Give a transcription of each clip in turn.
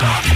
Chicago.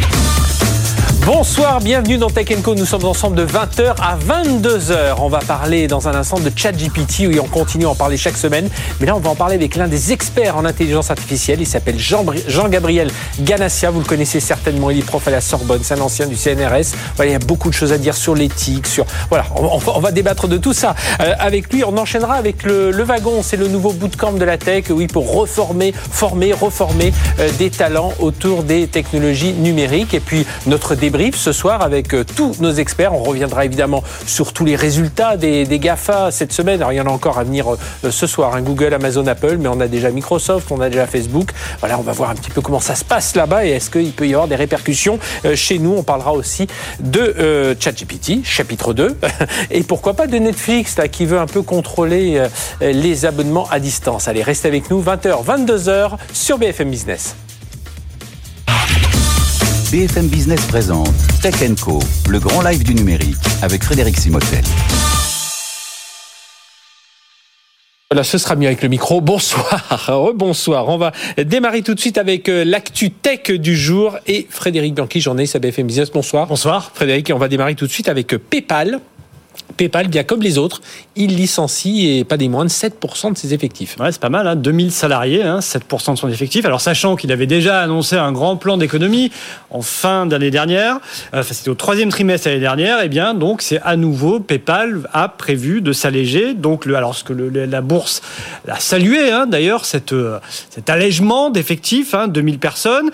Bonsoir, bienvenue dans Tech Co. Nous sommes ensemble de 20h à 22h. On va parler dans un instant de ChatGPT, oui, on continue à en parler chaque semaine. Mais là, on va en parler avec l'un des experts en intelligence artificielle. Il s'appelle Jean-Gabriel Ganassia. Vous le connaissez certainement. Il est prof à la Sorbonne. C'est un ancien du CNRS. Voilà, il y a beaucoup de choses à dire sur l'éthique, sur, voilà, on, va débattre de tout ça. Euh, avec lui, on enchaînera avec le, le wagon. C'est le nouveau bootcamp de la tech, oui, pour reformer, former, reformer euh, des talents autour des technologies numériques. Et puis, notre débat ce soir avec euh, tous nos experts. On reviendra évidemment sur tous les résultats des, GAFA cette semaine. Alors il y en a encore à venir euh, ce soir, hein. Google, Amazon, Apple, mais on a déjà Microsoft, on a déjà Facebook. Voilà, on va voir un petit peu comment ça se passe là-bas et est-ce qu'il peut y avoir des répercussions euh, chez nous. On parlera aussi de ChatGPT, chapitre 2, et pourquoi pas de Netflix là, qui veut un peu contrôler les abonnements à distance. Allez, restez avec nous, 20h, 22h sur BFM Business. BFM Business présente Tech Co, le grand live du numérique avec Frédéric Simotel. Voilà, ce sera mieux avec le micro. Bonsoir, bonsoir. On va démarrer tout de suite avec euh, l'actu tech du jour et Frédéric Bianchi, journaliste à BFM Business. Bonsoir. Bonsoir. Frédéric, on va démarrer tout de suite avec euh, PayPal. PayPal, bien comme les autres, il licencie et pas des moins de 7% de ses effectifs. Ouais, c'est pas mal, hein 2000 salariés, hein, 7% de son effectif. Alors sachant qu'il avait déjà annoncé un grand plan d'économie en fin d'année dernière, euh, enfin, c'était au troisième trimestre l'année dernière, et eh bien donc c'est à nouveau PayPal a prévu de s'alléger. Donc le, alors ce que la bourse a salué hein, d'ailleurs euh, cet allègement d'effectifs, hein, 2000 personnes.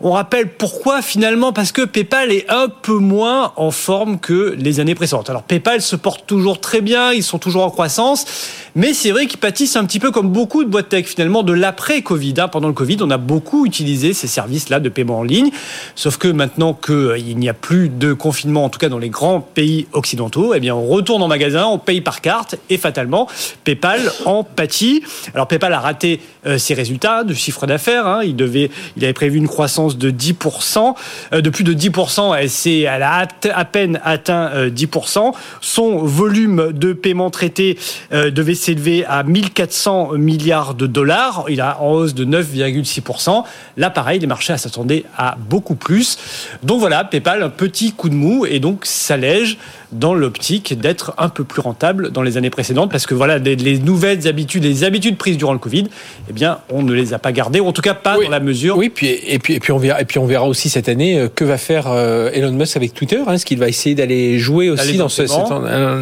On rappelle pourquoi finalement parce que PayPal est un peu moins en forme que les années précédentes. Alors PayPal se portent toujours très bien, ils sont toujours en croissance, mais c'est vrai qu'ils pâtissent un petit peu comme beaucoup de boîtes tech finalement de l'après-Covid. Hein. Pendant le Covid, on a beaucoup utilisé ces services-là de paiement en ligne, sauf que maintenant qu'il euh, n'y a plus de confinement, en tout cas dans les grands pays occidentaux, eh bien on retourne en magasin, on paye par carte et fatalement PayPal en pâtit. Alors PayPal a raté euh, ses résultats de chiffre d'affaires. Hein. Il devait, il avait prévu une croissance de 10%, euh, de plus de 10%. Elle, elle a à peine atteint 10%. Son volume de paiement traité devait s'élever à 1400 milliards de dollars. Il a en hausse de 9,6%. Là, pareil, les marchés s'attendaient à beaucoup plus. Donc voilà, PayPal, un petit coup de mou et donc s'allège dans l'optique d'être un peu plus rentable dans les années précédentes parce que voilà, les nouvelles habitudes, les habitudes prises durant le Covid, eh bien, on ne les a pas gardées, ou en tout cas pas dans la mesure. Oui, puis, et, puis, et, puis on verra, et puis on verra aussi cette année euh, que va faire euh, Elon Musk avec Twitter. Hein, Est-ce qu'il va essayer d'aller jouer aussi dans ce,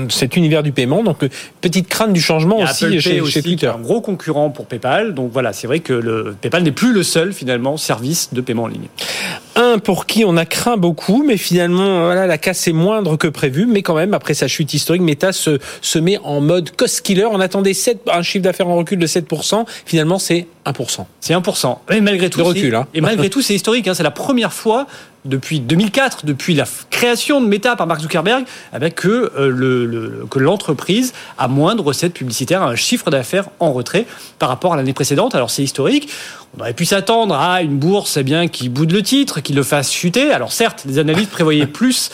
cet, univers du paiement Donc, euh, petite crainte du changement aussi chez, chez, Twitter. Un gros concurrent pour PayPal. Donc voilà, c'est vrai que le PayPal n'est plus le seul finalement service de paiement en ligne. Un pour qui on a craint beaucoup, mais finalement, voilà, la casse est moindre que prévu. Mais quand même, après sa chute historique, Meta se, se met en mode cost killer. On attendait 7, un chiffre d'affaires en recul de 7%. Finalement, c'est 1%. C'est 1%. Et malgré tout, recul, hein. et malgré tout, c'est historique. Hein. C'est la première fois depuis 2004, depuis la création de Meta par Mark Zuckerberg, eh que euh, le, que l'entreprise a moins de recettes publicitaires, un chiffre d'affaires en retrait par rapport à l'année précédente. Alors c'est historique. On aurait pu s'attendre à une bourse eh bien qui boude le titre, qui le fasse chuter. Alors certes, les analystes prévoyaient plus,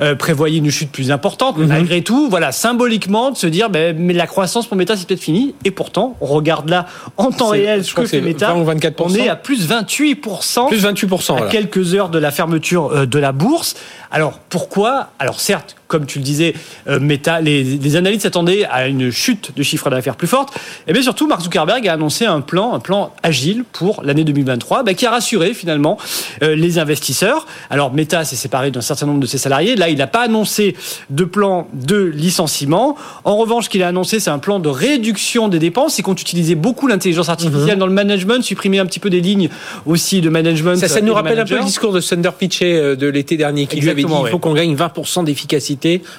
euh, prévoyaient une chute plus importante, mais mhm. malgré tout, voilà, symboliquement, de se dire, ben, mais la croissance pour Meta c'est peut-être fini. Et pourtant, on regarde là en temps réel ce que fait Meta. 24%. On est à plus 28%. Plus 28%. À quelques heures de la fermeture euh, de la bourse. Alors pourquoi? Alors certes, comme tu le disais, euh, Meta, les, analystes s'attendaient à une chute de chiffre d'affaires plus forte. Et bien surtout, Mark Zuckerberg a annoncé un plan, un plan agile pour l'année 2023, bah, qui a rassuré finalement euh, les investisseurs. Alors Meta s'est séparé d'un certain nombre de ses salariés. Là, il n'a pas annoncé de plan de licenciement. En revanche, ce qu'il a annoncé, c'est un plan de réduction des dépenses. Il compte utiliser beaucoup l'intelligence artificielle mhm. dans le management, supprimer un petit peu des lignes aussi de management. Ça, nous rappelle un peu le discours de Sunder Pichai euh, de l'été dernier, qui avait dit qu'il faut qu'on gagne 20% d'efficacité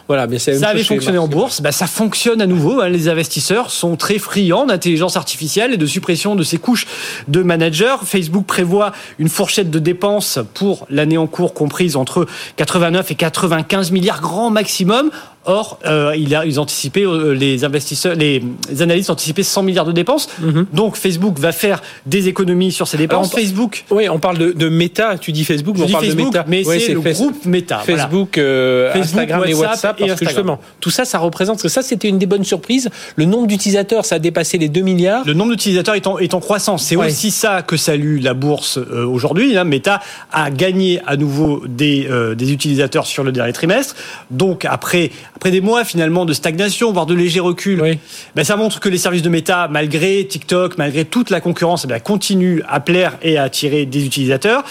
voilà, mais ça avait fonctionné en bourse, bah, ça fonctionne à nouveau. Hein. Les investisseurs sont très friands d'intelligence artificielle et de suppression de ces couches de managers. Facebook prévoit une fourchette de dépenses pour l'année en cours comprise entre 89 et 95 milliards grand maximum. Or, euh, il a, ils anticipaient, euh, les investisseurs, les analystes anticipaient 100 milliards de dépenses. Mhm. Donc, Facebook va faire des économies sur ses dépenses. Alors, Facebook. Oui, on parle de, de Meta. Tu dis Facebook, mais on parle Facebook, de Meta. mais Ouais, c'est le groupe Meta. Facebook, euh, Facebook, Instagram et WhatsApp WhatsApp, et parce que Instagram. justement, tout ça, ça représente, parce que ça, c'était une des bonnes surprises. Le nombre d'utilisateurs, ça a dépassé les 2 milliards. Le nombre d'utilisateurs est en, est en croissance. C'est Ouais. aussi ça que salue la bourse euh, aujourd'hui. hein. Meta a gagné à nouveau des, euh, des utilisateurs sur le dernier trimestre. Donc après, après des mois finalement de stagnation, voire de léger recul, Oui. ben, ça montre que les services de Meta, malgré TikTok, malgré toute la concurrence, eh ben, continuent à plaire et à attirer des utilisateurs.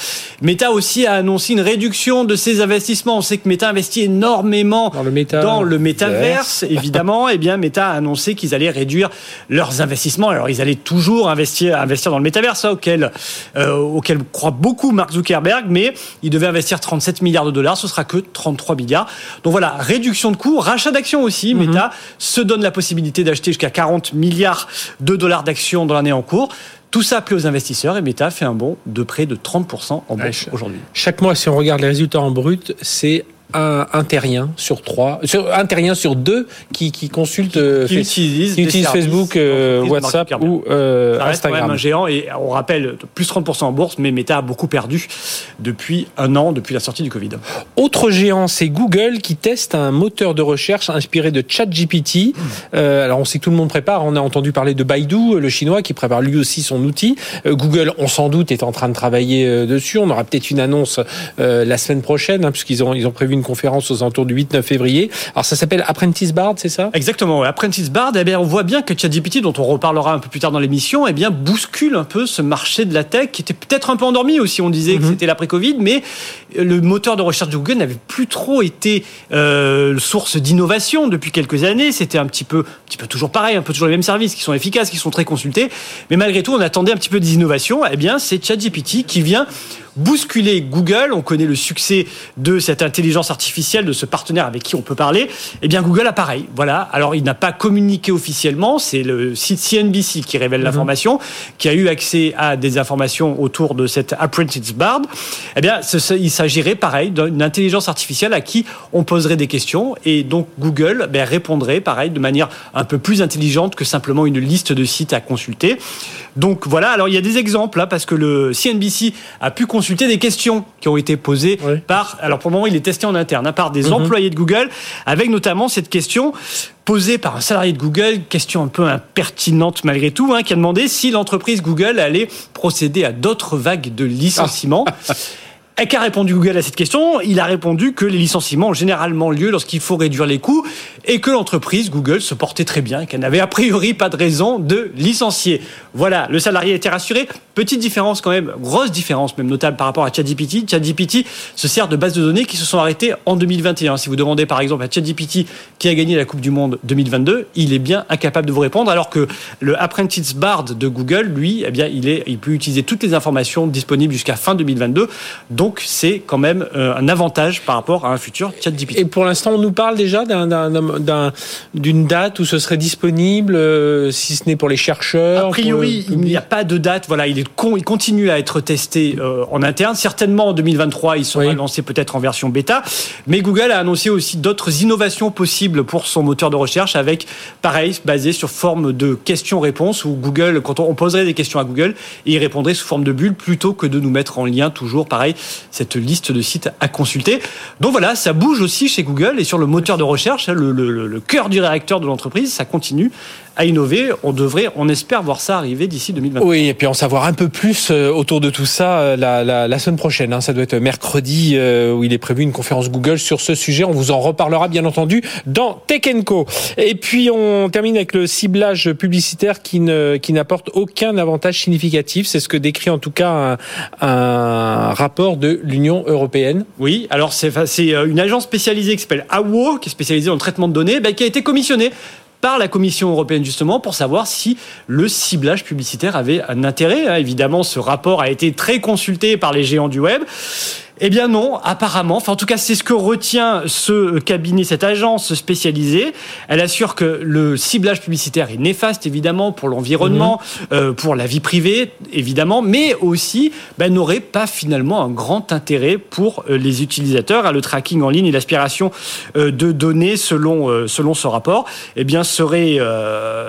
Meta aussi a annoncé une réduction de ses investissements. On sait que Meta investit énormément Dans le méta- dans le métaverse, évidemment. Eh bien, Meta a annoncé qu'ils allaient réduire leurs investissements. Alors, ils allaient toujours investir, investir dans le métaverse, auquel, euh, auquel croit beaucoup Mark Zuckerberg, mais ils devaient investir 37 milliards de dollars. Ce sera que 33 milliards. Donc voilà, réduction de coûts, rachat d'actions aussi. Mhm. Meta se donne la possibilité d'acheter jusqu'à 40 milliards de dollars d'actions dans l'année en cours. Tout ça plaît aux investisseurs et Meta fait un bond de près de 30% en bourse aujourd'hui. Chaque mois, si on regarde les résultats en brut, c'est un, un terrien sur trois, sur, un terrien sur deux qui, qui consulte, euh, Qui utilise Facebook, euh, WhatsApp ou euh, Ça reste quand même Instagram. un géant et on rappelle plus 30% en bourse, mais Meta a beaucoup perdu depuis un an, depuis la sortie du Covid. Autre géant, c'est Google qui teste un moteur de recherche inspiré de ChatGPT. Euh, alors on sait que tout le monde prépare. On a entendu parler de Baidu, le chinois, qui prépare lui aussi son outil. Google, on s'en doute, est en train de travailler dessus. On aura peut-être une annonce la semaine prochaine, hein, puisqu'ils ont ils ont prévu une conférence aux alentours du 8-9 février. Alors ça s'appelle Apprentice Bard, c'est ça? Exactement. ouais. Apprentice Bard, eh bien, on voit bien que ChatGPT, dont on reparlera un peu plus tard dans l'émission, eh bien, bouscule un peu ce marché de la tech qui était peut-être un peu endormi aussi. On disait que c'était l'après-Covid, mais le moteur de recherche de Google n'avait plus trop été euh, source d'innovation depuis quelques années. C'était un petit peu, un petit peu toujours pareil, un peu toujours les mêmes services qui sont efficaces, qui sont très consultés. Mais malgré tout, on attendait un petit peu des innovations. Eh bien, c'est ChatGPT qui vient bousculer Google. On connaît le succès de cette intelligence artificielle, de ce partenaire avec qui on peut parler. Eh bien, Google a pareil. Voilà. Alors, il n'a pas communiqué officiellement. C'est le site CNBC qui révèle l'information, qui a eu accès à des informations autour de cette Apprentice Bard. Eh bien, il s'agirait pareil d'une intelligence artificielle à qui on poserait des questions et donc Google ben, répondrait pareil de manière un peu plus intelligente que simplement une liste de sites à consulter. Donc voilà, alors il y a des exemples là parce que le CNBC a pu consulter des questions qui ont été posées Oui. par alors pour le moment il est testé en interne hein, par des employés de Google avec notamment cette question posée par un salarié de Google, question un peu impertinente malgré tout, hein, qui a demandé si l'entreprise Google allait procéder à d'autres vagues de licenciements. Et qu'a répondu Google à cette question Il a répondu que les licenciements ont généralement lieu lorsqu'il faut réduire les coûts et que l'entreprise Google se portait très bien qu'elle n'avait a priori pas de raison de licencier. Voilà, le salarié était rassuré. Petite différence quand même, grosse différence même notable par rapport à ChatGPT. ChatGPT se sert de bases de données qui se sont arrêtées en 2021. Si vous demandez par exemple à ChatGPT qui a gagné la Coupe du Monde 2022, il est bien incapable de vous répondre alors que le Apprentice Bard de Google, lui, eh bien, il, est, il peut utiliser toutes les informations disponibles jusqu'à fin 2022. Donc c'est quand même euh, un avantage par rapport à un futur ChatGPT. Et pour l'instant, on nous parle déjà d'un- d'un- d'un- d'une date où ce serait disponible, euh, si ce n'est pour les chercheurs. A priori, pour il n'y a pas de date. Voilà, il, est con- il continue à être testé euh, en interne. Certainement en 2023, il sera Oui. lancé peut-être en version bêta. Mais Google a annoncé aussi d'autres innovations possibles pour son moteur de recherche, avec pareil basé sur forme de questions-réponses où Google, quand on on poserait des questions à Google, il répondrait sous forme de bulle plutôt que de nous mettre en lien toujours pareil cette liste de sites à consulter. Donc voilà, ça bouge aussi chez Google et sur le moteur de recherche, hein, le, le- cœur du réacteur de l'entreprise, ça continue à innover. On devrait, on espère voir ça arriver d'ici 2023. Oui, et puis en savoir un peu plus euh, autour de tout ça euh, la, la, la semaine prochaine. hein. Ça doit être mercredi euh, où il est prévu une conférence Google sur ce sujet. On vous en reparlera bien entendu dans Tech Co. Et puis on termine avec le ciblage publicitaire qui ne qui n'apporte aucun avantage significatif. C'est ce que décrit en tout cas un, un rapport de l'Union européenne. Oui, alors c'est euh, une agence spécialisée qui s'appelle AWO, qui est spécialisée dans le traitement de données, ben, qui a été commissionnée par la Commission européenne justement pour savoir si le ciblage publicitaire avait un intérêt. hein. Évidemment, ce rapport a été très consulté par les géants du web. Eh bien non, apparemment. Enfin, en tout cas, c'est ce que retient ce cabinet, cette agence spécialisée. Elle assure que le ciblage publicitaire est néfaste, évidemment, pour l'environnement, mhm. euh, pour la vie privée, évidemment, mais aussi ben, n'aurait pas finalement un grand intérêt pour euh, les utilisateurs. Le tracking en ligne et l'aspiration euh, de données, selon, selon ce rapport, eh bien, serait,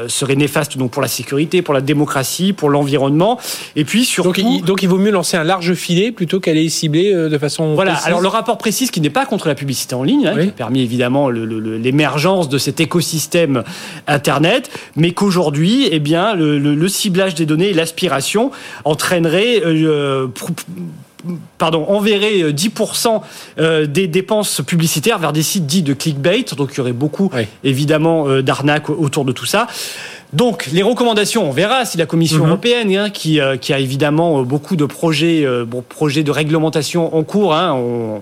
serait néfaste donc, pour la sécurité, pour la démocratie, pour l'environnement. Et puis surtout... Donc il, donc il vaut mieux lancer un large filet plutôt qu'aller cibler de façon. Voilà. Alors le rapport précise qu'il n'est pas contre la publicité en ligne, hein, qui a permis évidemment l'émergence de cet écosystème Internet, mais qu'aujourd'hui, eh bien, le, ciblage des données et l'aspiration entraînerait euh, pardon, enverrait 10% euh, des dépenses publicitaires vers des sites dits de clickbait. Donc il y aurait beaucoup, évidemment, euh, d'arnaques autour de tout ça. Donc, les recommandations, on verra si la Commission mhm. européenne, hein, qui, euh, qui, a évidemment beaucoup de projets, bon, projets de réglementation en cours hein, on,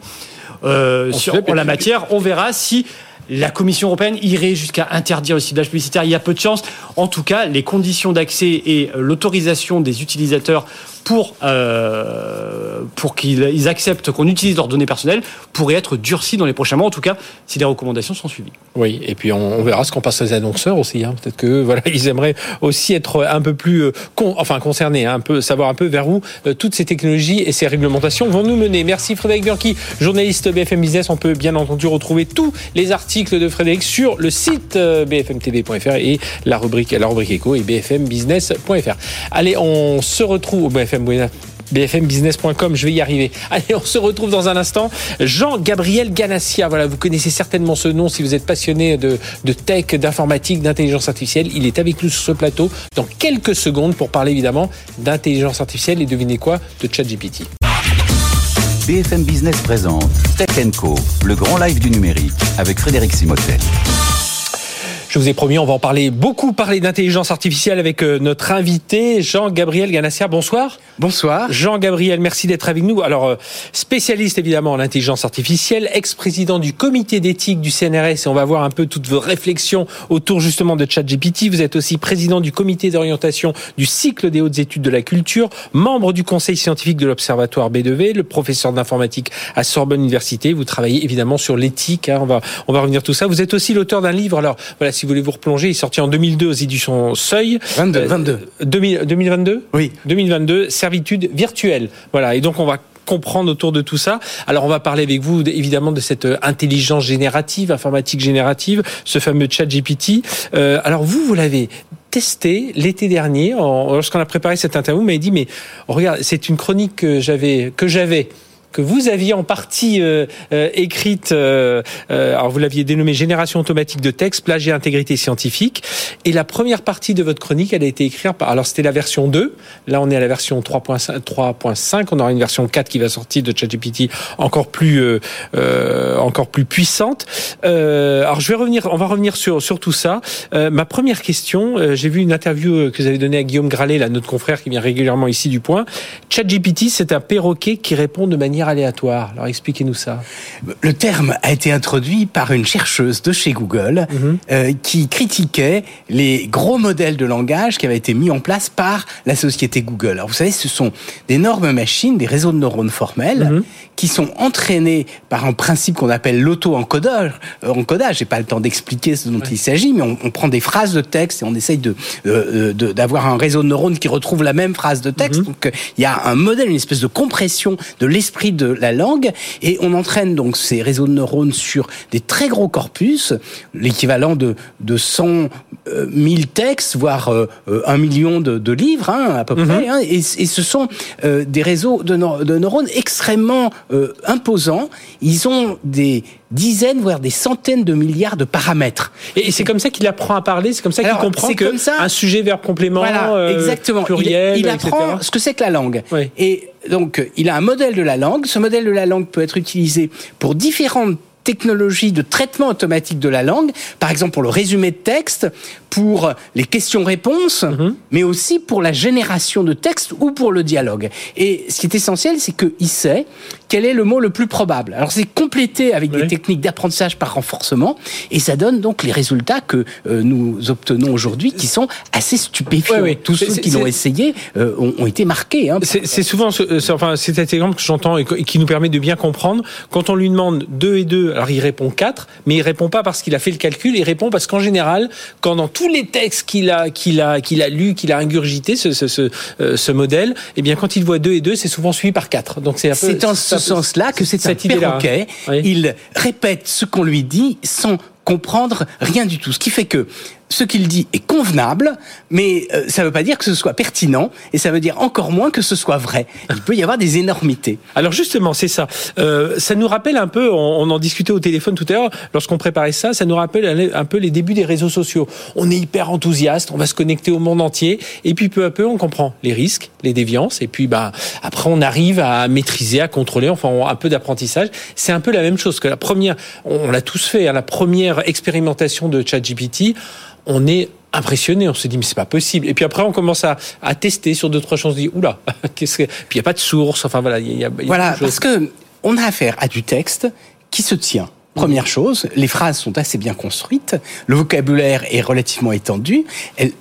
sur, en la matière, on verra si la Commission européenne irait jusqu'à interdire le ciblage publicitaire. Il y a peu de chance. En tout cas, les conditions d'accès et l'autorisation des utilisateurs pour, euh, pour qu'ils acceptent qu'on utilise leurs données personnelles pourrait être durci dans les prochains mois, en tout cas si les recommandations sont suivies. Oui, et puis on, verra ce qu'on passe aux annonceurs aussi. Hein. Peut-être que voilà, ils aimeraient aussi être un peu plus euh, enfin concernés, hein, un peu savoir un peu vers où euh, toutes ces technologies et ces réglementations vont nous mener. Merci Frédéric Bianchi, journaliste BFM Business. On peut bien entendu retrouver tous les articles de Frédéric sur le site bfmtv.fr et la rubrique la rubrique éco et bfmbusiness.fr. Allez, on se retrouve au BFM bfmbusiness.com, je vais y arriver. Allez, on se retrouve dans un instant. Jean-Gabriel Ganassia, voilà, vous connaissez certainement ce nom si vous êtes passionné de, de tech, d'informatique, d'intelligence artificielle. Il est avec nous sur ce plateau dans quelques secondes pour parler évidemment d'intelligence artificielle et devinez quoi De ChatGPT. BFM Business présente Tech Co, le grand live du numérique avec Frédéric Simotel. Je vous ai promis, on va en parler beaucoup, parler d'intelligence artificielle avec euh, notre invité Jean-Gabriel Ganassia. Bonsoir. Bonsoir. Jean-Gabriel, merci d'être avec nous. Alors, euh, spécialiste évidemment en intelligence artificielle, ex-président du comité d'éthique du CNRS et on va voir un peu toutes vos réflexions autour justement de ChatGPT. Vous êtes aussi président du comité d'orientation du cycle des hautes études de la culture, membre du conseil scientifique de l'Observatoire B2V, le professeur d'informatique à Sorbonne Université. Vous travaillez évidemment sur l'éthique. Hein. on va on va revenir tout ça. Vous êtes aussi l'auteur d'un livre. Alors voilà, si vous voulez vous replonger, il est sorti en 2002 aux éditions Seuil. 22. 22. 2022 Oui. 2022, servitude virtuelle. Voilà, et donc on va comprendre autour de tout ça. Alors on va parler avec vous évidemment de cette euh, intelligence générative, informatique générative, ce fameux chat GPT. Euh, alors vous, vous l'avez testé l'été dernier, lorsqu'on a préparé cette interview, vous m'avez dit mais regarde, c'est une chronique que j'avais que j'avais que vous aviez en partie euh, euh, écrite, euh, alors vous l'aviez dénommée Génération automatique de texte, plagiat intégrité scientifique. Et la première partie de votre chronique, elle a été écrite par, alors c'était la version 2, là on est à la version 3.5, on aura une version 4 qui va sortir de ChatGPT encore plus, encore plus puissante. alors je vais revenir, on va revenir sur, sur tout ça. ma première question, j'ai vu une interview que vous avez donnée à Guillaume Gralet, là, notre confrère qui vient régulièrement ici du Point. ChatGPT, c'est un perroquet qui répond de manière aléatoire. Alors expliquez-nous ça. Le terme a été introduit par une chercheuse de chez Google mhm. euh, qui critiquait les gros modèles de langage qui avaient été mis en place par la société Google. Alors vous savez, ce sont d'énormes machines, des réseaux de neurones formels mhm. qui sont entraînés par un principe qu'on appelle l'auto-encodage. Euh, encodage, j'ai pas le temps d'expliquer ce dont il s'agit, mais on, prend des phrases de texte et on essaye de euh, d'avoir un réseau de neurones qui retrouve la même phrase de texte. Mhm. Donc il y a un modèle, une espèce de compression de l'esprit de la langue et on entraîne donc ces réseaux de neurones sur des très gros corpus, l'équivalent de, de 100 000 euh, textes, voire euh, un million de, livres hein, à peu mhm. près. Hein, et, ce sont euh, des réseaux de, de neurones extrêmement imposants. Ils ont des dizaines, voire des centaines de milliards de paramètres. Et c'est comme ça qu'il apprend à parler, c'est comme ça qu'il comprend que ça, un sujet, verbe, complément, voilà, exactement. pluriel, il, il apprend ce que c'est que la langue. Et donc, il a un modèle de la langue. Ce modèle de la langue peut être utilisé pour différentes technologies de traitement automatique de la langue, par exemple pour le résumé de texte, pour les questions-réponses, Mhm. mais aussi pour la génération de texte ou pour le dialogue. Et ce qui est essentiel, c'est qu'il sait quel est le mot le plus probable. Alors c'est complété avec Oui. des techniques d'apprentissage par renforcement, et ça donne donc les résultats que euh, nous obtenons aujourd'hui, qui sont assez stupéfiants. Oui, oui. Tous ceux qui l'ont essayé euh, ont, ont été marqués. Hein, C'est souvent, ce- enfin, c'est cet exemple que j'entends et qui nous permet de bien comprendre. Quand on lui demande 2 et 2, alors il répond 4, mais il répond pas parce qu'il a fait le calcul, il répond parce qu'en général, quand dans tous les textes qu'il a, qu'il a, qu'il a lu, qu'il a ingurgité, ce, ce, ce, euh, ce modèle, eh bien, quand il voit 2 et 2, c'est souvent suivi par 4. Donc c'est. C'est en ce sens-là que c'est un cette perroquet. Oui. Il répète ce qu'on lui dit sans comprendre rien du tout. Ce qui fait que ce qu'il dit est convenable, mais euh, ça ne veut pas dire que ce soit pertinent, et ça veut dire encore moins que ce soit vrai. Il peut y avoir des énormités. Alors justement, c'est ça. Euh, ça nous rappelle un peu, on, on en discutait au téléphone tout à l'heure, lorsqu'on préparait ça, ça nous rappelle un, peu les débuts des réseaux sociaux. On est hyper enthousiaste, on va se connecter au monde entier, et puis peu à peu, on comprend les risques, les déviances, et puis bah après, on arrive à maîtriser, à contrôler, enfin un peu d'apprentissage. C'est un peu la même chose que la première, on, on l'a tous fait, hein, la première expérimentation de ChatGPT, on est impressionné, on se dit mais c'est pas possible. Et puis après on commence à, à tester sur deux trois choses, on se dit oula, qu'est-ce que puis il y a pas de source, enfin voilà, il y a, y a Voilà, parce que on a affaire à du texte qui se tient. Première chose, les phrases sont assez bien construites, le vocabulaire est relativement étendu,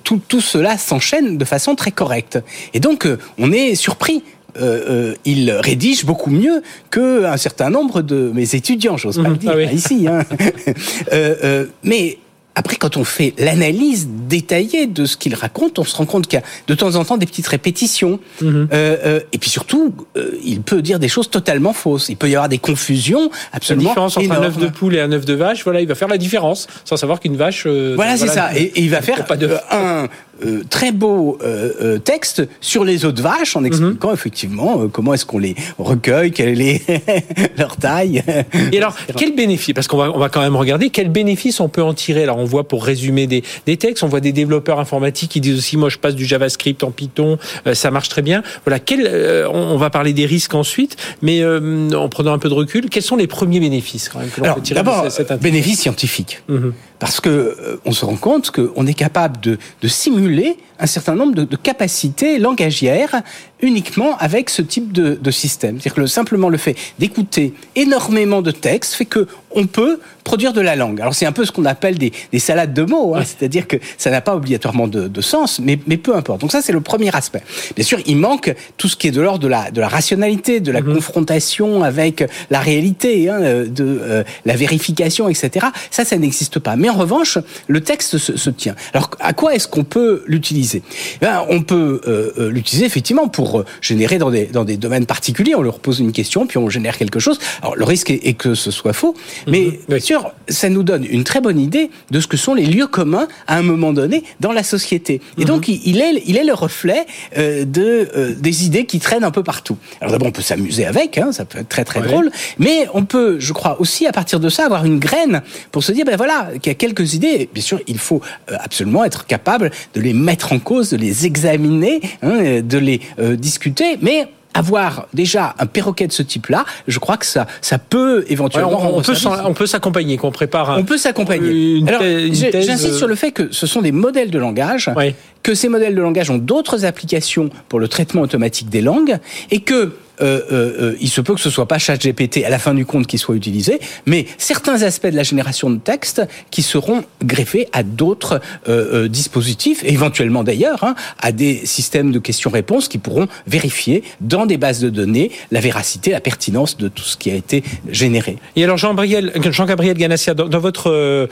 tout, tout cela s'enchaîne de façon très correcte. Et donc, euh, on est surpris. Euh, euh, il rédige beaucoup mieux qu'un certain nombre de mes étudiants, j'ose pas Mhm, le dire ah oui. ici. Hein. Euh, euh, mais après, quand on fait l'analyse détaillée de ce qu'il raconte, on se rend compte qu'il y a de temps en temps des petites répétitions. Mhm. Euh, euh, et puis surtout, euh, il peut dire des choses totalement fausses. Il peut y avoir des confusions La absolument différence entre un œuf de poule et un œuf de vache, voilà, il va faire la différence, sans savoir qu'une vache. euh, Voilà, c'est ça. Et, et il va faire pas d'œuf. euh, un euh, très beau euh, euh, texte sur les autres vaches en Mhm. expliquant effectivement euh, comment est-ce qu'on les recueille, quelle est leur taille. Et alors, quel bénéfice Parce qu'on va, on va quand même regarder quel bénéfice on peut en tirer. Alors, on voit pour résumer des, des textes, on voit des développeurs informatiques qui disent aussi, moi, je passe du JavaScript en Python, ça marche très bien. Voilà, quel, on, on va parler des risques ensuite, mais en prenant un peu de recul, quels sont les premiers bénéfices quand même que l'on Alors, peut tirer de d'abord, cette- cette intelligence bénéfice scientifique. Mhm. Parce que on se rend compte qu'on est capable de, de simuler réguler un certain nombre de, de capacités langagières uniquement avec ce type de, de système. C'est-à-dire que le- simplement le fait d'écouter énormément de textes fait que on peut produire de la langue. Alors c'est un peu ce qu'on appelle des, des salades de mots, hein, c'est-à-dire que ça n'a pas obligatoirement de, de sens, mais, mais peu importe. Donc ça c'est le premier aspect. Bien sûr, il manque tout ce qui est de l'ordre de la, de la rationalité, de la confrontation avec la réalité, hein, de euh, la vérification, etc. Ça, ça n'existe pas. Mais en revanche, le texte se, se tient. Alors à quoi est-ce qu'on peut l'utiliser? Eh ben, On peut euh, euh, l'utiliser effectivement pour euh, générer dans des, dans des domaines particuliers. On leur pose une question, puis on génère quelque chose. Alors le risque est, est que ce soit faux, mais bien sûr, ça nous donne une très bonne idée de ce que sont les lieux communs à un moment donné dans la société. Et donc, il, est, il est le reflet euh, de, euh, des idées qui traînent un peu partout. Alors d'abord, on peut s'amuser avec, hein, ça peut être très très Ouais. drôle, mais on peut, je crois aussi, à partir de ça, avoir une graine pour se dire, ben voilà, qu'il y a quelques idées. Bien sûr, il faut absolument être capable de les mettre en cause, de les examiner, hein, de les euh, discuter, mais avoir déjà un perroquet de ce type-là, je crois que ça, ça peut Ouais, éventuellement on, peut on peut s'accompagner, qu'on prépare un. On peut s'accompagner. Alors, j'insiste euh, sur le fait que ce sont des modèles de langage, Ouais. que ces modèles de langage ont d'autres applications pour le traitement automatique des langues, et que euh, euh, euh, il se peut que ce soit pas ChatGPT à la fin du compte qui soit utilisé, mais certains aspects de la génération de texte qui seront greffés à d'autres euh, euh, dispositifs, éventuellement d'ailleurs hein, à des systèmes de questions-réponses qui pourront vérifier dans des bases de données la véracité, la pertinence de tout ce qui a été généré. Et alors Jean-Gabriel Jean-Gabriel Ganassia, dans, dans votre euh,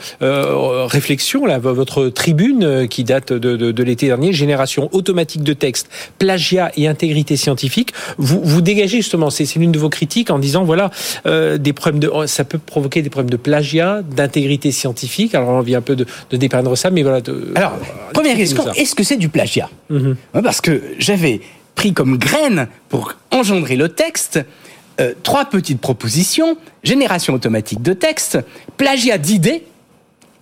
réflexion, là, votre tribune qui date de, de, de l'été dernier, génération automatique de texte, plagiat et intégrité scientifique, vous, vous dégagez justement, c'est l'une de vos critiques en disant voilà, euh, des problèmes de, ça peut provoquer des problèmes de plagiat, d'intégrité scientifique. Alors on vient un peu de, de dépeindre ça, mais voilà. De, Alors, première expliquez-nous question, est-ce que c'est du plagiat Mhm. Parce que j'avais pris comme graine pour engendrer le texte euh, trois petites propositions génération automatique de texte, plagiat d'idées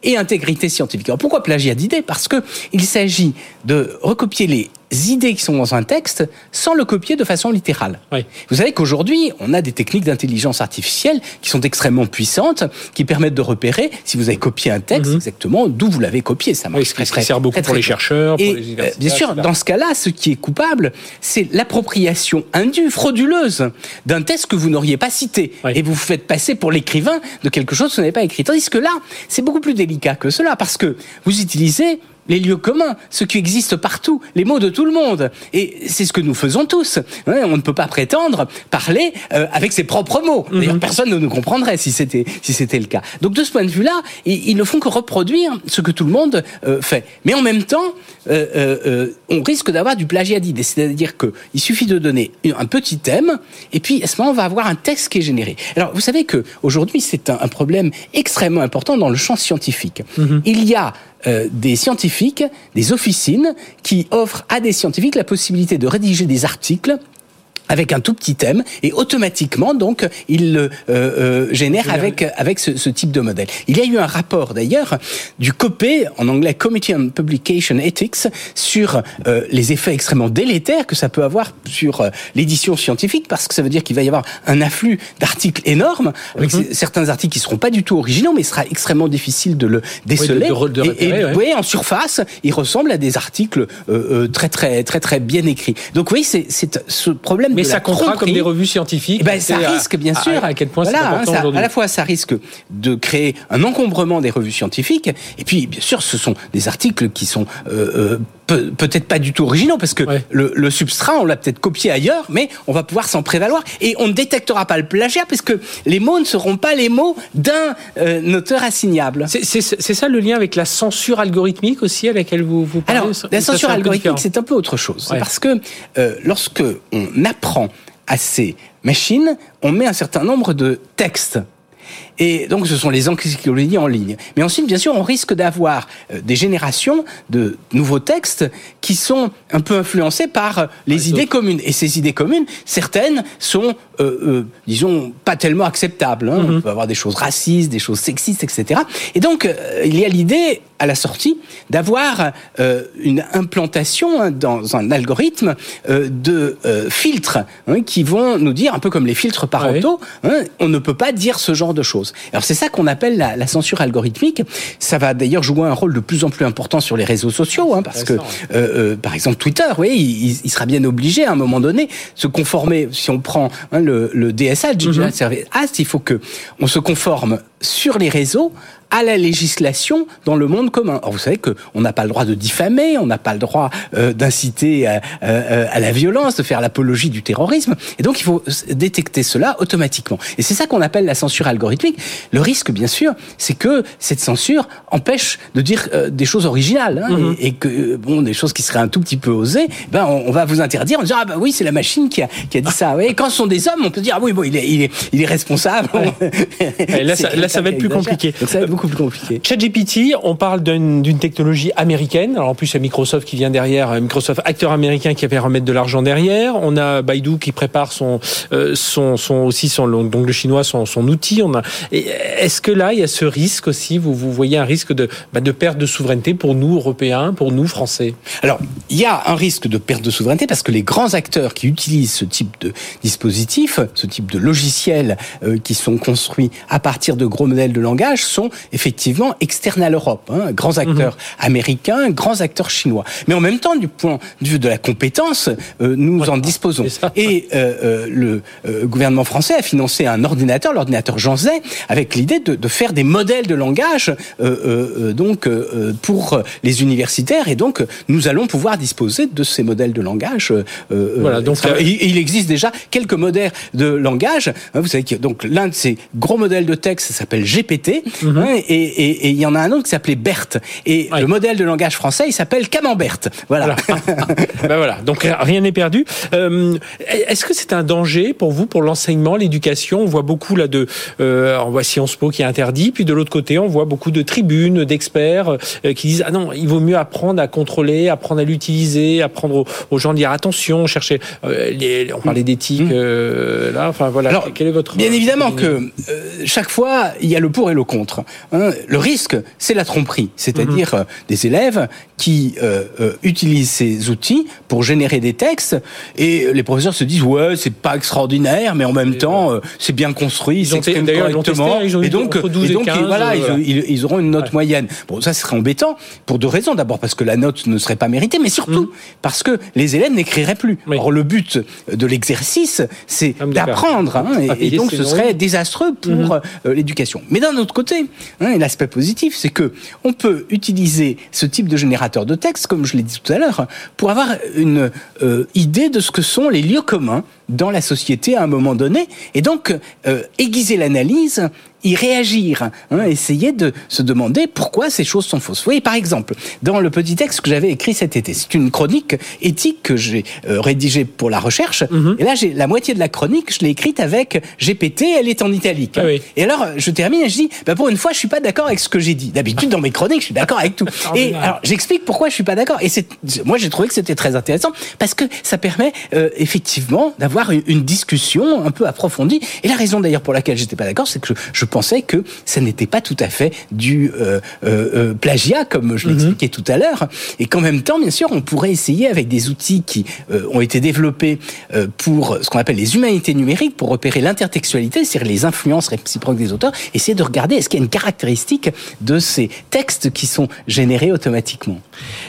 et intégrité scientifique. Alors pourquoi plagiat d'idées? Parce que il s'agit de recopier les idées qui sont dans un texte sans le copier de façon littérale. Oui. Vous savez qu'aujourd'hui, on a des techniques d'intelligence artificielle qui sont extrêmement puissantes, qui permettent de repérer si vous avez copié un texte exactement d'où vous l'avez copié. Ça Mhm. Oui, marche ce très, qui très, sert beaucoup très, pour les chercheurs, pour les euh, universitaires, bien sûr, etc. dans ce cas-là, ce qui est coupable, c'est l'appropriation indue, frauduleuse d'un texte que vous n'auriez pas cité. Oui. Et vous vous faites passer pour l'écrivain de quelque chose que vous n'avez pas écrit. Tandis que là, c'est beaucoup plus délicat que cela, parce que vous utilisez les lieux communs, ce qui existe partout, les mots de tout le monde. Et c'est ce que nous faisons tous. On ne peut pas prétendre parler euh, avec ses propres mots. D'ailleurs, personne ne nous comprendrait si c'était si c'était le cas. Donc de ce point de vue-là, ils, ne font que reproduire ce que tout le monde euh, fait. Mais en même temps, euh, on risque d'avoir du plagiat d'idées. C'est-à-dire qu'il suffit de donner un petit thème, et puis à ce moment, on va avoir un texte qui est généré. Alors, vous savez que aujourd'hui, c'est un, un problème extrêmement important dans le champ scientifique. Il y a euh, des scientifiques, des officines qui offrent à des scientifiques la possibilité de rédiger des articles avec un tout petit thème et automatiquement donc il le euh, euh, génère avec avec ce, ce type de modèle. Il y a eu un rapport d'ailleurs du COPE en anglais Committee on Publication Ethics sur euh, les effets extrêmement délétères que ça peut avoir sur euh, l'édition scientifique parce que ça veut dire qu'il va y avoir un afflux d'articles énormes avec c- certains articles qui seront pas du tout originaux mais il sera extrêmement difficile de le déceler de re- de et, repérer, et, ouais. vous voyez, en surface, il ressemble à des articles euh, euh, très très très très bien écrits. Donc oui, c'est c'est ce problème Mais de ça la comptera comme des revues scientifiques. Ben, ça risque bien sûr. À, quel point Voilà, ça-. À la fois, ça risque de créer un encombrement des revues scientifiques, et puis bien sûr, ce sont des articles qui sont euh, peu- peut-être pas du tout originaux, parce que Ouais. le, le substrat, on l'a peut-être copié ailleurs, mais on va pouvoir s'en prévaloir, et on ne détectera pas le plagiat, parce que les mots ne seront pas les mots d'un euh, auteur assignable. C'est- ça le lien avec la censure algorithmique aussi à laquelle vous, vous parlez Alors, la censure algorithmique, c'est un peu autre chose. Ouais. parce que euh, lorsque on apprend à ces machines, on met un certain nombre de textes. Et donc, ce sont les encyclopédies en ligne. Mais ensuite, bien sûr, on risque d'avoir euh, des générations de nouveaux textes qui sont un peu influencés par euh, les idées communes. Et ces idées communes, certaines sont, euh, euh, disons, pas tellement acceptables. hein. Mhm. On peut avoir des choses racistes, des choses sexistes, etc. Et donc, euh, il y a l'idée, à la sortie, d'avoir une implantation hein, dans un algorithme de filtres hein, qui vont nous dire, un peu comme les filtres parentaux, on ne peut pas dire ce genre de choses. Alors c'est ça qu'on appelle la, la censure algorithmique. Ça va d'ailleurs jouer un rôle de plus en plus important sur les réseaux sociaux, parce que, par exemple, Twitter, oui, il, il sera bien obligé à un moment donné se conformer. Si on prend hein, le, le DSA, Digital Service Act, il faut que on se conforme sur les réseaux à la législation dans le monde commun. Or, vous savez que on n'a pas le droit de diffamer, on n'a pas le droit euh, d'inciter à, euh, à la violence, de faire l'apologie du terrorisme, et donc il faut détecter cela automatiquement. Et c'est ça qu'on appelle la censure algorithmique. Le risque, bien sûr, c'est que cette censure empêche de dire euh, des choses originales hein, et, et que euh, bon, des choses qui seraient un tout petit peu osées, ben on, on va vous interdire en disant ah ben oui c'est la machine qui a, qui a dit ça. Et quand ce sont des hommes, on peut dire ah oui bon il est il est, il est responsable. Et là, ça- là, ça va être plus compliqué. Donc ça va être beaucoup ChatGPT, on parle d'une technologie américaine. Alors en plus, il y a Microsoft qui vient derrière, euh, Microsoft acteur américain qui va remettre de l'argent derrière. On a Baidu qui prépare son, euh, son, son aussi son donc le chinois son, son outil. On a. Est-ce que là, il y a ce risque aussi? Vous vous voyez un risque de bah, de perte de souveraineté pour nous Européens, pour nous Français? Alors, il y a un risque de perte de souveraineté parce que les grands acteurs qui utilisent ce type de dispositif, ce type de logiciels euh, qui sont construits à partir de gros modèles de langage sont effectivement externes à l'Europe. Hein, grands acteurs américains, grands acteurs chinois. Mais en même temps, du point de vue de la compétence, euh, nous en disposons. Et euh, euh, le euh, gouvernement français a financé un ordinateur, l'ordinateur Jean Zay, avec l'idée de, de faire des modèles de langage euh, donc euh, pour les universitaires. Et donc, nous allons pouvoir disposer de ces modèles de langage. Voilà, donc, euh, il existe déjà quelques modèles de langage. Hein, Vous savez que donc l'un de ces gros modèles de texte ça s'appelle GPT, hein, et, et- et il y en a un autre qui s'appelait BERT. Et Ouais. le modèle de langage français, il s'appelle Camembert. Voilà. ben voilà, donc rien n'est perdu. Euh, Est-ce que c'est un danger pour vous, pour l'enseignement, l'éducation? On voit beaucoup là de, euh, on voit Sciences Po qui est interdit, puis de l'autre côté, on voit beaucoup de tribunes, d'experts euh, qui disent ah non, il vaut mieux apprendre à contrôler, apprendre à l'utiliser, apprendre aux, aux gens à dire attention, chercher. euh, les, on parlait d'éthique euh, là, enfin voilà. Alors, quel est votre Bien évidemment que chaque fois, il y a le pour et le contre. Hein. Le risque, c'est la tromperie, c'est-à-dire euh, des élèves qui euh, euh, utilisent ces outils pour générer des textes et les professeurs se disent ouais c'est pas extraordinaire mais en même temps euh, c'est bien construit, ils l'ont correctement testé, ils et donc, entre 12 et et donc 15, voilà, ils, voilà. ils- ils auront une note Ouais. moyenne. Bon ça serait embêtant pour deux raisons. D'abord parce que la note ne serait pas méritée, mais surtout parce que les élèves n'écriraient plus. Oui. Or le but de l'exercice c'est Ah, d'apprendre hein, et, donc ce serait désastreux pour euh, l'éducation. Mais d'un autre côté, et l'aspect positif, c'est que on peut utiliser ce type de générateur de texte, comme je l'ai dit tout à l'heure, pour avoir une euh, idée de ce que sont les lieux communs dans la société à un moment donné, et donc euh, aiguiser l'analyse y réagir, hein, essayer de se demander pourquoi ces choses sont fausses. Vous voyez, par exemple, dans le petit texte que j'avais écrit cet été, c'est une chronique éthique que j'ai euh, rédigée pour la recherche, et là, j'ai la moitié de la chronique, je l'ai écrite avec GPT, elle est en italique. Ah oui. Et alors, je termine et je dis, bah, pour une fois, je suis pas d'accord avec ce que j'ai dit. D'habitude, dans mes chroniques, je suis d'accord avec tout. Et alors, j'explique pourquoi je suis pas d'accord. Et c'est, moi, j'ai trouvé que c'était très intéressant parce que ça permet euh, effectivement d'avoir une, une discussion un peu approfondie. Et la raison d'ailleurs pour laquelle j'étais pas d'accord, c'est que je, je pensais que ça n'était pas tout à fait du euh, euh, euh, plagiat, comme je l'expliquais tout à l'heure, et qu'en même temps, bien sûr, on pourrait essayer avec des outils qui euh, ont été développés pour ce qu'on appelle les humanités numériques, pour repérer l'intertextualité, c'est-à-dire les influences réciproques des auteurs, essayer de regarder est-ce qu'il y a une caractéristique de ces textes qui sont générés automatiquement.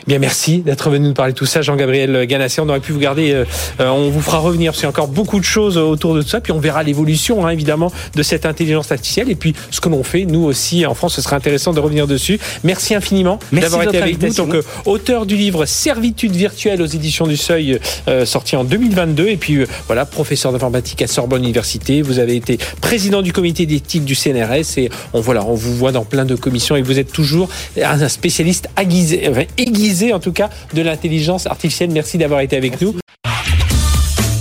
Bien, merci d'être venu nous parler de tout ça, Jean-Gabriel Ganassi. On aurait pu vous garder, on vous fera revenir a encore beaucoup de choses autour de tout ça. Puis on verra l'évolution, hein, évidemment, de cette intelligence artificielle. Et puis ce que l'on fait, nous aussi, en France, ce serait intéressant de revenir dessus. Merci infiniment d'avoir été avec nous. Donc, euh, auteur du livre Servitude virtuelle aux éditions du Seuil, euh, sorti en 2022. Et puis, euh, voilà, professeur d'informatique à Sorbonne Université. Vous avez été président du comité d'éthique du CNRS. Et on, voilà, on vous voit dans plein de commissions et vous êtes toujours un spécialiste aiguisé, enfin, aiguisé en tout cas, de l'intelligence artificielle. Merci d'avoir été avec nous.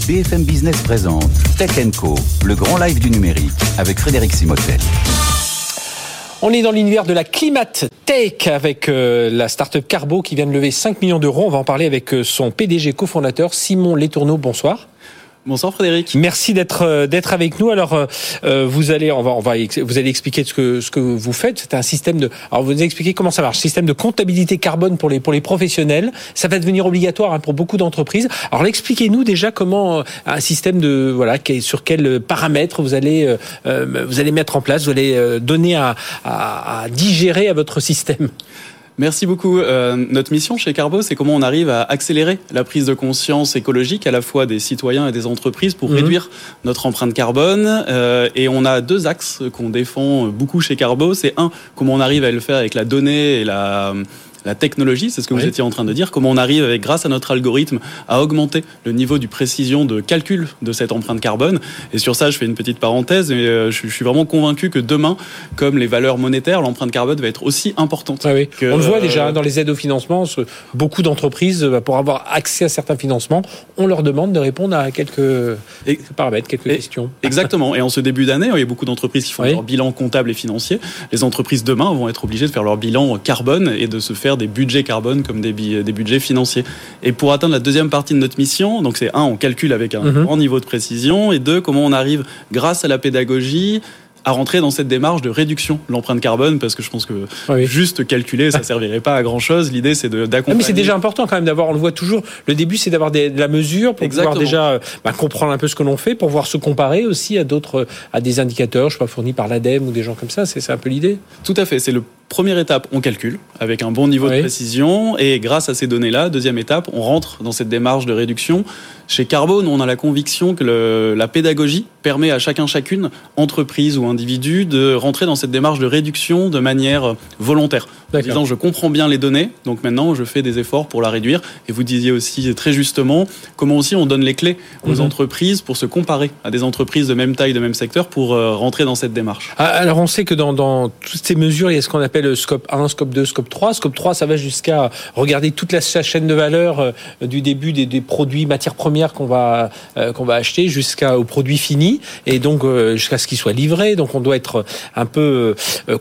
BFM Business présente Tech Co, le grand live du numérique avec Frédéric Simotel. On est dans l'univers de la climate tech avec euh, la startup Carbo qui vient de lever 5 millions d'euros. On va en parler avec euh, son PDG cofondateur Simon Letourneau. Bonsoir. Bonsoir Frédéric. Merci d'être euh, d'être avec nous. Alors euh, euh, vous allez on va on va vous allez expliquer ce que ce que vous faites. C'est un système de alors vous nous expliquez comment ça marche. Système de comptabilité carbone pour les pour les professionnels. Ça va devenir obligatoire hein, pour beaucoup d'entreprises. Alors expliquez-nous déjà comment euh, un système de voilà sur quels paramètres vous allez euh, vous allez mettre en place. Vous allez donner à, à, à digérer à votre système. Merci beaucoup. Euh, notre mission chez Carbo, c'est comment on arrive à accélérer la prise de conscience écologique à la fois des citoyens et des entreprises pour Mhm. réduire notre empreinte carbone. Euh, et on a deux axes qu'on défend beaucoup chez Carbo. C'est un, comment on arrive à le faire avec la donnée et la la technologie, c'est ce que Oui. vous étiez en train de dire, comment on arrive, avec, grâce à notre algorithme, à augmenter le niveau du précision de calcul de cette empreinte carbone. Et sur ça, je fais une petite parenthèse, mais euh, je, je suis vraiment convaincu que demain, comme les valeurs monétaires, l'empreinte carbone va être aussi importante. Ah oui. que, on le voit euh, déjà hein, dans les aides au financement. ce- Beaucoup d'entreprises, euh, pour avoir accès à certains financements, on leur demande de répondre à quelques, Et- paramètres, quelques et- questions. Exactement. Et en ce début d'année, il y a beaucoup d'entreprises qui font Oui. leur bilan comptable et financier. Les entreprises demain vont être obligées de faire leur bilan carbone et de se faire des budgets carbone comme des, des budgets financiers. Et pour atteindre la deuxième partie de notre mission, donc c'est un, on calcule avec un Mhm. grand niveau de précision, et deux, comment on arrive, grâce à la pédagogie, à rentrer dans cette démarche de réduction de l'empreinte carbone, parce que je pense que Oui. juste calculer, ça servirait pas à grand chose. L'idée, c'est de- Ah, d'accompagner. mais c'est déjà important quand même d'avoir, on le voit toujours, le début c'est d'avoir de la mesure pour Exactement. pouvoir déjà euh, bah, comprendre un peu ce que l'on fait, pour pouvoir se comparer aussi à d'autres, à des indicateurs, je sais pas, fournis par l'ADEME ou des gens comme ça, c'est c'est un peu l'idée? Tout à fait. C'est le première étape, on calcule avec un bon niveau Oui. de précision et grâce à ces données-là, deuxième étape, on rentre dans cette démarche de réduction. Chez Carbo, nous, on a la conviction que le- la pédagogie permet à chacun, chacune, entreprise ou individu, de rentrer dans cette démarche de réduction de manière volontaire. En disant, je comprends bien les données, donc maintenant, je fais des efforts pour la réduire. Et vous disiez aussi très justement comment aussi on donne les clés aux Mhm. entreprises pour se comparer à des entreprises de même taille, de même secteur, pour euh, rentrer dans cette démarche. Ah, Alors on sait que dans, dans toutes ces mesures, il y a ce qu'on appelle le scope 1, scope 2, scope 3. Scope 3, ça va jusqu'à regarder toute la chaîne de valeur euh, du début des, des produits matières premières qu'on va euh, qu'on va acheter jusqu'au produit fini et donc euh, jusqu'à ce qu'il soit livré. Donc on doit être un peu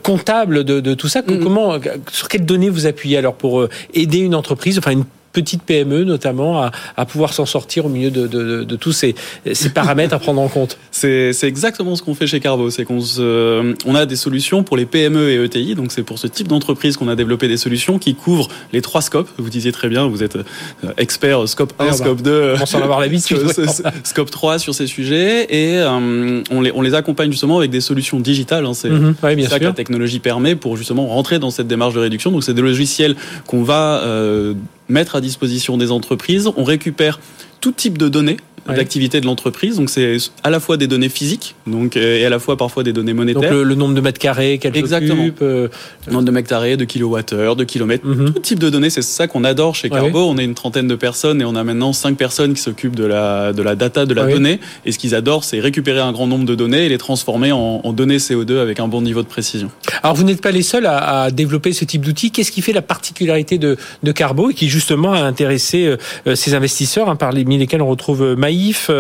comptable de, de tout ça. Mhm. Comment, sur quelles données vous appuyez alors pour aider une entreprise, enfin une petites PME notamment à, à pouvoir s'en sortir au milieu de, de, de tous ces, ces, paramètres à prendre en compte C'est exactement ce qu'on fait chez Carbo, c'est qu'on on a des solutions pour les PME et ETI, donc c'est pour ce type d'entreprise qu'on a développé des solutions qui couvrent les trois scopes. Vous disiez très bien, vous êtes euh, expert scope 1, scope 2, on s'en avoir l'habitude, scope 3 sur ces sujets et euh, on, les, on les accompagne justement avec des solutions digitales. Hein, c'est mm -hmm. ça que la technologie permet pour justement rentrer dans cette démarche de réduction. Donc c'est des logiciels qu'on va euh, mettre à disposition des entreprises. On récupère tout type de données ouais. d'activité de l'entreprise. Donc c'est à la fois des données physiques, donc et à la fois parfois des données monétaires. Donc le, le nombre de mètres carrés qu'elle Exactement. occupe, euh... nombre de mètres carrés, de kilowattheures, de kilomètres, mm -hmm. tout type de données. C'est ça qu'on adore chez Carbo. Ouais. On est une trentaine de personnes et on a maintenant cinq personnes qui s'occupent de la de la data, de la ouais. donnée. Et ce qu'ils adorent, c'est récupérer un grand nombre de données et les transformer en, en, données CO2 avec un bon niveau de précision. Alors vous n'êtes pas les seuls à, à développer ce type d'outils. Qu'est-ce qui fait la particularité de, de Carbo et qui justement a intéressé euh, ces investisseurs, hein, parmi lesquels on retrouve Maïf,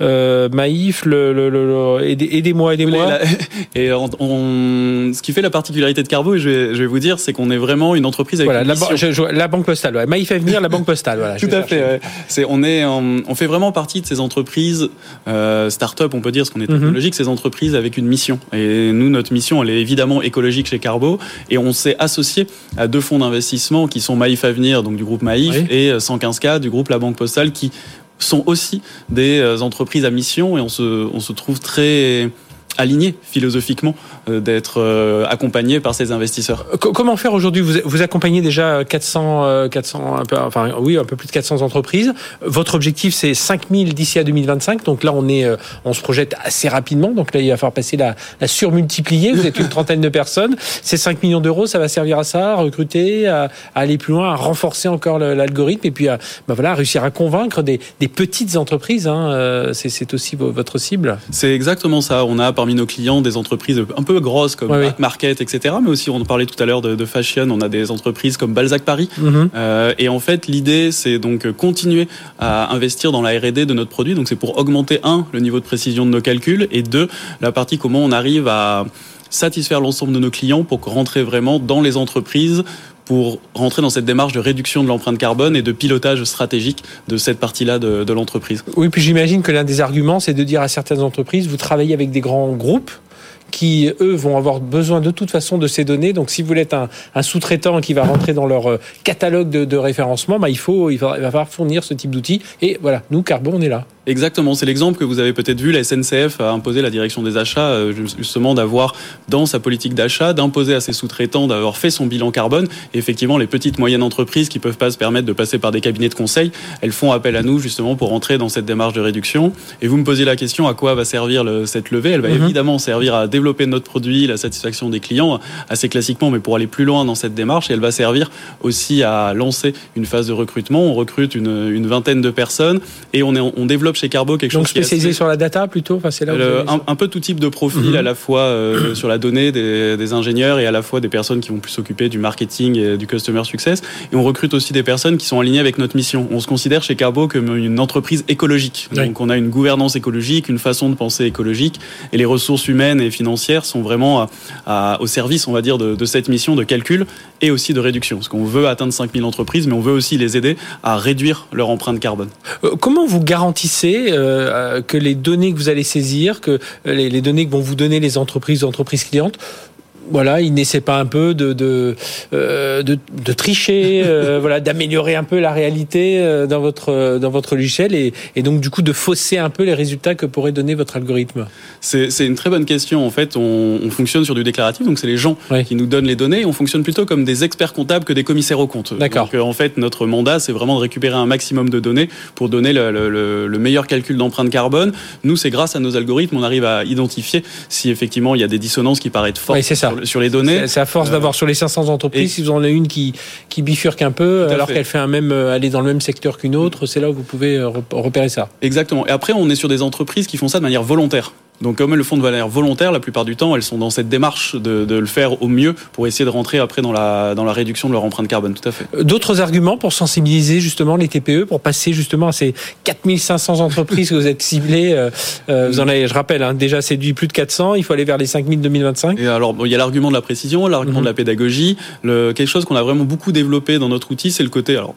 euh, Maïf, le, le, le, aidez-moi, aidez-moi. Et on, on, ce qui fait la particularité de Carbo, et je vais, je vais vous dire, c'est qu'on est vraiment une entreprise avec voilà, une la, mission. je, je, la banque postale. Ouais. Maïf Avenir, la banque postale. Voilà, Tout à fait. Ouais. C'est, on est, on, on, fait vraiment partie de ces entreprises euh, start-up, on peut dire, ce qu'on est technologique, mm -hmm. ces entreprises avec une mission. Et nous, notre mission, elle est évidemment écologique chez Carbo, et on s'est associé à deux fonds d'investissement qui sont Maïf Avenir, donc du groupe Maïf, oui. et 115K du groupe La Banque Postale, qui sont aussi des euh, entreprises à mission et on se, on se trouve très aligné philosophiquement euh, d'être euh, accompagné par ces investisseurs. Comment faire aujourd'hui? Vous, accompagnez déjà 400, euh, 400 un peu, enfin oui, un peu plus de 400 entreprises. Votre objectif c'est 5000 d'ici à 2025. Donc là on est, euh, on se projette assez rapidement. Donc là il va falloir passer la, la surmultiplier. Vous êtes une trentaine de personnes. Ces 5 millions d'euros, ça va servir à ça, à recruter, à, à, aller plus loin, à renforcer encore l'algorithme et puis à ben voilà, réussir à convaincre des, des petites entreprises. Hein. C'est aussi votre cible. C'est exactement ça. On a parmi nos clients des entreprises un peu grosses comme oui. Market, etc. Mais aussi, on parlait tout à l'heure de, de, fashion, on a des entreprises comme Balzac Paris. Mm -hmm. euh, et en fait, l'idée, c'est donc continuer à investir dans la R&D de notre produit. Donc, c'est pour augmenter, un, le niveau de précision de nos calculs, et deux, la partie comment on arrive à satisfaire l'ensemble de nos clients pour rentrer vraiment dans les entreprises pour rentrer dans cette démarche de réduction de l'empreinte carbone et de pilotage stratégique de cette partie-là de, l'entreprise. Oui, puis j'imagine que l'un des arguments, c'est de dire à certaines entreprises, vous travaillez avec des grands groupes qui, eux, vont avoir besoin de toute façon de ces données. Donc, si vous voulez être un, sous-traitant qui va rentrer dans leur catalogue de, de référencement, bah, il, faut, il, va, il va falloir fournir ce type d'outils. Et voilà, nous, Carbon, on est là. Exactement, c'est l'exemple que vous avez peut-être vu. La SNCF a imposé la direction des achats, justement, d'avoir dans sa politique d'achat, d'imposer à ses sous-traitants d'avoir fait son bilan carbone. Et effectivement, les petites moyennes entreprises qui peuvent pas se permettre de passer par des cabinets de conseil, elles font appel à nous justement pour entrer dans cette démarche de réduction. Et vous me posiez la question à quoi va servir le, cette levée? Elle va -hmm. évidemment servir à développer notre produit, la satisfaction des clients, assez classiquement, mais pour aller plus loin dans cette démarche. Et elle va servir aussi à lancer une phase de recrutement. On recrute une, une vingtaine de personnes et on, est, on développe chez Carbo quelque Donc chose spécialisé assez... sur la data plutôt enfin, c'est là le, un, un, peu tout type de profil, mm -hmm. à la fois euh, sur la donnée des, des, ingénieurs et à la fois des personnes qui vont plus s'occuper du marketing et du customer success. Et on recrute aussi des personnes qui sont alignées avec notre mission. On se considère chez Carbo comme une entreprise écologique. Oui. Donc on a une gouvernance écologique, une façon de penser écologique et les ressources humaines et financières sont vraiment à, à, au service, on va dire, de, de, cette mission de calcul et aussi de réduction. Parce qu'on veut atteindre 5000 entreprises, mais on veut aussi les aider à réduire leur empreinte carbone. Euh, comment vous garantissez euh, que les données que vous allez saisir, que les, les données que vont vous donner les entreprises, entreprises clientes, voilà, il n'essaie pas un peu de de, euh, de, de tricher, euh, voilà, d'améliorer un peu la réalité euh, dans votre dans votre logiciel et, et, donc du coup de fausser un peu les résultats que pourrait donner votre algorithme. C'est une très bonne question. En fait, on, on fonctionne sur du déclaratif, donc c'est les gens oui. qui nous donnent les données. On fonctionne plutôt comme des experts comptables que des commissaires aux comptes. D'accord. Donc en fait, notre mandat, c'est vraiment de récupérer un maximum de données pour donner le, le, le meilleur calcul d'empreinte carbone. Nous, c'est grâce à nos algorithmes, on arrive à identifier si effectivement il y a des dissonances qui paraissent fortes. Oui, c'est ça sur les données. C'est à force euh, d'avoir sur les 500 entreprises, si vous en avez une qui, qui bifurque un peu, alors qu'elle fait un même, euh, aller dans le même secteur qu'une autre, c'est là où vous pouvez euh, repérer ça. Exactement. Et après, on est sur des entreprises qui font ça de manière volontaire. Donc comme elles le font de manière volontaire, la plupart du temps, elles sont dans cette démarche de, de, le faire au mieux pour essayer de rentrer après dans la, dans la réduction de leur empreinte carbone. Tout à fait. D'autres arguments pour sensibiliser justement les TPE, pour passer justement à ces 4500 entreprises que vous êtes ciblées. Euh, vous en avez, je rappelle, hein, déjà séduit plus de 400. Il faut aller vers les 5000 2025. Et alors, bon, il y a l'argument de la précision, l'argument mm -hmm. de la pédagogie. Le, quelque chose qu'on a vraiment beaucoup développé dans notre outil, c'est le côté... Alors,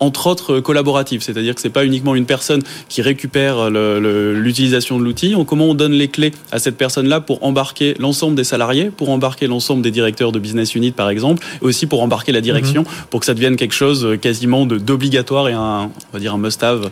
entre autres collaborative, c'est-à-dire que c'est pas uniquement une personne qui récupère l'utilisation de l'outil. Comment on donne les clés à cette personne-là pour embarquer l'ensemble des salariés, pour embarquer l'ensemble des directeurs de business unit par exemple, et aussi pour embarquer la direction, mhm. pour que ça devienne quelque chose quasiment d'obligatoire et un, on va dire un must-have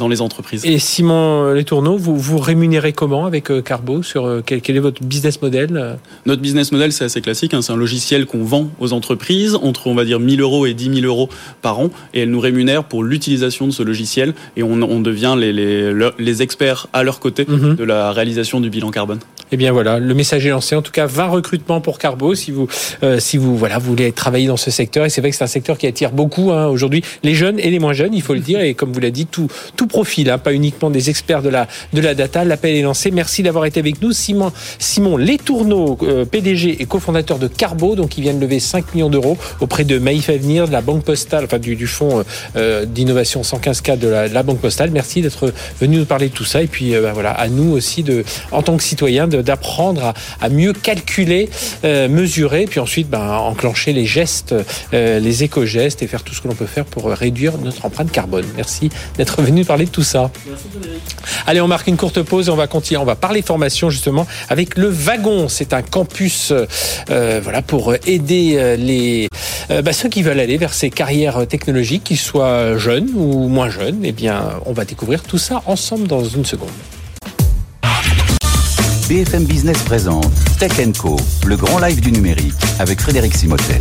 dans les entreprises. Et Simon Letourneau, vous vous rémunérez comment avec euh, Carbo sur euh, quel, est votre business model Notre business model, c'est assez classique. Hein. c'est un logiciel qu'on vend aux entreprises entre, on va dire, 1000 euros et 10 000 euros par an. Et elles nous rémunèrent pour l'utilisation de ce logiciel. Et on, on devient les, les, les, experts à leur côté mhm. de la réalisation du bilan carbone. Eh bien voilà, le message est lancé. En tout cas, 20 recrutements pour Carbo si vous, euh, si vous, voilà, vous voulez travailler dans ce secteur. Et c'est vrai que c'est un secteur qui attire beaucoup hein, aujourd'hui les jeunes et les moins jeunes, il faut le dire. Et comme vous l'avez dit, tout, tout profil, hein, pas uniquement des experts de la, de la data. L'appel est lancé. Merci d'avoir été avec nous. Simon, Simon Letourneau, euh, PDG et cofondateur de Carbo, donc il vient de lever 5 millions d'euros auprès de Maïf Avenir, de la Banque Postale, enfin du, du fonds euh, d'innovation 115K de la, Banque Postale. Merci d'être venu nous parler de tout ça. Et puis bah, voilà, à nous aussi, de, en tant que citoyens, d'apprendre à, mieux calculer, mesurer, puis ensuite ben, enclencher les gestes, les éco-gestes et faire tout ce que l'on peut faire pour réduire notre empreinte carbone. Merci d'être venu parler de tout ça. Allez, on marque une courte pause et on va continuer. On va parler formation justement avec le Wagon. C'est un campus euh, voilà, pour aider euh, les, euh, bah, ceux qui veulent aller vers ces carrières technologiques, qu'ils soient jeunes ou moins jeunes. Eh bien, on va découvrir tout ça ensemble dans une seconde. BFM Business présente Tech Co, le grand live du numérique avec Frédéric Simotet.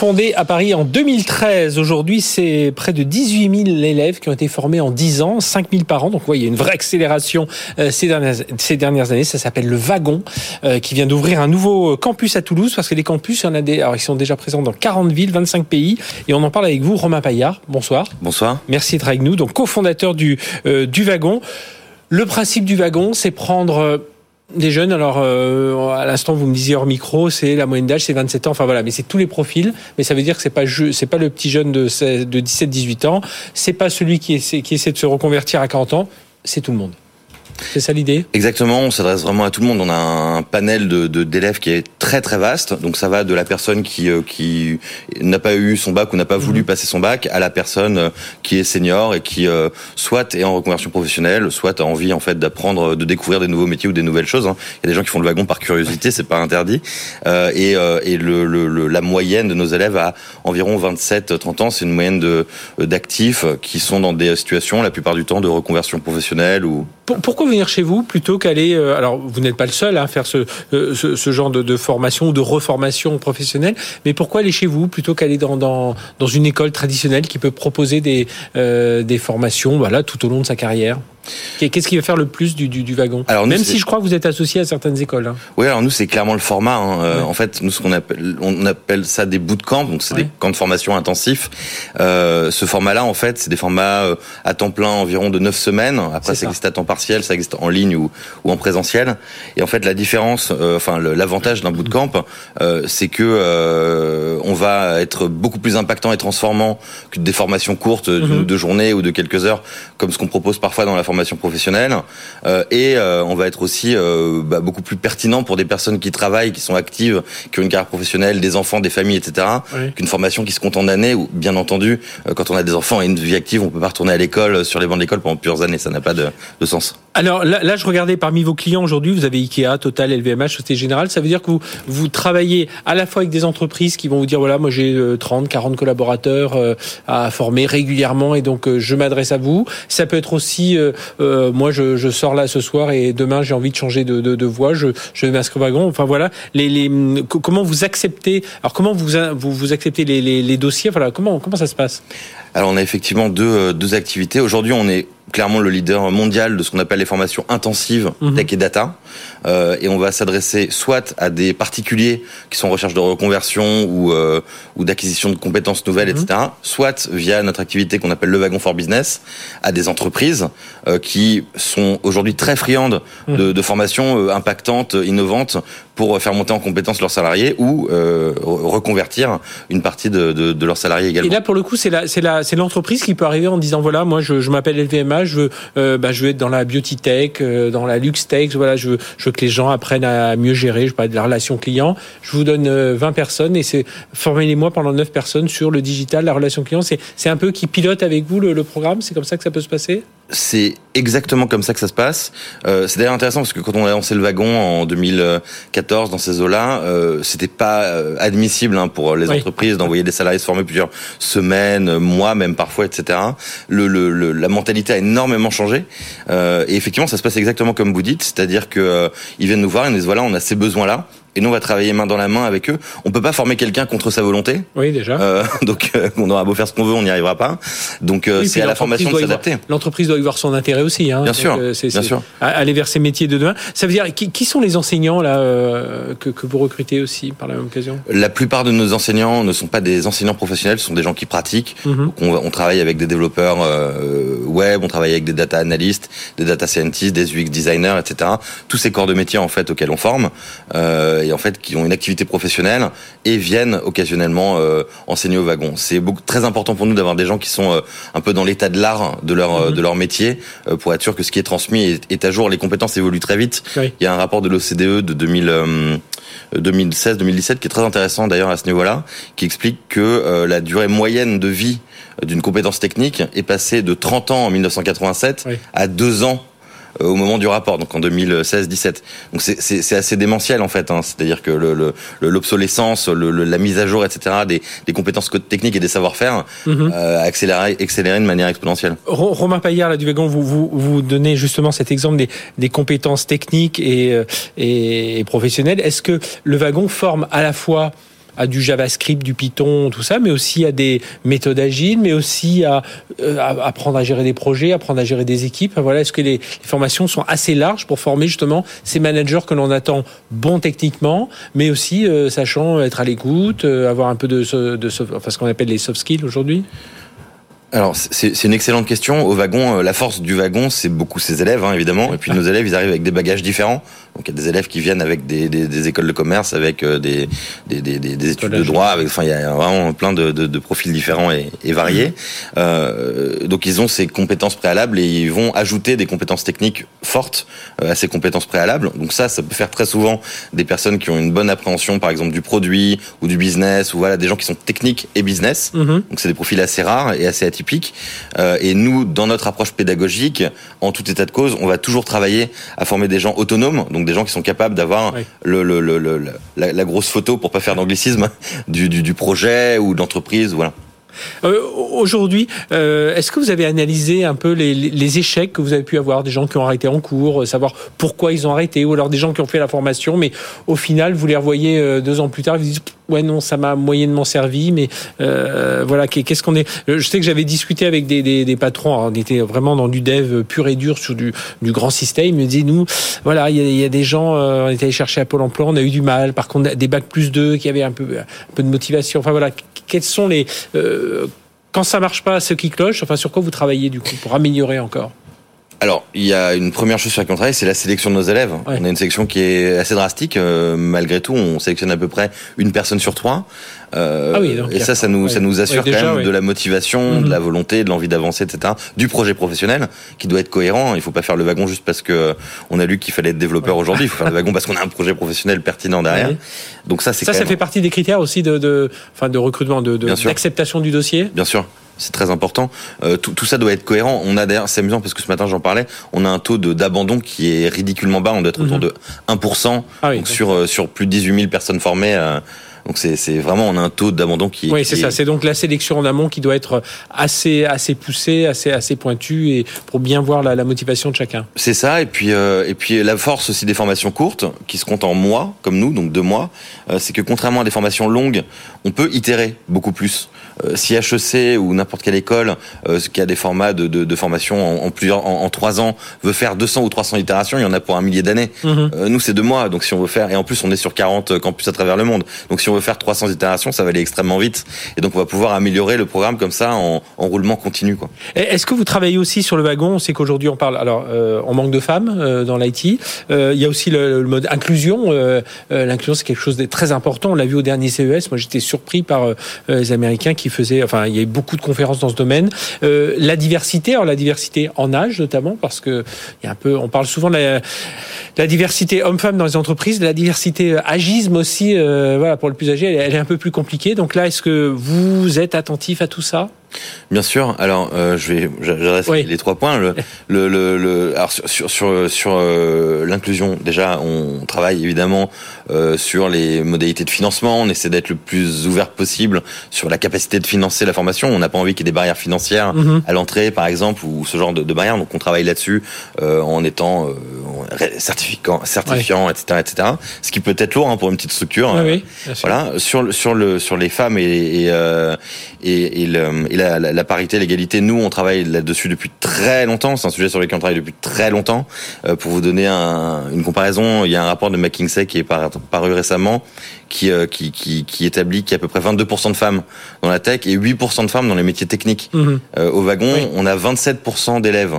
Fondé à Paris en 2013. Aujourd'hui, c'est près de 18 000 élèves qui ont été formés en 10 ans, 5 000 par an. Donc, vous il y a une vraie accélération euh, ces, dernières, ces dernières années. Ça s'appelle le Wagon, euh, qui vient d'ouvrir un nouveau campus à Toulouse, parce que les campus, il y en a des, alors, ils sont déjà présents dans 40 villes, 25 pays. Et on en parle avec vous, Romain Paillard. Bonsoir. Bonsoir. Merci d'être avec nous. Donc, cofondateur du, euh, du Wagon. Le principe du wagon, c'est prendre des jeunes, alors euh, à l'instant vous me disiez hors micro, c'est la moyenne d'âge, c'est 27 ans. Enfin voilà, mais c'est tous les profils. Mais ça veut dire que c'est pas c'est pas le petit jeune de, de 17-18 ans, c'est pas celui qui essaie de se reconvertir à 40 ans, c'est tout le monde. C'est ça l'idée? Exactement, on s'adresse vraiment à tout le monde. On a un panel de d'élèves qui est très très vaste. Donc ça va de la personne qui euh, qui n'a pas eu son bac ou n'a pas mhm. voulu passer son bac à la personne euh, qui est senior et qui euh, soit est en reconversion professionnelle, soit a envie en fait d'apprendre, de découvrir des nouveaux métiers ou des nouvelles choses. Hein. Il y a des gens qui font le wagon par curiosité, c'est pas interdit. et et le, le, la moyenne de nos élèves a environ 27-30 ans. C'est une moyenne de d'actifs qui sont dans des situations la plupart du temps de reconversion professionnelle ou pourquoi venir chez vous plutôt qu'aller euh, Alors, vous n'êtes pas le seul à faire ce, euh, ce, genre de, de, formation ou de reformation professionnelle, mais pourquoi aller chez vous plutôt qu'aller dans, dans, dans, une école traditionnelle qui peut proposer des, euh, des formations voilà, tout au long de sa carrière? Qu'est-ce qui va faire le plus du, du, du wagon? Alors Même si je crois que vous êtes associé à certaines écoles. Hein. Oui, alors nous c'est clairement le format. Hein. Euh, en fait, nous ce qu'on appelle, on appelle ça des bootcamps, donc c'est des camps de formation intensifs. Euh, ce format-là, en fait, c'est des formats euh, à temps plein environ de 9 semaines. Après, ça, existe à temps partiel, ça existe en ligne ou, ou en présentiel. Et en fait, la différence, euh, enfin l'avantage d'un bootcamp, c'est que on va être beaucoup plus impactant et transformant que des formations courtes mm-hmm. de journée ou de quelques heures, comme ce qu'on propose parfois dans la formation professionnelle. Euh, et euh, on va être aussi euh, bah, beaucoup plus pertinent pour des personnes qui travaillent, qui sont actives, qui ont une carrière professionnelle, des enfants, des familles, etc. Qu'une formation qui se compte en années. Ou bien entendu, quand on a des enfants et une vie active, on peut pas retourner à l'école sur les bancs de l'école pendant plusieurs années. Ça n'a pas de, de, sens. Alors là, là, je regardais parmi vos clients aujourd'hui, vous avez Ikea, Total, LVMH, Société Générale. Ça veut dire que vous, vous travaillez à la fois avec des entreprises qui vont vous dire voilà, moi j'ai 30, 40 collaborateurs à former régulièrement et donc je m'adresse à vous. Ça peut être aussi euh, moi je, sors là ce soir et demain j'ai envie de changer de, voie, je, je vais m'inscrire wagon. Enfin voilà, comment vous acceptez Alors comment vous acceptez les, dossiers? Voilà, comment ça se passe? Alors on a effectivement deux, euh, deux activités. Aujourd'hui on est clairement le leader mondial de ce qu'on appelle les formations intensives mhm. tech et data. Euh, et on va s'adresser soit à des particuliers qui sont en recherche de reconversion ou, euh, ou d'acquisition de compétences nouvelles, mhm. etc. Soit via notre activité qu'on appelle le wagon for business à des entreprises euh, qui sont aujourd'hui très friandes mhm. de, de formations impactantes, innovantes pour faire monter en compétence leurs salariés ou euh, reconvertir une partie de, de, de, leurs salariés également. Et là, pour le coup, c'est la, c'est la, c'est l'entreprise qui peut arriver en disant voilà, moi, je, je m'appelle LVMH, je veux, euh, bah, je veux être dans la beauty tech, euh, dans la luxe tech, voilà, je veux, je veux que les gens apprennent à mieux gérer, je parle de la relation client. Je vous donne 20 personnes et c'est formez-les-moi pendant 9 personnes sur le digital, la relation client. C'est, c'est un peu qui pilote avec vous le, le programme? C'est comme ça que ça peut se passer? C'est exactement comme ça que ça se passe. Euh, c'est d'ailleurs intéressant parce que quand on a lancé le wagon en 2014 dans ces eaux-là, euh, c'était pas euh, admissible hein, pour les Oui. entreprises d'envoyer des salariés se former plusieurs semaines, mois, même parfois, etc. Le, le, le- la mentalité a énormément changé. Euh, et effectivement, ça se passe exactement comme vous dites, c'est-à-dire que euh, ils viennent nous voir, ils nous disent voilà, on a ces besoins-là. Et nous, on va travailler main dans la main avec eux. On peut pas former quelqu'un contre sa volonté. Oui, déjà. Euh, donc, euh, on aura beau faire ce qu'on veut, on n'y arrivera pas. Donc, euh, Oui, c'est à la formation de s'adapter. L'entreprise doit y voir son intérêt aussi. Hein. Bien Donc, sûr, euh, bien sûr. Aller vers ces métiers de demain. Ça veut dire qui, qui sont les enseignants là euh, que, que vous recrutez aussi par la même occasion? La plupart de nos enseignants ne sont pas des enseignants professionnels, ce sont des gens qui pratiquent. Mhm. Donc, on, on travaille avec des développeurs euh, web, on travaille avec des data analysts, des data scientists, des UX designers, etc. Tous ces corps de métier en fait auxquels on forme euh, et en fait qui ont une activité professionnelle et viennent occasionnellement euh, enseigner au wagon. C'est très important pour nous d'avoir des gens qui sont euh, un peu dans l'état de l'art de leur euh, Mhm. de leur métier euh, pour être sûr que ce qui est transmis est, est à jour. Les compétences évoluent très vite. Oui. Il y a un rapport de l'OCDE de 2000, euh, 2016-2017 qui est très intéressant d'ailleurs à ce niveau-là, qui explique que euh, la durée moyenne de vie d'une compétence technique est passée de 30 ans en 1987 Oui. à 2 ans euh, au moment du rapport, donc en 2016-17. Donc c'est- assez démentiel en fait, hein. c'est-à-dire que le- le- le- l'obsolescence, le, le- la mise à jour, etc. des, des compétences co- techniques et des savoir-faire Mhm. euh, a accéléré, accéléré de manière exponentielle. Ro- Romain Paillard, là, du Wagon, vous, vous, vous donnez justement cet exemple des, des compétences techniques et, euh, et, et professionnelles. Est-ce que le Wagon forme à la fois à du JavaScript, du Python, tout ça, mais aussi à des méthodes agiles, mais aussi à, euh, apprendre à gérer des projets, apprendre à gérer des équipes. Voilà, est-ce que les, formations sont assez larges pour former justement ces managers que l'on attend bons techniquement, mais aussi euh, sachant être à l'écoute, euh, avoir un peu de, ce qu'on appelle les soft skills aujourd'hui? Alors c'est une excellente question. Au wagon, la force du wagon, c'est beaucoup ses élèves, hein, évidemment. Et puis nos élèves, ils arrivent avec des bagages différents. Donc il y a des élèves qui viennent avec des, des, des écoles de commerce, avec euh, des, des, des, des- des études de droit. Avec, enfin, il y a vraiment plein de, de, de profils différents et, et variés. Euh, donc ils ont ces compétences préalables et ils vont ajouter des compétences techniques fortes euh, à ces compétences préalables. Donc ça, ça peut faire très souvent des personnes qui ont une bonne appréhension, par exemple du produit ou du business, ou voilà des gens qui sont techniques et business. Mhm. Donc c'est des profils assez rares et assez atypiques. Euh, et nous, dans notre approche pédagogique, en tout état de cause, on va toujours travailler à former des gens autonomes, donc des gens qui sont capables d'avoir Oui. le, le, le, le- la, la grosse photo, pour pas faire d'anglicisme, du, du, du projet ou de l'entreprise, voilà. Euh, Aujourd'hui, euh, est-ce que vous avez analysé un peu les, les- échecs que vous avez pu avoir, des gens qui ont arrêté en cours, euh, savoir pourquoi ils ont arrêté, ou alors des gens qui ont fait la formation, mais au final, vous les revoyez euh, deux ans plus tard, vous disent ouais non, ça m'a moyennement servi, mais euh, voilà, qu'est- qu'est-ce qu'on est? Je sais que j'avais discuté avec des, des, des patrons, alors, on était vraiment dans du dev pur et dur sur du, du grand système. Ils me disaient nous, voilà, il y, a- y a des gens, on est allé chercher à Pôle Emploi, on a eu du mal. Par contre, des bacs plus 2 qui avaient un peu, un peu de motivation. Enfin voilà, quels sont les euh, quand ça marche pas, ce qui cloche, enfin sur quoi vous travaillez du coup pour améliorer encore? Alors, il y a une première chose sur laquelle on travaille, c'est la sélection de nos élèves. Ouais. On a une sélection qui est assez drastique. euh, malgré tout, on sélectionne à peu près une personne sur trois. Euh, Ah oui, donc et ça, ça nous, ouais. ça nous assure Ouais, déjà, quand même de la motivation, Mhm. de la volonté, de l'envie d'avancer, etc. Du projet professionnel qui doit être cohérent. Il faut pas faire le wagon juste parce que euh, on a lu qu'il fallait être développeur aujourd'hui. Il faut faire le wagon parce qu'on a un projet professionnel pertinent derrière. Donc ça, c'est Ça, ça même- fait partie des critères aussi de, de, enfin, de recrutement, de, d'acceptation du dossier? Bien sûr. C'est très important. Euh, tout, tout ça doit être cohérent. On a d'ailleurs, c'est amusant parce que ce matin j'en parlais, on a un taux d'abandon qui est ridiculement bas. On doit être autour Mhm. de 1%. Ah oui, donc sur euh, sur plus de 18 000 personnes formées. euh, donc c'est vraiment on a un taux d'abandon qui est. Oui, c'est est- ça. C'est donc la sélection en amont qui doit être assez, assez poussée, assez, assez pointue et pour bien voir la, la motivation de chacun. C'est ça. Et puis euh, et puis la force aussi des formations courtes qui se comptent en mois comme nous, donc deux mois, euh, c'est que contrairement à des formations longues, on peut itérer beaucoup plus. Si HEC ou n'importe quelle école euh, qui a des formats de, de, de formation en, en plusieurs en, en, trois ans veut faire 200 ou 300 itérations, il y en a pour un millier d'années. Mhm. Euh, nous, c'est deux mois. Donc, si on veut faire, et en plus, on est sur 40 campus à travers le monde. Donc, si on veut faire 300 itérations, ça va aller extrêmement vite. Et donc, on va pouvoir améliorer le programme comme ça en, en roulement continu. Quoi. Est-ce que vous travaillez aussi sur le wagon? On sait qu'aujourd'hui, on parle. Alors, euh, on manque de femmes euh, dans l'IT. Euh, il y a aussi le, le mode inclusion. L'inclusion, c'est quelque chose de très important. On l'a vu au dernier CES. Moi, j'étais surpris par les Américains qui faisaient. Enfin, il y a eu beaucoup de conférences dans ce domaine. Euh, la diversité, alors la diversité en âge notamment, parce que il y a un peu. On parle souvent de la, la diversité homme-femme dans les entreprises, la diversité euh, agisme aussi. euh, voilà, pour le plus âgé, elle, elle est un peu plus compliquée. Donc là, est-ce que vous êtes attentif à tout ça? Bien sûr. Alors, euh, je vais, j'adresse Oui. les trois points. Le, le, le, le- alors sur sur sur, sur, euh, l'inclusion, déjà, on travaille évidemment euh, sur les modalités de financement. On essaie d'être le plus ouvert possible sur la capacité de financer la formation. On n'a pas envie qu'il y ait des barrières financières Mhm. à l'entrée, par exemple, ou ce genre de, de barrières. Donc, on travaille là-dessus euh, en étant euh, certifiant, certifiant, etc., etc. Ce qui peut être lourd hein, pour une petite structure. Oui, Euh, oui. bien sûr. voilà, sur le sur le sur les femmes et et euh, et, et, le- et la, la, la parité, l'égalité, nous on travaille là-dessus depuis très longtemps. C'est un sujet sur lequel on travaille depuis très longtemps. Euh, pour vous donner un- une comparaison, il y a un rapport de McKinsey qui est par- paru récemment qui, euh, qui qui qui établit qu'il y a à peu près 22% de femmes dans la tech et 8% de femmes dans les métiers techniques. Mhm. Euh, au wagon, Oui. on a 27% d'élèves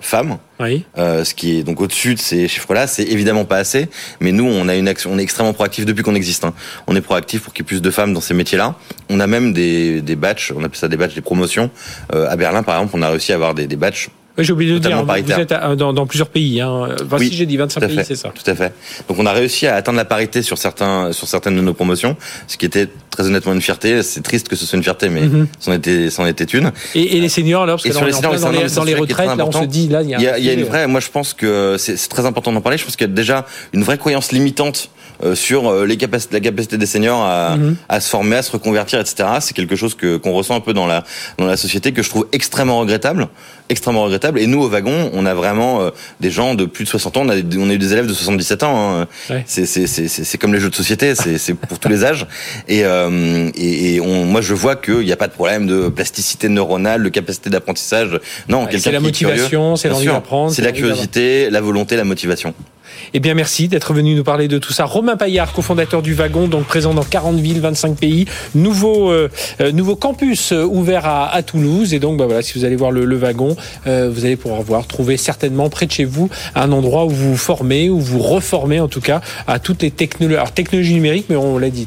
femmes. Oui. Euh, ce qui est donc au-dessus de ces chiffres-là, c'est évidemment pas assez. Mais nous, on a une action, on est extrêmement proactif depuis qu'on existe. hein. On est proactif pour qu'il y ait plus de femmes dans ces métiers-là. On a même des, des batchs, on appelle ça des batchs, des promotions. Euh, à Berlin, par exemple, on a réussi à avoir des, des batchs. Oui, j'ai oublié de dire, vous paritaire. êtes à- dans, dans plusieurs pays. Hein. Enfin, Oui, si j'ai dit 25 Tout à pays, c'est ça. Tout à fait. Donc on a réussi à atteindre la parité sur certains, sur certaines de nos promotions, ce qui était très honnêtement une fierté. C'est triste que ce soit une fierté, mais Mhm. c'en était, c'en était une. Et, et les seniors, alors, parce que là, on les en seniors, dans les, dans retraites, là, on se dit, là, il y a, Il y a, un il y a une vraie, moi je pense que c'est c'est très important d'en parler. Je pense qu'il y a déjà une vraie croyance limitante sur euh, les capacités, la capacité des seniors à, Mhm. à se former, à se reconvertir, etc. C'est quelque chose que qu'on ressent un peu dans la dans la société que je trouve extrêmement regrettable, extrêmement regrettable. Et nous au wagon, on a vraiment euh, des gens de plus de 60 ans. On a, on a eu des élèves de 77 ans. hein. Ouais. C'est c'est c'est c'est comme les jeux de société. C'est c'est pour tous les âges. Et euh, et, et on, moi je vois qu'il n'y a pas de problème de plasticité neuronale, de capacité d'apprentissage. Non, Ouais, c'est la motivation, c'est l'envie d'apprendre, C'est la curiosité, la volonté, la motivation. Eh bien, merci d'être venu nous parler de tout ça. Romain Paillard, cofondateur du Wagon, donc présent dans 40 villes, 25 pays. Nouveau, euh, euh, nouveau campus euh, ouvert à, à Toulouse. Et donc, bah voilà, si vous allez voir le, le Wagon, euh, vous allez pouvoir voir, trouver certainement près de chez vous un endroit où vous vous formez, où vous reformez en tout cas à toutes les technologies, alors technologies numériques, mais on l'a dit,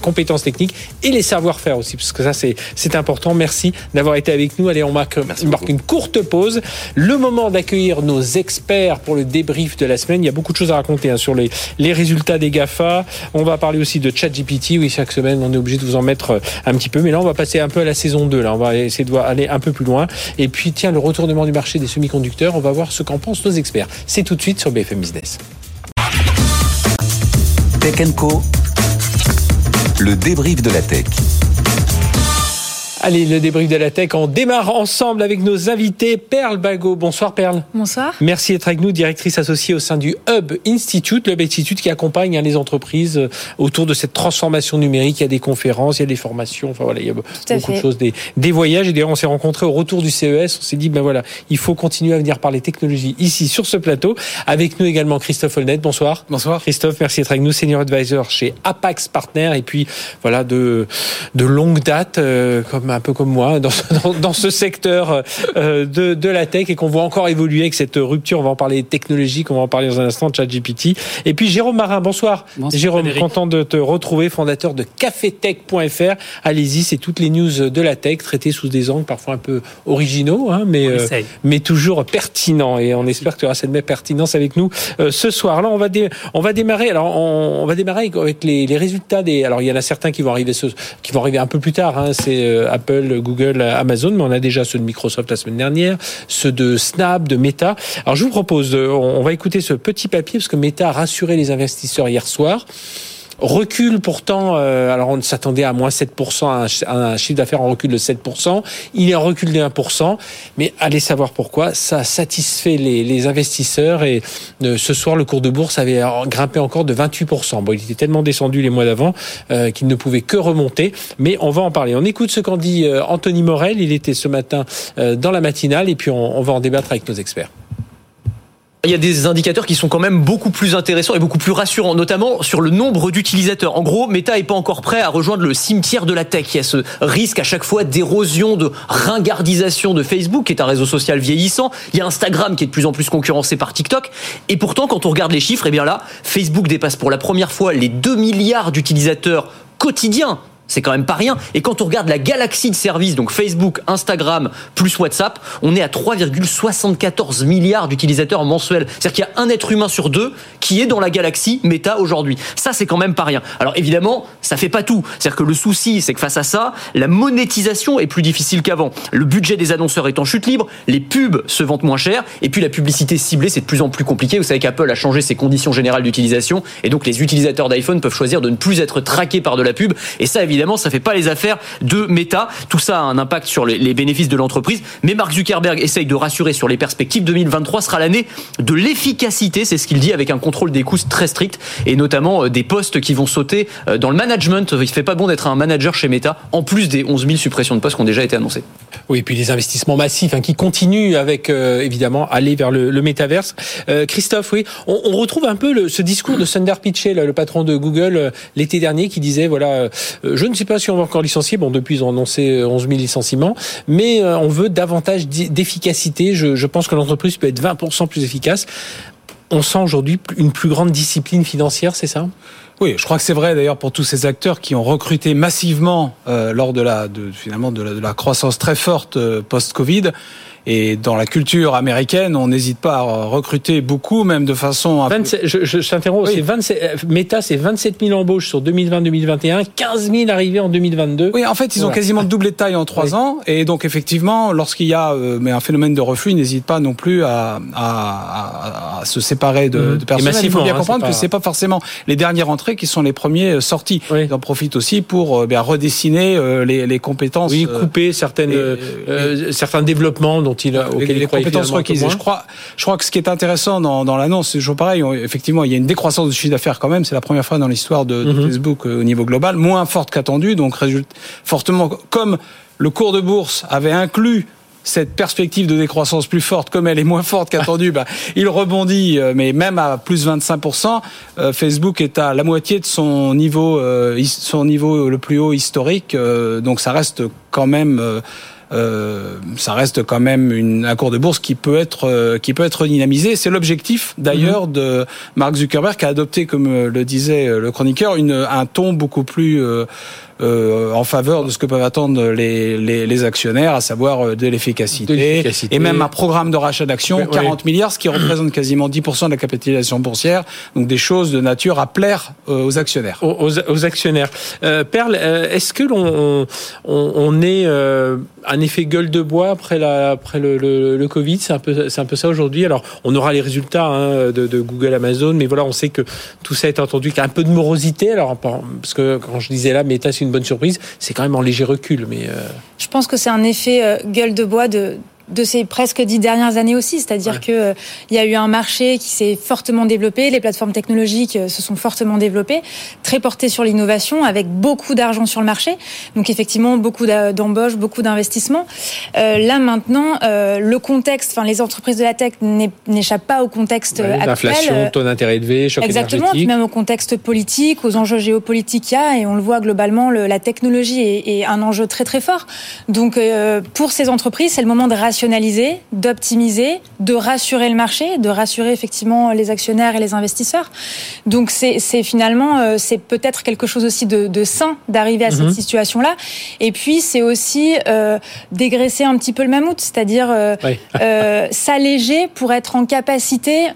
compétences techniques et les savoir-faire aussi, parce que ça c'est c'est important. Merci d'avoir été avec nous. Allez, on marque, Merci on marque une courte pause. Le moment d'accueillir nos experts pour le débrief de la semaine. Il y a beaucoup de choses à raconter hein, sur les, résultats des GAFA. On va parler aussi de ChatGPT. Oui, chaque semaine, on est obligé de vous en mettre euh, un petit peu. Mais là, on va passer un peu à la saison 2. Là, on va essayer de aller un peu plus loin. Et puis, tiens, le retournement du marché des semi-conducteurs. On va voir ce qu'en pensent nos experts. C'est tout de suite sur BFM Business. Tech Co. Le débrief de la tech. Allez, le débrief de la tech. On démarre ensemble avec nos invités. Perle Bagot. Bonsoir, Perle. Bonsoir. Merci d'être avec nous, directrice associée au sein du Hub Institute, le Hub Institute qui accompagne hein, les entreprises euh, autour de cette transformation numérique. Il y a des conférences, il y a des formations, enfin voilà, il y a beaucoup de fait. choses, des, des voyages. Et d'ailleurs, on s'est rencontrés au retour du CES. On s'est dit, ben voilà, il faut continuer à venir parler technologie ici sur ce plateau. Avec nous également Christophe Holnet. Bonsoir. Bonsoir. Christophe, merci d'être avec nous, senior advisor chez Apax Partner et puis voilà de de longue date, euh, comme un peu comme moi, dans ce, dans, dans ce secteur euh, de, de la tech et qu'on voit encore évoluer avec cette rupture. On va en parler technologique, on va en parler dans un instant de ChatGPT. Et puis Jérôme Marin, bonsoir. Bonsoir, Jérôme, content de te retrouver, fondateur de cafetech.fr. Allez-y, c'est toutes les news de la tech traitées sous des angles parfois un peu originaux, hein, mais euh, mais toujours pertinent. Et on espère que tu auras cette même pertinence avec nous euh, ce soir. Là, on va, dé- on va démarrer. Alors, on, on va démarrer avec les, les résultats des. Alors, il y en a certains qui vont arriver, ce- qui vont arriver un peu plus tard. Hein. C'est euh, Apple, Google, Amazon, mais on a déjà ceux de Microsoft la semaine dernière, ceux de Snap, de Meta. Alors, je vous propose, on, on va écouter ce petit papier parce que Meta a rassuré les investisseurs hier soir. Recule pourtant, euh, alors on s'attendait à moins 7%, à un, un chiffre d'affaires en recul de 7%, il est en recul de 1%, mais allez savoir pourquoi, ça satisfait les, les investisseurs et euh, ce soir le cours de bourse avait grimpé encore de 28%. Bon, il était tellement descendu les mois d'avant euh, qu'il ne pouvait que remonter, mais on va en parler. On écoute ce qu'en dit euh, Anthony Morel, il était ce matin euh, dans la matinale et puis on, on va en débattre avec nos experts. Il y a des indicateurs qui sont quand même beaucoup plus intéressants et beaucoup plus rassurants, notamment sur le nombre d'utilisateurs. En gros, Meta est pas encore prêt à rejoindre le cimetière de la tech. Il y a ce risque à chaque fois d'érosion, de ringardisation de Facebook, qui est un réseau social vieillissant. Il y a Instagram qui est de plus en plus concurrencé par TikTok. Et pourtant, quand on regarde les chiffres, eh bien là, Facebook dépasse pour la première fois les 2 milliards d'utilisateurs quotidiens c'est quand même pas rien. Et quand on regarde la galaxie de services, donc Facebook, Instagram, plus WhatsApp, on est à 3,74 milliards d'utilisateurs mensuels. C'est-à-dire qu'il y a un être humain sur deux qui est dans la galaxie Meta aujourd'hui. Ça, c'est quand même pas rien. Alors évidemment, ça fait pas tout. C'est-à-dire que le souci, c'est que face à ça, la monétisation est plus difficile qu'avant. Le budget des annonceurs est en chute libre, les pubs se vendent moins cher, et puis la publicité ciblée, c'est de plus en plus compliqué. Vous savez qu'Apple a changé ses conditions générales d'utilisation, et donc les utilisateurs d'iPhone peuvent choisir de ne plus être traqués par de la pub. Et ça, évidemment, ça fait pas les affaires de Meta. Tout ça a un impact sur les, bénéfices de l'entreprise. Mais Mark Zuckerberg essaye de rassurer sur les perspectives. 2023 sera l'année de l'efficacité, c'est ce qu'il dit, avec un contrôle des coûts très strict et notamment euh, des postes qui vont sauter euh, dans le management. Il fait pas bon d'être un manager chez Meta, en plus des 11 000 suppressions de postes qui ont déjà été annoncées. Oui, et puis les investissements massifs hein, qui continuent avec euh, évidemment aller vers le, le métaverse. Christophe, oui, on, retrouve un peu ce discours de Sundar Pichai, le patron de Google, l'été dernier, qui disait voilà, je sais pas si on va encore licencier. Bon, depuis ils ont annoncé 11 000 licenciements, mais on veut davantage d'efficacité. Je, je pense que l'entreprise peut être 20% plus efficace. On sent aujourd'hui une plus grande discipline financière, c'est ça? Oui, je crois que c'est vrai d'ailleurs pour tous ces acteurs qui ont recruté massivement euh, lors de la finalement de la, croissance très forte euh, post-Covid. Et dans la culture américaine, on n'hésite pas à recruter beaucoup, même de façon. 27, peu... Je, je, je t'interromps. Oui. C'est 27, Meta, c'est 27 000 embauches sur 2020-2021, 15 000 arrivées en 2022. Oui, en fait, ils ont quasiment doublé de taille en trois oui. ans. Et donc, effectivement, lorsqu'il y a euh, mais un phénomène de reflux, ils n'hésitent pas non plus à, à, à, à se séparer de, mmh. de personnes. Il faut bien hein, comprendre pas... que c'est pas forcément les dernières entrées qui sont les premiers euh, sortis. Oui. Ils en profitent aussi pour euh, bien, redessiner euh, les, les, compétences. Oui, couper certaines, et, certains développements dont il, les, les compétences requises. Je crois, je crois que ce qui est intéressant dans, dans l'annonce, c'est toujours pareil. Effectivement, il y a une décroissance du chiffre d'affaires quand même. C'est la première fois dans l'histoire de, de mm -hmm. Facebook au niveau global, moins forte qu'attendu. Donc, résulte fortement comme le cours de bourse avait inclus cette perspective de décroissance plus forte, comme elle est moins forte qu'attendu, bah, il rebondit, mais même à plus 25%, euh, Facebook est à la moitié de son niveau, euh, son niveau le plus haut historique, euh, donc ça reste quand même euh, ça reste quand même une, un cours de bourse qui peut être euh, qui peut être dynamisé. C'est l'objectif d'ailleurs mmh. de Mark Zuckerberg qui a adopté, comme euh, le disait euh, le chroniqueur, une, un ton beaucoup plus euh, euh, en faveur de ce que peuvent attendre les, les, les actionnaires, à savoir de l'efficacité et même un programme de rachat d'actions, oui, 40 oui. milliards, ce qui représente quasiment 10% de la capitalisation boursière. Donc des choses de nature à plaire aux actionnaires. Aux, aux actionnaires. Euh, Perle, est-ce que l'on on, on, est euh, un effet gueule de bois après, la, après le, le, le Covid? C'est un, peu, un peu ça aujourd'hui. Alors on aura les résultats hein, de, de, Google, Amazon, mais voilà, on sait que tout ça est entendu qu'il y a un peu de morosité. Alors parce que quand je disais là, Meta c'est une bonne surprise. C'est quand même en léger recul, mais. Euh... Je pense que c'est un effet euh, gueule de bois de de ces presque dix dernières années aussi, c'est-à-dire ouais. que euh, il y a eu un marché qui s'est fortement développé, les plateformes technologiques euh, se sont fortement développées, très portées sur l'innovation, avec beaucoup d'argent sur le marché, donc effectivement beaucoup d'embauches, beaucoup d'investissements. Euh, là maintenant, euh, le contexte, enfin les entreprises de la tech n'échappent pas au contexte ouais, actuel. L'inflation, taux d'intérêt élevé, choc Exactement, énergétique. même au contexte politique, aux enjeux géopolitiques qu'il y a, et on le voit globalement, le, la technologie est, est, un enjeu très très fort. Donc euh, pour ces entreprises, c'est le moment de rationaliser, d'optimiser, de rassurer le marché, de rassurer effectivement les actionnaires et les investisseurs. Donc c'est finalement euh, c'est peut-être quelque chose aussi de, de sain d'arriver à cette mhm. situation-là. Et puis c'est aussi euh, dégraisser un petit peu le mammouth, c'est-à-dire euh, oui. euh, s'alléger pour être en capacité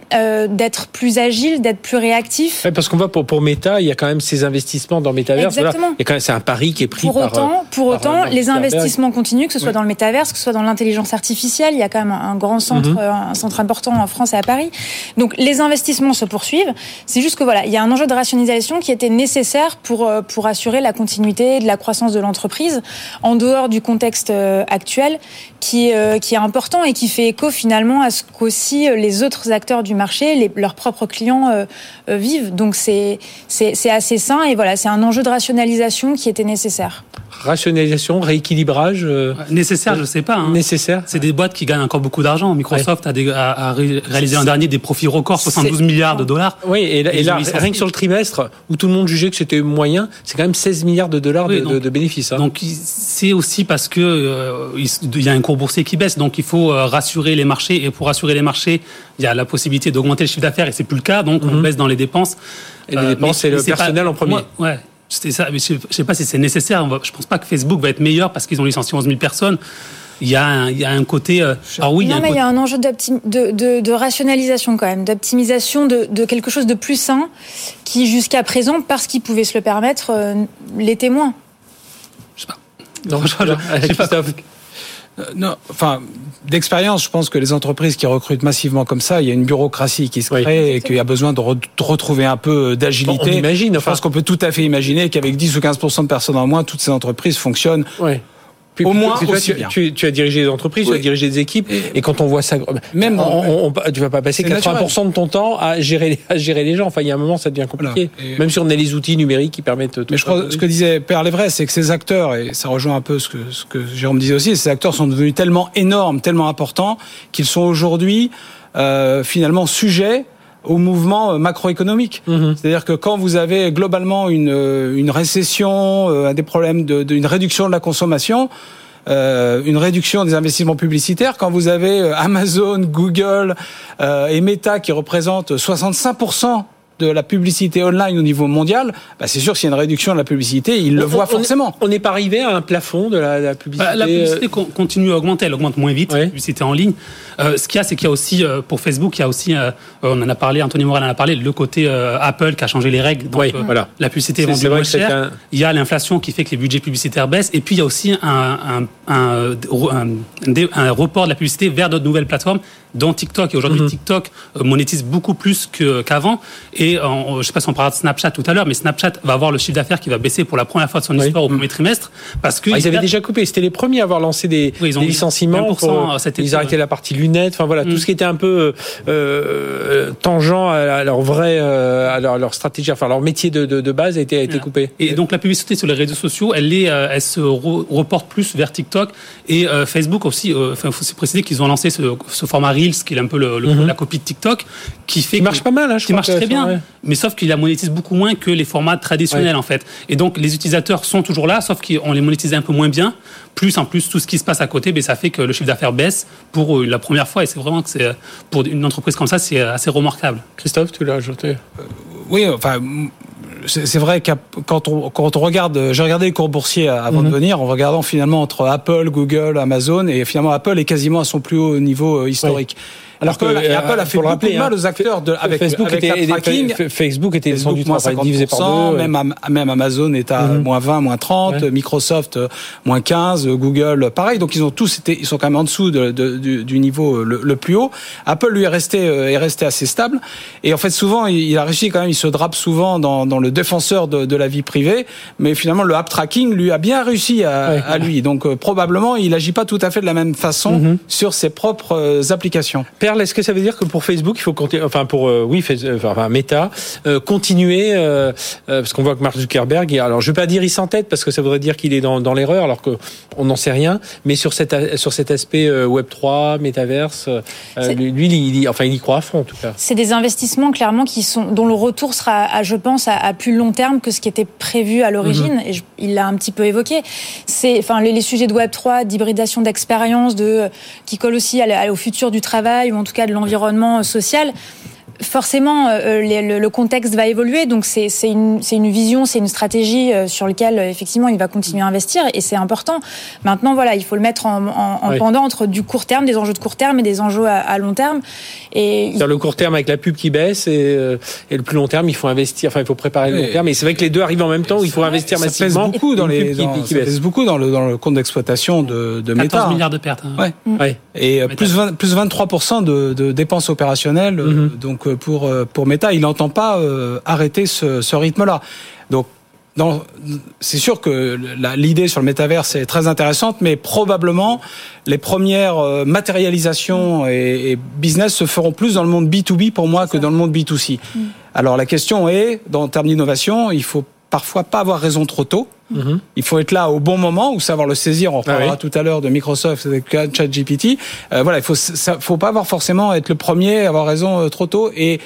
d'être plus agile, d'être plus réactif. Oui, parce qu'on voit pour, pour Meta, il y a quand même ces investissements dans Metaverse. Exactement. Voilà. Et quand même c'est un pari qui est pris pour par. Autant, pour par autant, les investissements continuent, que ce soit oui. dans le métaverse, que ce soit dans l'intelligence artificielle artificielle. Il y a quand même un grand centre, Mhm. un centre important en France et à Paris. Donc les investissements se poursuivent. C'est juste que voilà, il y a un enjeu de rationalisation qui était nécessaire pour euh, pour assurer la continuité de la croissance de l'entreprise en dehors du contexte euh, actuel qui euh, qui est important et qui fait écho finalement à ce qu'aussi euh, les autres acteurs du marché, les, leurs propres clients euh, euh, vivent. Donc c'est c'est assez sain et voilà, c'est un enjeu de rationalisation qui était nécessaire. Rationalisation, rééquilibrage euh, Nécessaire, je sais pas. hein. nécessaire. C'est des boîtes qui gagnent encore beaucoup d'argent. Microsoft a, des- a- a ré- réalisé l'an dernier des profits records, 72 milliards de dollars. Oui, et là, et rien que sur le trimestre, où tout le monde jugeait que c'était moyen, c'est quand même 16 milliards de dollars Oui, de, donc- de- de bénéfices. hein. Donc c'est aussi parce que euh, il y a un cours boursier qui baisse, donc il faut euh, rassurer les marchés. Et pour rassurer les marchés, il y a la possibilité d'augmenter le chiffre d'affaires et c'est plus le cas, donc on baisse dans les dépenses. Et les Euh, dépenses, c'est le pas- personnel en premier. moi, ouais, c'était ça. Mais je, je sais pas si c'est nécessaire. Je pense pas que Facebook va être meilleur parce qu'ils ont licencié 11 000 personnes. Il y a un, il y a un côté. euh, alors oui, il y a non, un mais il y a un enjeu de, de, de rationalisation quand même, d'optimisation de, de quelque chose de plus sain qui jusqu'à présent, parce qu'ils pouvaient se le permettre, euh, l'était moins. je sais pas. Non, je- je- Christophe. Euh, Non, enfin, d'expérience, je pense que les entreprises qui recrutent massivement comme ça, il y a une bureaucratie qui se Oui. crée et qu'il y a besoin de, re- de retrouver un peu d'agilité. On imagine, Je enfin. pense qu'on peut tout à fait imaginer qu'avec 10 ou 15 de personnes en moins, toutes ces entreprises fonctionnent. Au moins aussi tu, bien. tu- tu as dirigé des entreprises, tu as dirigé des équipes, et, quand on voit ça, Même dans- on, on- on- tu vas pas passer C'est 80% de ton temps à gérer, les- à gérer les gens. Enfin, il y a un moment, ça devient compliqué. Voilà. Même si on a les outils numériques qui permettent. tout Mais je crois, ce que disait Père Lévray, c'est que ces acteurs, et ça rejoint un peu ce que, ce que Jérôme disait aussi, ces acteurs sont devenus tellement énormes, tellement importants, qu'ils sont aujourd'hui euh, finalement sujets au mouvement euh, macroéconomique. Mhm. C'est-à-dire que quand vous avez globalement une, euh, une récession, euh, des problèmes de, de- une réduction de la consommation, euh, une réduction des investissements publicitaires, quand vous avez Amazon, Google euh, et Meta qui représentent 65% de la publicité online au niveau mondial, bah c'est sûr s'il y a une réduction de la publicité, ils le On- voient on- forcément. On n'est pas arrivé à un plafond de la, la publicité. Bah, la publicité con- continue à augmenter, elle augmente moins vite, la publicité en ligne. Euh, ce qu'il y a, c'est qu'il y a aussi, euh, pour Facebook, il y a aussi, euh, on en a parlé, Anthony Morel en a parlé, le côté euh, Apple qui a changé les règles. Donc, Oui, euh, voilà. La publicité est C'est- vendue c'est vrai moins cher. un- Il y a l'inflation qui fait que les budgets publicitaires baissent. Et puis, il y a aussi un, un, un, un, un- un report de la publicité vers d'autres nouvelles plateformes, dont TikTok. Et aujourd'hui, Mhm. TikTok euh, monétise beaucoup plus qu'avant. Et euh, on- je sais pas si on parlera de Snapchat tout à l'heure, mais Snapchat va avoir le chiffre d'affaires qui va baisser pour la première fois de son Oui. histoire au premier trimestre. Parce que Ah, ils avaient a- déjà coupé. C'était les premiers à avoir lancé des, Oui, ils ont des licenciements. 20% pour- cet ils été, arrêtaient ouais. la partie lunettes. Enfin voilà, tout Mm. ce qui était un peu euh, tangent à, leur vrai, euh, à leur, leur stratégie, enfin leur métier de, de, de base a été, a été Voilà. coupé. Et donc la publicité sur les réseaux sociaux, elle est, euh, elle se re- reporte plus vers TikTok et euh, Facebook aussi. euh, Enfin, faut aussi préciser qu'ils ont lancé ce, ce format Reels, qui est un peu le- le- Mhm. la copie de TikTok, qui fait Qui marche pas mal, hein, je qui crois marche que très bien, ouais. mais sauf qu'il la monétise beaucoup moins que les formats traditionnels en fait. Et donc les utilisateurs sont toujours là, sauf qu'on les monétise un peu moins bien. Plus en plus tout ce qui se passe à côté, ben, ça fait que le chiffre d'affaires baisse pour euh, la première fois. Et c'est vraiment que c'est pour une entreprise comme ça, c'est assez remarquable. Christophe, tu l'as ajouté? Oui, enfin, c'est vrai que quand on, quand on regarde, j'ai regardé les cours boursiers avant Mhm. de venir, en regardant finalement entre Apple, Google, Amazon, et finalement Apple est quasiment à son plus haut niveau euh, historique. Alors que Apple, euh, Apple a fait le beaucoup rappeler, de mal hein, aux acteurs de, avec, Facebook avec était, tracking. Facebook était descendu moins trois fois, divisé par 50%, deux. ouais. même, Am- même Amazon est à Mhm. moins 20, moins 30, Ouais. Microsoft euh, moins 15, euh, Google pareil. Donc ils ont tous été, ils sont quand même en dessous de, de- du, du niveau le, le plus haut. Apple lui est resté est resté assez stable. Et en fait souvent il, il a réussi quand même, il se drape souvent dans, dans le défenseur de, de la vie privée, mais finalement le app tracking lui a bien réussi à, Ouais. à lui. Donc euh, probablement il agit pas tout à fait de la même façon Mhm. sur ses propres applications. Est-ce que ça veut dire que pour Facebook, il faut continuer, enfin pour euh, oui, euh, enfin Meta, euh, continuer euh, parce qu'on voit que Mark Zuckerberg, alors je vais pas dire il s'entête parce que ça voudrait dire qu'il est dans, dans l'erreur alors que on n'en sait rien, mais sur cet a- sur cet aspect Web 3, métaverse, lui, il, y- enfin il y croit à fond en tout cas. C'est des investissements clairement qui sont dont le retour sera, à, je pense, à, à plus long terme que ce qui était prévu à l'origine. Et je- il l'a un petit peu évoqué. C'est, enfin, les, les sujets de Web 3, d'hybridation d'expérience, de qui collent aussi à au futur du travail en tout cas de l'environnement social forcément, euh, les- le, le contexte va évoluer, donc c'est c'est une, c'est une vision, c'est une stratégie euh, sur laquelle euh, effectivement il va continuer à investir et c'est important. Maintenant, voilà, il faut le mettre en, en, en Oui. pendant entre du court terme, des enjeux de court terme et des enjeux à, à long terme. Et Sur le court terme avec la pub qui baisse et, euh, et le plus long terme, il faut investir. Enfin, il faut préparer le long terme. Et c'est vrai que les deux arrivent en même temps où il faut investir Ça pèse massivement. beaucoup dans les, qui- dans- qui ça baisse. pèse beaucoup dans le, dans le compte d'exploitation de, de 14 Meta. hein. milliards de pertes. hein. Ouais. Ouais. Et euh, plus, 20 plus 23% de, de dépenses opérationnelles. euh, Mhm. Donc euh, pour euh, pour Meta, il n'entend pas euh, arrêter ce, ce rythme-là. Donc c'est sûr que l'idée sur le métaverse est très intéressante, mais probablement les premières matérialisations et, et business se feront plus dans le monde B2B pour moi que dans le monde B2C. Alors la question est, dans en termes d'innovation, il faut parfois pas avoir raison trop tôt. Mhm. Il faut être là au bon moment ou savoir le saisir. On reparlera Ah oui. tout à l'heure de Microsoft avec ChatGPT. Euh, voilà, il faut ça, faut pas avoir forcément être le premier, avoir raison euh, trop tôt et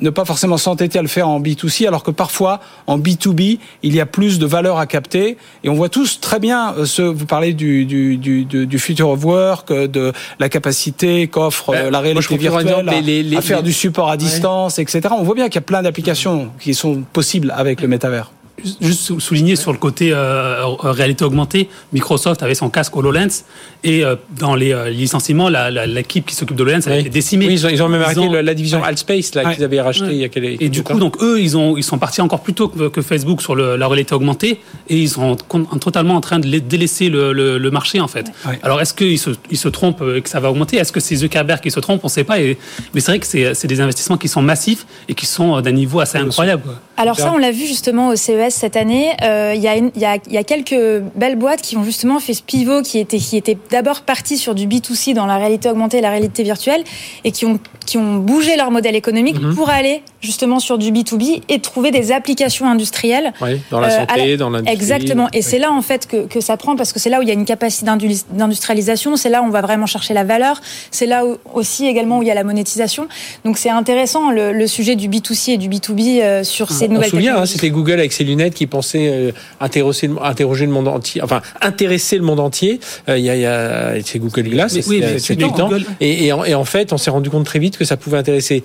ne pas forcément s'entêter à le faire en B2C, alors que parfois en B2B il y a plus de valeur à capter. Et on voit tous très bien euh, ce. Vous parlez du du du, du, future of work, euh, de la capacité qu'offre Ben, la réalité virtuelle, exemple, les- les- à, faire les- du support à distance, etc. On voit bien qu'il y a plein d'applications qui sont possibles avec le métavers. Juste- Juste sou- souligner sur le côté euh, euh, réalité augmentée, Microsoft avait son casque HoloLens et euh, dans les euh, licenciements, la- la- l'équipe qui s'occupe de HoloLens a Oui. été décimée. Oui, ils ont, ils ont même arrêté la division Ouais. Altspace là Ouais. qu'ils avaient racheté Ouais. il y a quelques Et du coup, donc eux, ils ont ils sont partis encore plus tôt que, que Facebook sur le, la réalité augmentée et ils sont totalement en train de la- délaisser le, le- le marché en fait. Ouais. Alors est-ce qu'ils se, ils se trompent et que ça va augmenter? Est-ce que c'est Zuckerberg qui se trompe? On ne sait pas. Et, mais c'est vrai que c'est c'est des investissements qui sont massifs et qui sont d'un niveau assez incroyable. Alors ça, on l'a vu justement au CES cette année. Euh, Il y, a une- il y, a, il y a quelques belles boîtes qui ont justement fait ce pivot, qui était, qui était d'abord parti sur du B2C dans la réalité augmentée et la réalité virtuelle, et qui ont, qui ont bougé leur modèle économique Mhm. pour aller justement sur du B2B et trouver des applications industrielles Oui, dans la Euh, santé, la- dans l'industrie. Exactement. Et c'est là, en fait, que, que ça prend, parce que c'est là où il y a une capacité d'indu- d'industrialisation, c'est là où on va vraiment chercher la valeur, c'est là où, aussi également où il y a la monétisation. Donc c'est intéressant, le, le sujet du B2C et du B2B euh, sur ces On se nouvelles souvient, hein, technologies. c'était Google avec ses lunettes qui pensait euh, interroger, le- interroger le monde entier, enfin intéresser le monde entier. Euh, Il y a, il y a c'est Google Glass, oui, c'est ans. Google. Et, et en, et en fait, on s'est rendu compte très vite que ça pouvait intéresser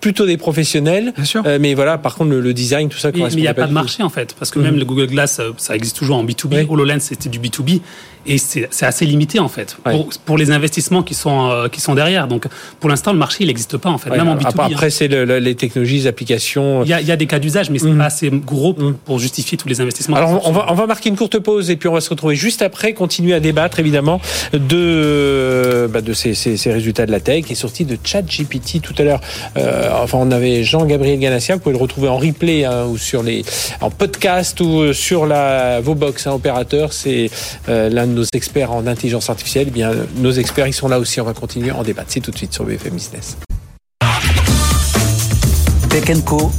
plutôt des professionnels. Bien sûr. Euh, mais voilà, par contre, le, le design, tout ça, Mais mais il n'y a pas de tout. marché en fait, parce que Mhm. même le Google Glass, euh, ça existe toujours en B2B. Oui. HoloLens, c'était du B2B. Et c'est assez limité en fait, Ouais. pour, pour les investissements qui sont, euh, qui sont derrière. Donc pour l'instant, le marché, il n'existe pas en fait, Ouais, même en B2B. après, hein. après, c'est le- le- les technologies, les applications. Il y, a, il y a des cas d'usage, mais c'est Mhm. pas assez gros pour, Mhm. pour justifier tous les investissements. Alors on va, on va marquer une courte pause et puis on va se retrouver juste après, continuer à débattre évidemment de, bah, de ces, ces- ces résultats de la tech et surtout de ChatGPT tout à l'heure. Euh, enfin on avait Jean-Gabriel Ganassia, vous pouvez le retrouver en replay hein, ou sur les en podcast ou euh, sur la vos box hein, opérateurs. C'est euh, l'un de nos experts en intelligence artificielle. Eh bien nos experts ils sont là aussi. On va continuer en débattre. C'est tout de suite sur BFM Business. Tech Co,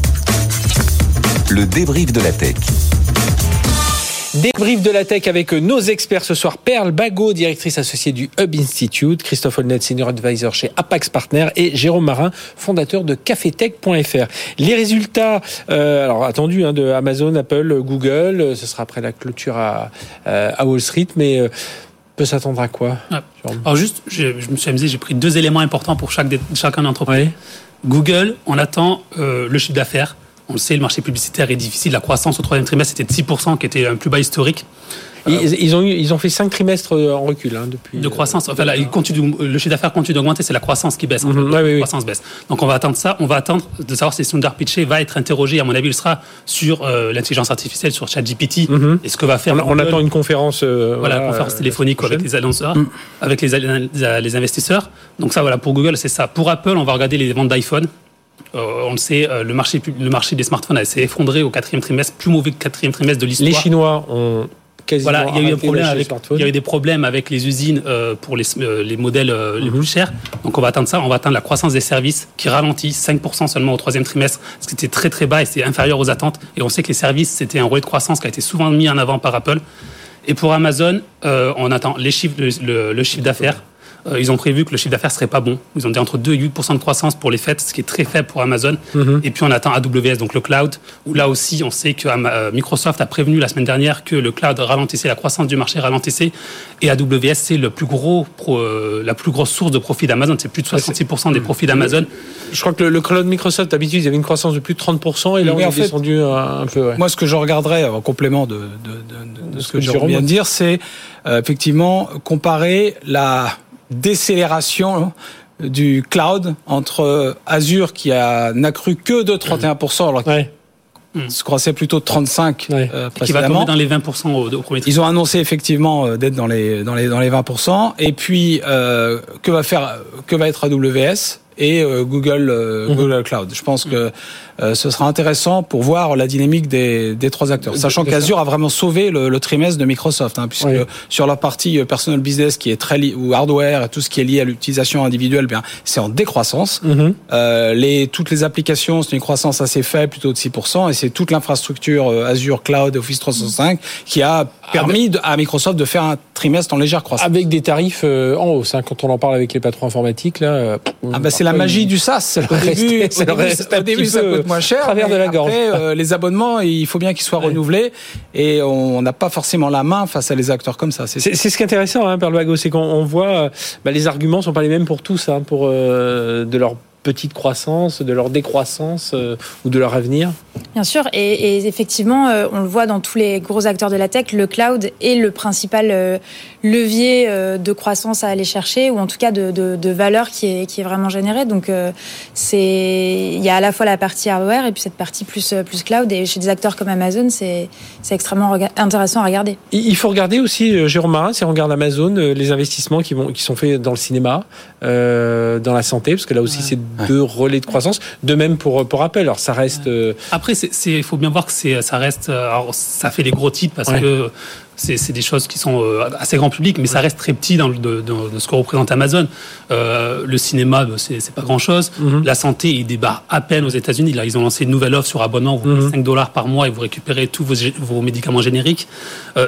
le débrief de la tech. Débrief de la tech avec nos experts ce soir. Perle Bagot, directrice associée du Hub Institute, Christophe Holnet, senior advisor chez Apax Partner et Jérôme Marin, fondateur de cafetech.fr. Les résultats, euh, alors attendus, hein, de Amazon, Apple, Google, euh, ce sera après la clôture à, euh, à Wall Street, mais euh, peut s'attendre à quoi Ouais. Alors juste, je, je me suis amusé, j'ai pris deux éléments importants pour chaque chacun d'entreprise. Oui. Google, on attend euh, le chiffre d'affaires. On le sait, le marché publicitaire est difficile. La croissance au troisième trimestre était de 6%, qui était un plus bas historique Ils, ils ont eu, ils ont fait cinq trimestres en recul hein, depuis. de croissance. Enfin, là, il continue, le chiffre d'affaires continue d'augmenter, c'est la croissance qui baisse. en fait. Mhm, ouais, La oui, oui. croissance baisse. Donc on va attendre ça. On va attendre de savoir si Sundar Pichai va être interrogé. À mon avis, il sera sur euh, l'intelligence artificielle, sur ChatGPT. Mhm. Et ce que va faire. On, attend une conférence. euh, Voilà, conférence euh, téléphonique avec les annonceurs, Mm. avec les, les, les investisseurs. Donc ça, voilà, pour Google, c'est ça. Pour Apple, on va regarder les ventes d'iPhone. Euh, on le sait, euh, le, marché, le marché des smartphones s'est effondré au quatrième trimestre, plus mauvais que quatrième trimestre de l'histoire. Les Chinois ont quasiment. Voilà, il y a eu un problème avec, il y a eu des problèmes avec les usines euh, pour les, les modèles les Mhm. plus chers. Donc on va atteindre ça, on va atteindre la croissance des services qui ralentit 5% seulement au troisième trimestre, ce qui était très très bas et c'est inférieur aux attentes. Et on sait que les services c'était un relais de croissance qui a été souvent mis en avant par Apple. Et pour Amazon, on attend les chiffres, le, le- le chiffre d'affaires. Euh, ils ont prévu que le chiffre d'affaires serait pas bon. Ils ont dit entre 2 et 8% de croissance pour les fêtes, ce qui est très faible pour Amazon. Mhm. Et puis on attend AWS, donc le cloud, où là aussi on sait que euh, Microsoft a prévenu la semaine dernière que le cloud ralentissait, la croissance du marché ralentissait. Et AWS, c'est le plus gros, euh, la plus grosse source de profit d'Amazon. C'est plus de 66% des profits d'Amazon. Je crois que le, cloud Microsoft, d'habitude, il y avait une croissance de plus de 30% et là, on est descendu un, peu. Moi, ce que je regarderais en complément de, ce que, je viens de dire, c'est effectivement comparer la décélération du cloud entre Azure qui n'a cru que de 31%, alors ouais. se croissait plutôt de 35 euh, Qui va tomber dans les 20% au, au premier Ils ont annoncé effectivement euh, d'être dans les, dans, les, dans les 20%. Et puis, euh, que va faire, que va être AWS et euh, Google, euh, mhm. Google Cloud. Je pense que euh, ce sera intéressant pour voir la dynamique des, des trois acteurs. Sachant qu'Azure a vraiment sauvé le, le, trimestre de Microsoft, hein, puisque sur la partie euh, personal business qui est très lié, ou hardware et tout ce qui est lié à l'utilisation individuelle, bien c'est en décroissance. Mhm. euh, les, toutes les applications, c'est une croissance assez faible, plutôt de 6%, et c'est toute l'infrastructure euh, Azure Cloud, Office 365 qui a permis de, à Microsoft de faire un trimestre en légère croissance. Avec des tarifs en hausse, hein, quand on en parle avec les patrons informatiques, là. ah bah c'est la magie du SaaS. Au début, au début, ça coûte moins cher. Travers de la gorge. Euh, les abonnements, il faut bien qu'ils soient renouvelés et on n'a pas forcément la main face à des acteurs comme ça. C'est ce qui est intéressant, hein, Perle c'est qu'on voit euh, bah, les arguments sont pas les mêmes pour tous, hein, pour euh, de leur petite croissance, de leur décroissance euh, ou de leur avenir Bien sûr, et, et effectivement, euh, on le voit dans tous les gros acteurs de la tech, le cloud est le principal euh, levier de croissance à aller chercher, ou en tout cas de, de, de valeur qui est, qui est vraiment générée. Donc, c'est il y a à la fois la partie hardware et puis cette partie plus, plus cloud. Et chez des acteurs comme Amazon, c'est extrêmement intéressant à regarder. Il faut regarder aussi, Jérôme Marin, si on regarde Amazon, les investissements qui, vont, qui sont faits dans le cinéma, dans la santé, parce que là aussi, c'est de relais de croissance. De même pour, pour Apple. Alors ça reste. Euh, Après, il faut bien voir que ça reste. Euh, alors, ça fait les gros titres parce que c'est des choses qui sont euh, assez grand public, mais ça reste très petit dans, de, ce que représente Amazon. le cinéma, bah, c'est pas grand chose. Mhm. La santé, ils débarquent à peine aux États-Unis. Là, ils ont lancé une nouvelle offre sur abonnement. Vous payez 5 mhm. dollars par mois et vous récupérez tous vos, vos médicaments génériques.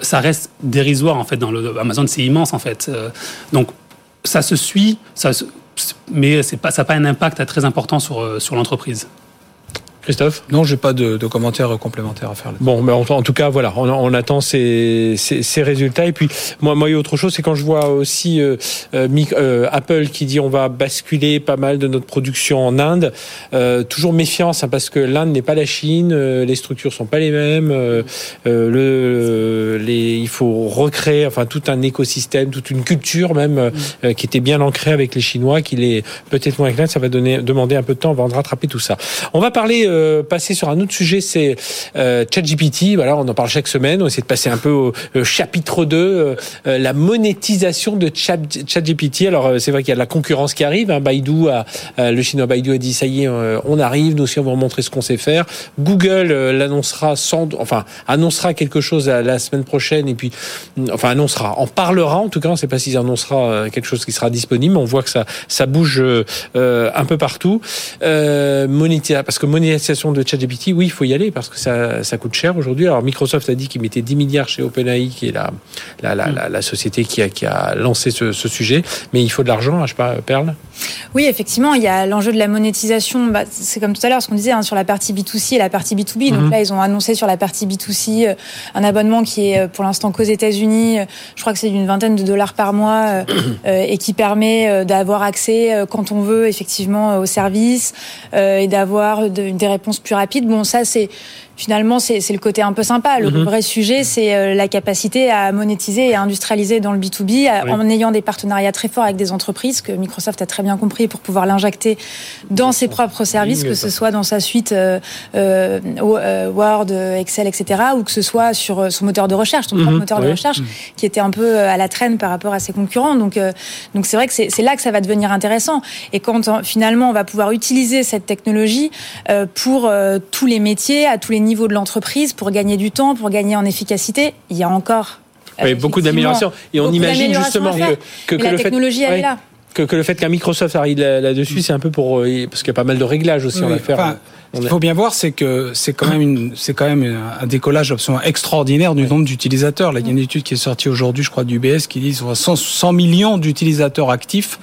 ça reste dérisoire en fait. Dans le Amazon, c'est immense en fait. donc ça se suit. Ça, mais pas, ça n'a pas un impact très important sur, euh, sur l'entreprise. Christophe? Non, j'ai pas de, de, commentaires complémentaires à faire. Là bon, mais en, tout cas, voilà, on, on attend ces, ces, ces, résultats. Et puis, moi, moi, il y a autre chose, c'est quand je vois aussi euh, euh, euh, Apple qui dit on va basculer pas mal de notre production en Inde. Euh, toujours méfiance, hein, parce que l'Inde n'est pas la Chine, euh, les structures sont pas les mêmes. Euh, le, les, il faut recréer, enfin, tout un écosystème, toute une culture même mm. qui était bien ancrée avec les Chinois, qui est peut-être moins clair. Ça va donner, demander un peu de temps avant de rattraper tout ça. On va parler euh, passer sur un autre sujet, c'est euh, ChatGPT. Voilà, on en parle chaque semaine. On essaie de passer un peu au, chapitre 2, euh, la monétisation de ChatGPT. Alors, c'est vrai qu'il y a de la concurrence qui arrive. Hein. Baidu, le chinois Baidu a dit ça y est, on arrive. Nous aussi, on va vous montrer ce qu'on sait faire. Google l'annoncera sans, enfin, annoncera quelque chose la, semaine prochaine et puis, enfin, annoncera, en parlera. En tout cas, on ne sait pas s'il annoncera quelque chose qui sera disponible. On voit que ça, ça bouge un peu partout. Euh, parce que monétisation de ChatGPT, oui, il faut y aller parce que ça, ça coûte cher aujourd'hui. Alors Microsoft a dit qu'il mettait 10 milliards chez OpenAI, qui est la, la, la, la, la société qui a, qui a lancé ce, ce, sujet, mais il faut de l'argent, je sais pas, Perle Oui, effectivement, il y a l'enjeu de la monétisation. Bah, c'est comme tout à l'heure ce qu'on disait hein, sur la partie B2C et la partie B2B. Donc mhm. là, ils ont annoncé sur la partie B2C euh, un abonnement qui est euh, pour l'instant qu'aux États-Unis. Je crois que c'est d'une vingtaine de dollars par mois euh, et qui permet d'avoir accès quand on veut effectivement au service et d'avoir des réponse plus rapide. Bon, ça, c'est finalement, c'est le côté un peu sympa. Le mhm. vrai sujet, c'est euh, la capacité à monétiser et à industrialiser dans le B2B en ayant des partenariats très forts avec des entreprises que Microsoft a très bien compris pour pouvoir l'injecter dans ses propres services, que ce soit dans sa suite euh, euh, Word, Excel, etc., ou que ce soit sur son moteur de recherche, son propre mhm. moteur de recherche, mhm. qui était un peu à la traîne par rapport à ses concurrents. Donc, donc c'est vrai que c'est là que ça va devenir intéressant. Et quand finalement on va pouvoir utiliser cette technologie pour tous les métiers, à tous les niveau de l'entreprise pour gagner du temps, pour gagner en efficacité. Il y a encore beaucoup d'améliorations. Et on imagine justement que, que, la technologie, elle est là. que, que le fait qu'un Microsoft arrive là- là-dessus, c'est un peu pour euh, parce qu'il y a pas mal de réglages aussi enfin, On Ce qu'il est- faut bien voir, c'est que c'est quand même une, c'est quand même un décollage absolument extraordinaire du nombre d'utilisateurs. Là, il y a une étude qui est sortie aujourd'hui, je crois, du BS, qui dit qu'on a 100, 100 millions d'utilisateurs actifs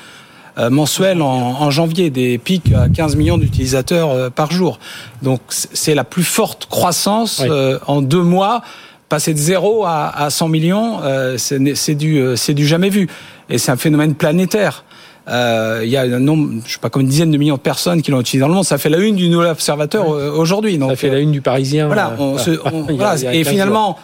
euh, mensuels en, en janvier, des pics à 15 millions d'utilisateurs euh, par jour. Donc, c'est la plus forte croissance Oui. euh, en deux mois. Passer de 0 à, à 100 millions, euh, c'est du, euh, c'est du jamais vu. Et c'est un phénomène planétaire. Euh, il y a un nombre, je sais pas, comme une dizaine de millions de personnes qui l'ont utilisé dans le monde. Ça fait la une du Nouvel Observateur euh, aujourd'hui. Ça fait la une du Parisien. voilà, on se- on- voilà. et 15 finalement,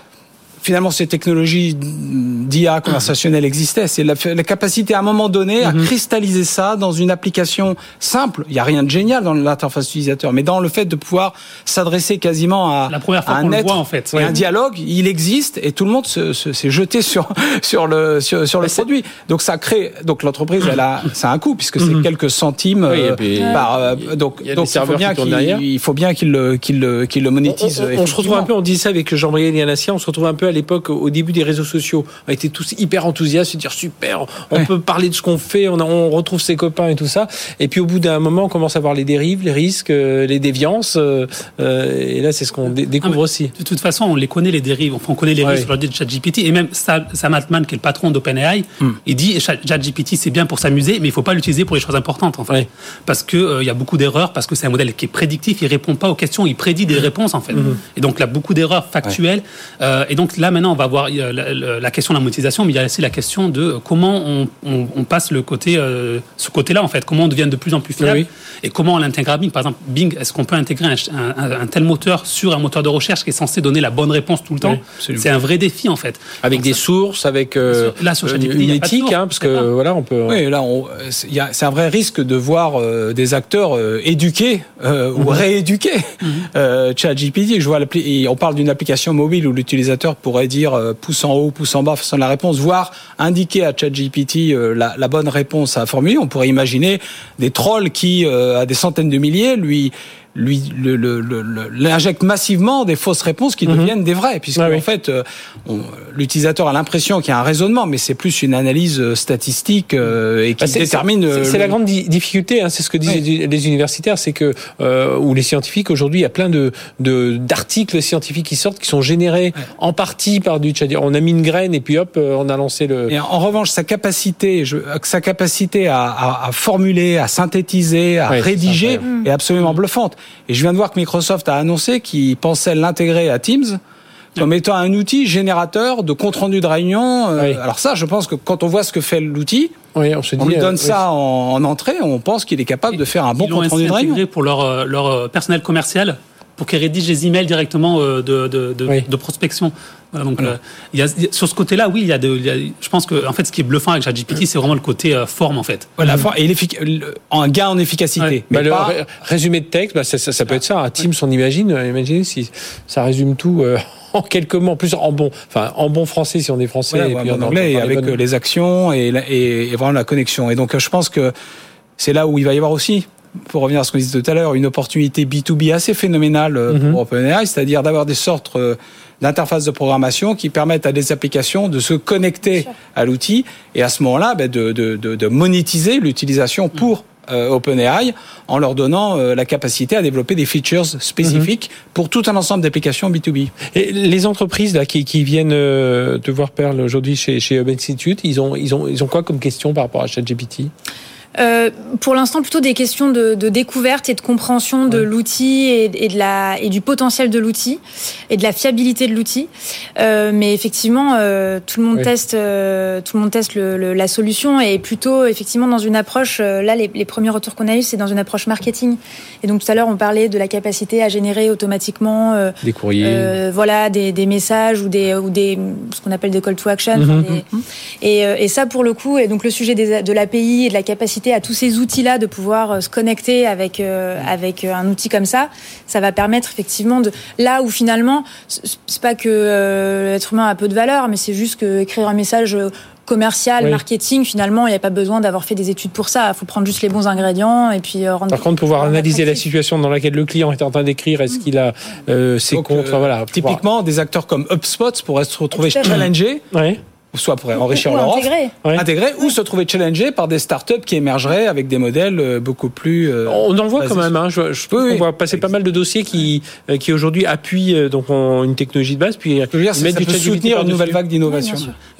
finalement, ces technologies d'IA conversationnelle existaient. C'est la, la capacité à un moment donné à cristalliser ça dans une application simple. Il n'y a rien de génial dans l'interface utilisateur, mais dans le fait de pouvoir s'adresser quasiment à, La première fois à qu'on un le être voit, en fait. et Ouais. un dialogue, il existe et tout le monde se- se- s'est jeté sur sur le sur, sur le produit. Donc ça crée donc l'entreprise elle a ça a un coût puisque c'est quelques centimes Oui, et euh, puis- par euh, donc Il donc il faut bien qu'il il faut bien qu'il le qu'il le qu'il le monétise. On, on- on se retrouve un peu, on dit ça avec Jean-Briel Yanassia, on se retrouve un peu à l'époque, au début des réseaux sociaux. On était tous hyper enthousiastes, se dire super, on Ouais. peut parler de ce qu'on fait, on, a- on retrouve ses copains et tout ça. Et puis au bout d'un moment, on commence à voir les dérives, les risques, euh, les déviances. euh, euh, et là, c'est ce qu'on découvre Ah, mais aussi. De toute façon, on les connaît les dérives. Enfin, on connaît les Ouais. risques aujourd'hui de ChatGPT. Et même Sam Altman, qui est le patron d'OpenAI, Hmm. il dit Chat- ChatGPT c'est bien pour s'amuser, mais il faut pas l'utiliser pour les choses importantes en fait, Ouais. parce que euh, il y a beaucoup d'erreurs, parce que c'est un modèle qui est prédictif, il répond pas aux questions, il prédit des réponses en fait. Hmm. Et donc il y a beaucoup d'erreurs factuelles. Euh, et donc là maintenant, on va voir la, la- la question de la monétisation, mais il y a aussi la question de comment on, on- on passe le côté, euh, ce côté-là en fait, comment on devient de plus en plus fiable Oui. et comment on l'intègre à Bing. Par exemple, Bing, est-ce qu'on peut intégrer un, un- un tel moteur sur un moteur de recherche qui est censé donner la bonne réponse tout le temps Oui. C'est un vrai défi en fait. Avec Donc, des ça- sources, avec euh, Là, sur euh, une éthique, source. hein, parce que pas. voilà, on peut. Oui, là, on- c'est il y a- c'est un vrai risque de voir euh, des acteurs euh, éduqués euh, ou rééduqués. Euh, ChatGPT, je vois l'appli- et on parle d'une application mobile où l'utilisateur pourrait dire euh, pouce en haut, pouce en bas, façon de la réponse, voire indiquer à ChatGPT euh, la, la bonne réponse à formuler. On pourrait imaginer des trolls qui, euh, à des centaines de milliers, lui lui le, le, le- le- l'injectent massivement des fausses réponses qui deviennent des vraies, puisque Ah oui. en fait, euh, on- l'utilisateur a l'impression qu'il y a un raisonnement, mais c'est plus une analyse euh, statistique euh, et qui Bah, c'est- détermine. C'est euh, c'est la grande di- difficulté, hein, c'est ce que disaient Oui. les universitaires, c'est que euh, ou les scientifiques aujourd'hui, il y a plein de de- d'articles scientifiques qui sortent, qui sont générés en partie par du chat. On a mis une graine et puis hop, on a lancé le. Et en revanche, sa capacité, je, sa capacité à, à- à formuler, à synthétiser, à rédiger est absolument bluffante. Et je viens de voir que Microsoft a annoncé qu'il pensait l'intégrer à Teams comme étant un outil générateur de compte rendu de réunion. Euh, Oui. Alors ça, je pense que quand on voit ce que fait l'outil, Oui, on se dit. on lui euh, donne oui. ça en, en entrée, on pense qu'il est capable de faire un bon compte rendu de réunion. pour leur, euh, leur euh, personnel commercial pour qu'ils rédigent les emails directement euh, de, de, de, Oui. de prospection. Voilà, donc, euh, il y a, sur ce côté-là, oui, il y a de, il y a- je pense que en fait, ce qui est bluffant avec ChatGPT, c'est vraiment le côté euh, forme en fait. Voilà, et l'effic- le- un gain en efficacité. Ouais. Mais Bah, le pas- résumé de texte, bah, ça, ça- ça peut être ça. Un Teams, on imagine, euh, imaginez si ça résume tout euh, en quelques mots, en plus en bon, enfin en bon français si on est français. Voilà, et ouais, puis en en- anglais, et avec bonnes- euh, les actions et, la- et, et vraiment la connexion. Et donc, je pense que c'est là où il va y avoir aussi, pour revenir à ce qu'on disait tout à l'heure, une opportunité B2B assez phénoménale euh, Mhm. pour OpenAI, c'est-à-dire d'avoir des sortes euh, d'interfaces de programmation qui permettent à des applications de se connecter à l'outil et à ce moment-là, ben, de, de, de, de monétiser l'utilisation pour euh, OpenAI en leur donnant la capacité à développer des features spécifiques pour tout un ensemble d'applications B2B. Et les entreprises là qui, qui viennent te voir Perle aujourd'hui chez chez Hub Institute, ils ont ils ont ils ont quoi comme question par rapport à ChatGPT? Euh, pour l'instant, plutôt des questions de, de découverte et de compréhension de l'outil et, et de la et du potentiel de l'outil et de la fiabilité de l'outil. Euh, mais effectivement, euh, tout le monde Oui. teste, euh, tout le monde teste le, le- la solution et plutôt effectivement dans une approche. euh, là, les, les premiers retours qu'on a eu, c'est dans une approche marketing. Et donc tout à l'heure, on parlait de la capacité à générer automatiquement. euh, Des courriers. euh, voilà des, des messages ou des ou des ce qu'on appelle des call to action enfin, des- et, et ça pour le coup et donc le sujet des, de l'API et de la capacité à tous ces outils là de pouvoir euh, se connecter avec euh, avec euh, un outil comme ça ça va permettre effectivement de là où finalement c'est pas que euh, l'être humain a peu de valeur mais c'est juste que écrire un message commercial, Oui. marketing, finalement, il n'y a pas besoin d'avoir fait des études pour ça. Il faut prendre juste les bons ingrédients et puis euh, rendre. Par contre, pouvoir analyser la situation dans laquelle le client est en train d'écrire, est-ce qu'il a euh, ses Donc, comptes, euh, enfin, voilà. pouvoir- Typiquement, des acteurs comme HubSpot pourraient se retrouver challengés Ouais. Soit pour enrichir Ou leur offre, intégrer. Ou se trouver challengé par des startups qui émergeraient avec des modèles euh, beaucoup plus. euh, On en voit quand même. Hein. Je, je Oui, on voit passer pas mal de dossiers qui, euh, qui aujourd'hui appuient donc une technologie de base, puis Je veux dire, ça, peut soutenir une nouvelle vague d'innovation.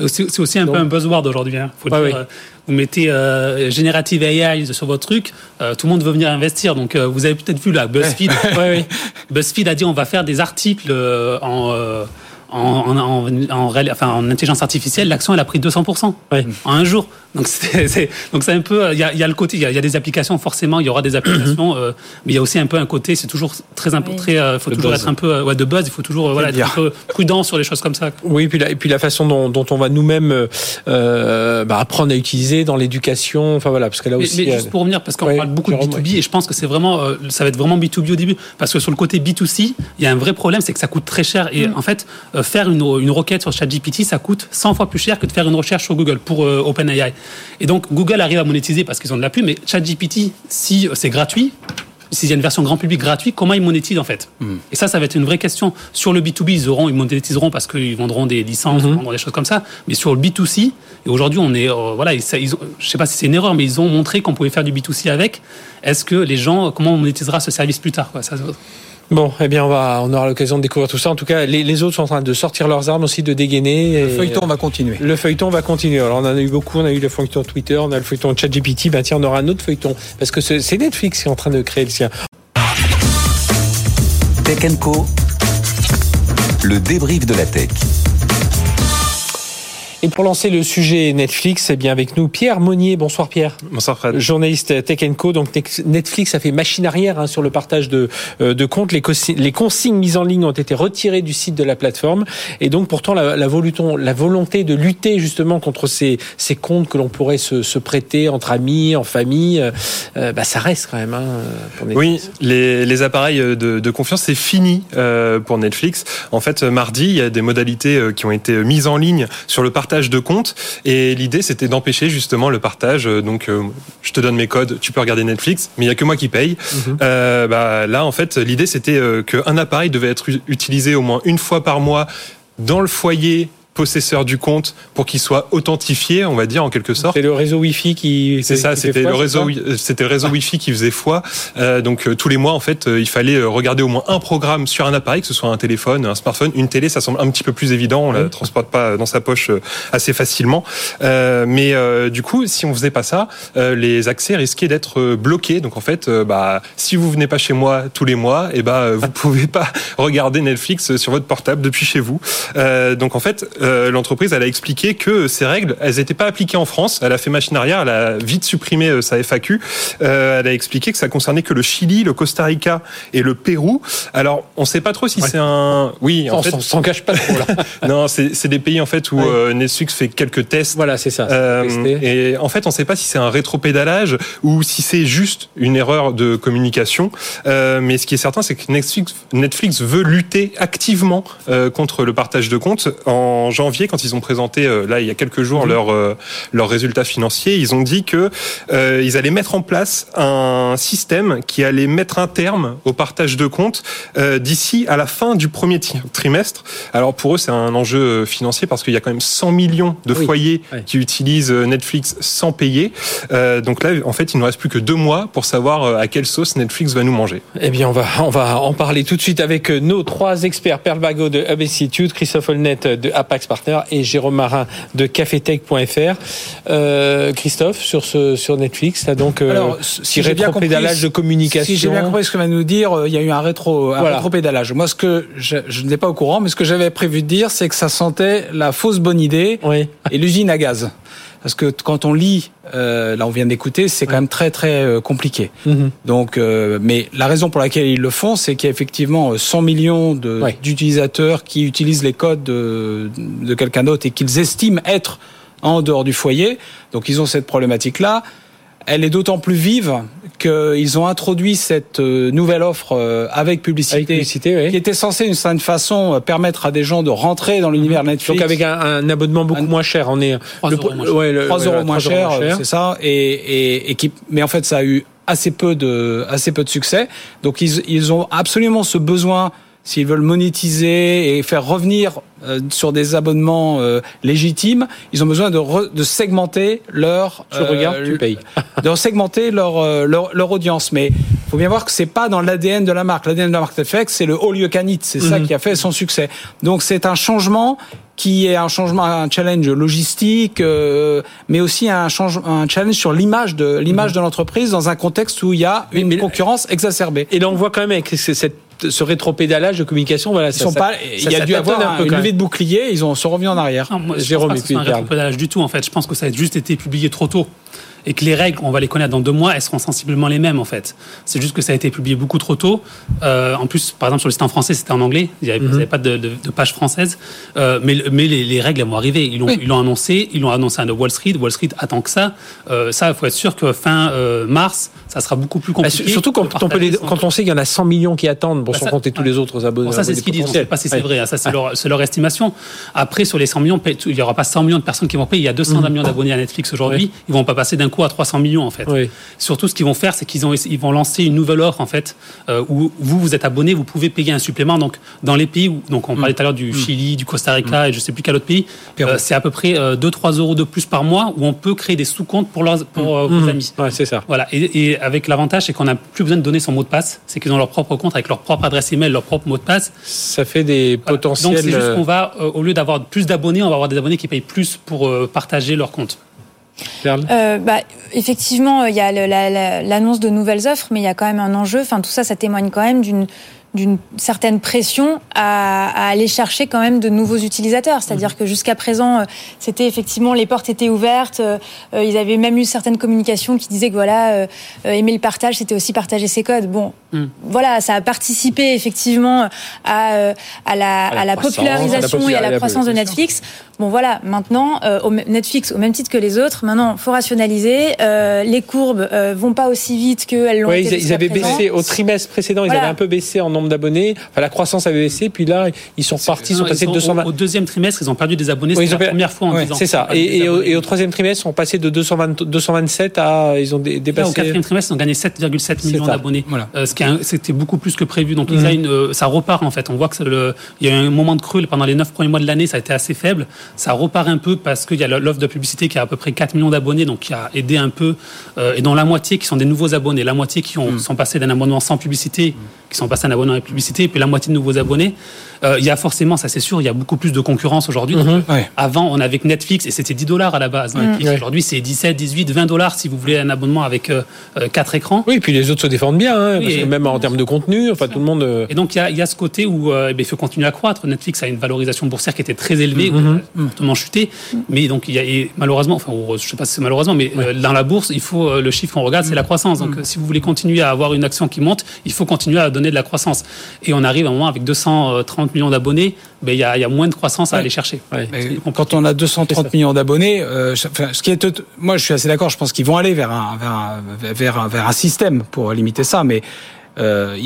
C'est aussi un Donc- peu un buzzword aujourd'hui. Hein. Faut le Ouais, dire, oui. euh, Vous mettez euh, générative AI sur votre truc, euh, tout le monde veut venir investir. Donc euh, vous avez peut-être vu là, BuzzFeed. Ouais, ouais. BuzzFeed a dit on va faire des articles euh, en, euh, en, en, en, en enfin, en intelligence artificielle. L'action elle a pris 200% Ouais. en un jour. Donc c'est c'est- donc c'est un peu il y a, il y a le côté il y a, il y a des applications forcément il y aura des applications euh, mais il y a aussi un peu un côté c'est toujours très imp- Oui. très euh, faut De toujours buzz. être un peu euh, ouais, de buzz il faut toujours euh, voilà, être un peu prudent sur les choses comme ça. Oui, et puis la, et puis la façon dont, dont on va nous-mêmes euh, euh, bah, apprendre à utiliser dans l'éducation. Enfin voilà, parce que là aussi. mais juste pour revenir, parce qu'on Ouais, parle beaucoup de Jérôme, B2B et je pense que c'est vraiment, euh, ça va être vraiment B2B au début. Parce que sur le côté B2C, il y a un vrai problème, c'est que ça coûte très cher. Et en fait, euh, faire une, une requête sur ChatGPT, ça coûte 100 fois plus cher que de faire une recherche sur Google pour euh, OpenAI. Et donc, Google arrive à monétiser parce qu'ils ont de la pub, mais ChatGPT, si euh, c'est gratuit, s'il y a une version grand public gratuite, comment ils monétisent en fait Et ça, ça va être une vraie question. Sur le B2B, ils auront, ils monétiseront parce qu'ils vendront des licences, vendront des choses comme ça. Mais sur le B2C, et aujourd'hui, on est, euh, voilà, ils, ça- ils ont, je sais pas si c'est une erreur, mais ils ont montré qu'on pouvait faire du B2C avec. Est-ce que les gens, comment on monétisera ce service plus tard quoi, ça, Bon, eh bien, on, va, on aura l'occasion de découvrir tout ça. En tout cas, les, les autres sont en train de sortir leurs armes aussi, de dégainer. Le et- feuilleton va continuer. Le feuilleton va continuer. Alors, on en a eu beaucoup. On a eu le feuilleton Twitter, on a le feuilleton ChatGPT. Ben, tiens, on aura un autre feuilleton. Parce que c'est c'est Netflix qui est en train de créer le sien. Tech Co. Le débrief de la tech. Et pour lancer le sujet Netflix, eh bien, avec nous, Pierre Monnier. Bonsoir, Pierre. Bonsoir Fred. Journaliste Tech Co. Donc Netflix a fait machine arrière hein, sur le partage de, euh, de comptes. Les, consi- les consignes mises en ligne ont été retirées du site de la plateforme. Et donc pourtant la, la, voluton- la volonté de lutter justement contre ces, ces comptes que l'on pourrait se, se prêter entre amis, en famille, euh, bah, ça reste quand même. Hein, pour Oui, les, les appareils de, de confiance, c'est fini euh, pour Netflix. En fait, mardi, il y a des modalités euh, qui ont été mises en ligne sur le partage de comptes. Et l'idée, c'était d'empêcher justement le partage. Euh, Donc, euh, je te donne mes codes, tu peux regarder Netflix, mais il y a que moi qui paye. Euh, bah, là, en fait, l'idée, c'était qu'un appareil devait être utilisé au moins une fois par mois dans le foyer possesseur du compte pour qu'il soit authentifié, on va dire en quelque sorte. C'est le réseau Wi-Fi qui. C'est ça, fait c'était le réseau, euh, c'était le réseau Wi-Fi qui faisait foi. Euh, donc euh, tous les mois, en fait, euh, il fallait euh, regarder au moins un programme sur un appareil, que ce soit un téléphone, un smartphone, une télé. Ça semble un petit peu plus évident, on la transporte pas dans sa poche euh, assez facilement. Euh, mais euh, du coup, si on faisait pas ça, euh, les accès risquaient d'être euh, bloqués. Donc en fait, euh, bah, si vous venez pas chez moi tous les mois, et bah, euh, vous pouvez pas regarder Netflix sur votre portable depuis chez vous. Euh, donc en fait, euh, l'entreprise elle a expliqué que ces règles, elles n'étaient pas appliquées en France. Elle a fait machine arrière, elle a vite supprimé euh, sa FAQ. Euh, elle a expliqué que ça concernait que le Chili, le Costa Rica et le Pérou. Alors, on ne sait pas trop si c'est un. Oui, en On fait. s'en- s'engage pas trop là. non, c'est des pays en fait où Ouais. euh, Netflix fait quelques tests. voilà, c'est ça. Euh, et en fait, on ne sait pas si c'est un rétropédalage ou si c'est juste une erreur de communication. Euh, mais ce qui est certain, c'est que Netflix, Netflix veut lutter activement euh, contre le partage de comptes. En janvier, quand ils ont présenté, euh, là, il y a quelques jours, Mhm. leurs résultats financiers, ils ont dit que euh, ils allaient mettre en place un système qui allait mettre un terme au partage de comptes euh, d'ici à la fin du premier tri- trimestre. Alors pour eux, c'est un enjeu financier parce qu'il y a quand même 100 millions de Oui. foyers qui utilisent Netflix sans payer. Euh, donc là, en fait, il ne nous reste plus que deux mois pour savoir à quelle sauce Netflix va nous manger. Eh bien, on va, on va en parler tout de suite avec nos trois experts, Perle Bagot de Hub Institute, Christophe Holnet de Apax Partner et Jérôme Marin de cafetech.fr. Euh, Christophe, sur, ce, sur Netflix, là, donc, euh, Alors, si si j'ai bien rétropédalage compris- de communication. Si j'ai bien compris ce que va nous dire, euh, il y a eu un rétro, un Voilà. rétropédalage. Moi, ce que je, je n'étais pas au courant, mais ce que j'avais prévu de dire, c'est que ça sentait la fausse bonne idée Oui. et l'usine à gaz. Parce que quand on lit, euh, là on vient d'écouter, c'est quand même très très euh, compliqué. Mhm. Donc, euh, mais la raison pour laquelle ils le font, c'est qu'il y a effectivement euh, 100 millions Ouais. d'utilisateurs qui utilisent les codes de, de quelqu'un d'autre et qu'ils estiment être en dehors du foyer. Donc, ils ont cette problématique-là. Elle est d'autant plus vive qu'ils ont introduit cette euh, nouvelle offre euh, avec publicité, Avec publicité, oui. qui était censée d'une certaine façon euh, permettre à des gens de rentrer dans l'univers Netflix. Donc avec un, un abonnement beaucoup Un- moins cher, on est 3 euros moins cher. ouais, le- 3 voilà, euros moins 3 cher, c'est ça. Et, et, et qui, mais en fait, ça a eu assez peu de, assez peu de succès. Donc, ils, ils ont absolument ce besoin, s'ils veulent monétiser et faire revenir euh, sur des abonnements euh, légitimes, ils ont besoin de, re- de segmenter leur Tu regardes, tu payes. de segmenter leur, euh, leur leur audience. Mais faut bien voir que c'est pas dans l'ADN de la marque. L'ADN de la marque Netflix, c'est le eat. C'est ça qui a fait son succès. Donc c'est un changement qui est un changement, un challenge logistique, euh, mais aussi un, change, un challenge sur l'image de l'image de l'entreprise dans un contexte où il y a une mais- concurrence exacerbée. Et là, on voit quand même avec ce- cette- ce rétropédalage de communication, voilà, Ils ça- sont ça- pas, ça- il y a ça dû avoir un peu une levée de bouclier, ils ont sont revenus en arrière. Non, moi, je Jérôme, pense pas que ce soit un rétropédalage du tout, en fait. Je pense que ça a juste été publié trop tôt. Et que les règles, on va les connaître dans deux mois, elles seront sensiblement les mêmes, en fait. C'est juste que ça a été publié beaucoup trop tôt. Euh, en plus, par exemple, sur le site en français, c'était en anglais. Il n'y avait, Mhm. pas de, de- de page française. Euh, mais mais les, les règles, elles vont arriver. Ils l'ont Oui. annoncé. Ils l'ont annoncé à Wall Street. Wall Street attend que ça. Euh, ça, il faut être sûr que fin mars, ça sera beaucoup plus Bah, compliqué. surtout quand, on peut les- partager son- quand on sait qu'il y en a 100 millions qui attendent, bon, Bah, sans ça- compter tous ouais. les autres abonnés. Bon, ça, c'est ce qu'ils disent. On ne sait pas si c'est Ouais. vrai. hein. Ça, c'est leur, estimation. Après, sur les 100 millions, il n'y aura pas 100 millions de personnes qui vont payer. Il y a 200 millions d'abonnés à Netflix aujourd'hui. Ils vont pas passer d'un coup à 300 millions, en fait. Oui. Surtout, ce qu'ils vont faire, c'est qu'ils ont, ils vont lancer une nouvelle offre, en fait, euh, où vous, vous êtes abonné, vous pouvez payer un supplément. Donc, dans les pays où, donc, on parlait tout à l'heure du Chili, du Costa Rica et je sais plus quel autre pays, euh, c'est à peu près 2-3 euros de plus par mois où on peut créer des sous-comptes pour, leurs, pour euh, vos amis. Ouais, c'est ça. Voilà, et, et avec l'avantage, c'est qu'on n'a plus besoin de donner son mot de passe. C'est qu'ils ont leur propre compte avec leur propre adresse email, leur propre mot de passe. Ça fait des Voilà. potentiels. Donc c'est juste euh, qu'on va, euh, au lieu d'avoir plus d'abonnés, on va avoir des abonnés qui payent plus pour euh, partager leur compte. Euh, bah, effectivement, il y a l'annonce de nouvelles offres, mais il y a quand même un enjeu. Enfin, tout ça, ça témoigne quand même d'une d'une certaine pression à, à aller chercher quand même de nouveaux utilisateurs. C'est-à-dire que jusqu'à présent, euh, c'était effectivement les portes étaient ouvertes. euh, euh, ils avaient même eu certaines communications qui disaient que voilà, euh, aimer le partage, c'était aussi partager ses codes. Bon, Mm. voilà, ça a participé effectivement à, euh, à la, la à la croissance, popularisation la et à la croissance de. Netflix. Bon voilà, maintenant au Netflix au même titre que les autres, maintenant faut rationaliser. Les courbes vont pas aussi vite qu'elles l'ont Ouais, été ils, avaient présent. baissé au trimestre précédent, ils avaient un peu baissé en nombre d'abonnés. Enfin, la croissance avait baissé, puis là, ils sont repartis, ils sont passés de au- 220. Au, deuxième trimestre, ils ont perdu des abonnés. Oui, c'est la per- première fois en Ouais, 10 ans. C'est ça. Et, au, abonnés. et au troisième trimestre, ils sont passés de 220 227 à. Ils ont dé- Là, au dépassé. quatrième trimestre, ils ont gagné 7,7 millions d'abonnés. Voilà. Euh, ce qui c'était beaucoup plus que prévu. Donc, Mhm. ils a une, euh, ça repart en fait. On voit que c'est le, il y a eu un moment de creux pendant les 9 premiers mois de l'année, ça a été assez faible. Ça repart un peu parce qu'il y a l'offre de publicité qui a à peu près 4 millions d'abonnés, donc qui a aidé un peu. euh, et dont la moitié qui sont des nouveaux abonnés, la moitié qui ont, sont passés d'un abonnement sans publicité, qui sont passés à un abonnement publicité, et puis la moitié de nouveaux abonnés. Euh, il y a forcément, ça c'est sûr, il y a beaucoup plus de concurrence aujourd'hui. Ouais. Avant, on avait que Netflix et c'était 10 dollars à la base. Netflix. Ouais. Aujourd'hui, c'est 17, 18, 20 dollars si vous voulez un abonnement avec 4 écrans. Oui, et puis les autres se défendent bien, hein, Oui, parce que et- même en termes de contenu, enfin tout le monde. euh, Et donc, il y a, il y a ce côté où euh, eh bien, il faut continuer à croître. Netflix a une valorisation boursière qui était très élevée, Mhm. euh, fortement chutée. Mais donc, il y a, et malheureusement, enfin, je sais pas si c'est malheureusement, mais euh, dans la bourse, il faut, euh, le chiffre qu'on regarde, c'est la croissance. Donc, euh, si vous voulez continuer à avoir une action qui monte, il faut continuer à donner de la croissance. Et on arrive à un moment avec 230 millions d'abonnés, ben, il y, a, il y a moins de croissance à Ouais. aller chercher. ouais. Quand on a 230 millions d'abonnés, euh, ce qui est, moi je suis assez d'accord. Je pense qu'ils vont aller vers un, vers un, vers un, vers un système pour limiter ça, mais euh,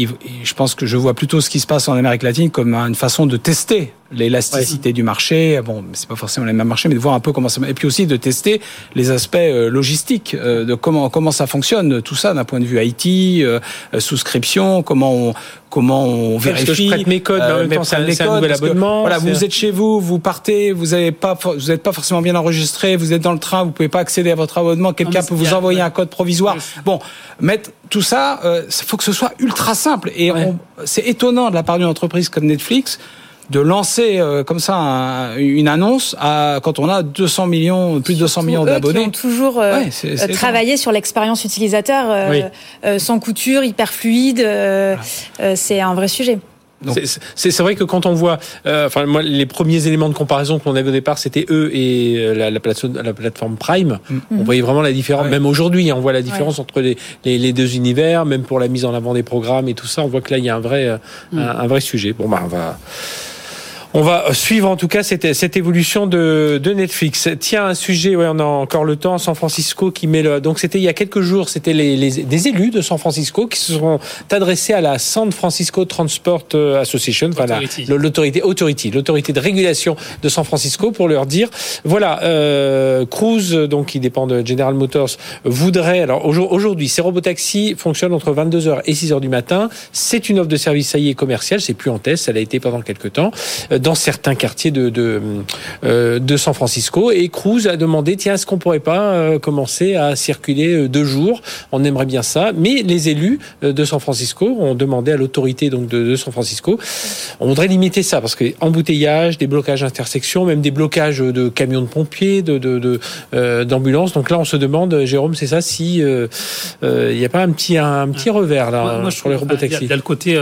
je pense que je vois plutôt ce qui se passe en Amérique latine comme une façon de tester l'élasticité du marché. Bon, c'est pas forcément les mêmes marchés, mais de voir un peu comment ça. Et puis aussi de tester les aspects euh, logistiques, euh, de comment comment ça fonctionne, tout ça d'un point de vue IT, euh, euh, souscription, comment on comment on parce que je vérifie. prête mes codes, même mais c'est un- un nouvel que, abonnement, Voilà, vous êtes chez vous, vous partez, vous n'avez pas, vous n'êtes pas forcément bien enregistré, vous êtes dans le train, vous pouvez pas accéder à votre abonnement, quelqu'un peut vous a- envoyer ouais. un code provisoire. Bon, mettre tout ça, euh, il faut que ce soit ultra simple. Et Ouais. c'est étonnant de la part d'une entreprise comme Netflix de lancer euh, comme ça un- une annonce à, quand on a 200 millions, plus de 200 millions Eux qui d'abonnés. ont toujours euh, Ouais, c'est- c'est travaillé sur l'expérience utilisateur euh, Oui. euh, sans couture, hyper fluide. euh, euh, c'est un vrai sujet. Donc- C'est- C'est c'est vrai que quand on voit, euh, enfin moi, les premiers éléments de comparaison qu'on avait au départ, c'était eux et euh, la, la, plateforme, la plateforme Prime. On voyait vraiment la différence. Ouais. Même aujourd'hui, on voit la différence entre les, les, les deux univers, même pour la mise en avant des programmes et tout ça. On voit que là, il y a un vrai, euh, un, un vrai sujet. Bon, bah, on va. On va suivre en tout cas cette, cette évolution de, de, Netflix. Tiens, un sujet, ouais, on a encore le temps. San Francisco qui met le. Donc c'était il y a quelques jours, c'était les, les, des élus de San Francisco qui se sont adressés à la San Francisco Transport euh, Association, enfin l'autorité, l'autorité de régulation de San Francisco, pour leur dire, voilà, euh, Cruise, donc qui dépend de General Motors, voudrait. Alors aujourd'hui, ces robotaxis fonctionnent entre 22h et 6h du matin. C'est une offre de service, ça y est, commerciale. C'est plus en test, ça l'a été pendant quelques temps dans certains quartiers de, de, euh, de San Francisco. Et Cruz a demandé, tiens, est-ce qu'on pourrait pas euh, commencer à circuler euh, deux jours? On aimerait bien ça. Mais les élus de San Francisco ont demandé à l'autorité donc de, de, San Francisco, on voudrait limiter ça parce que embouteillage, des blocages d'intersection, même des blocages de camions de pompiers, de d'ambulances. donc là, on se demande, Jérôme, c'est ça, si il n'y a pas un petit un, petit revers là moi, sur les robotaxis. Il y, a le côté,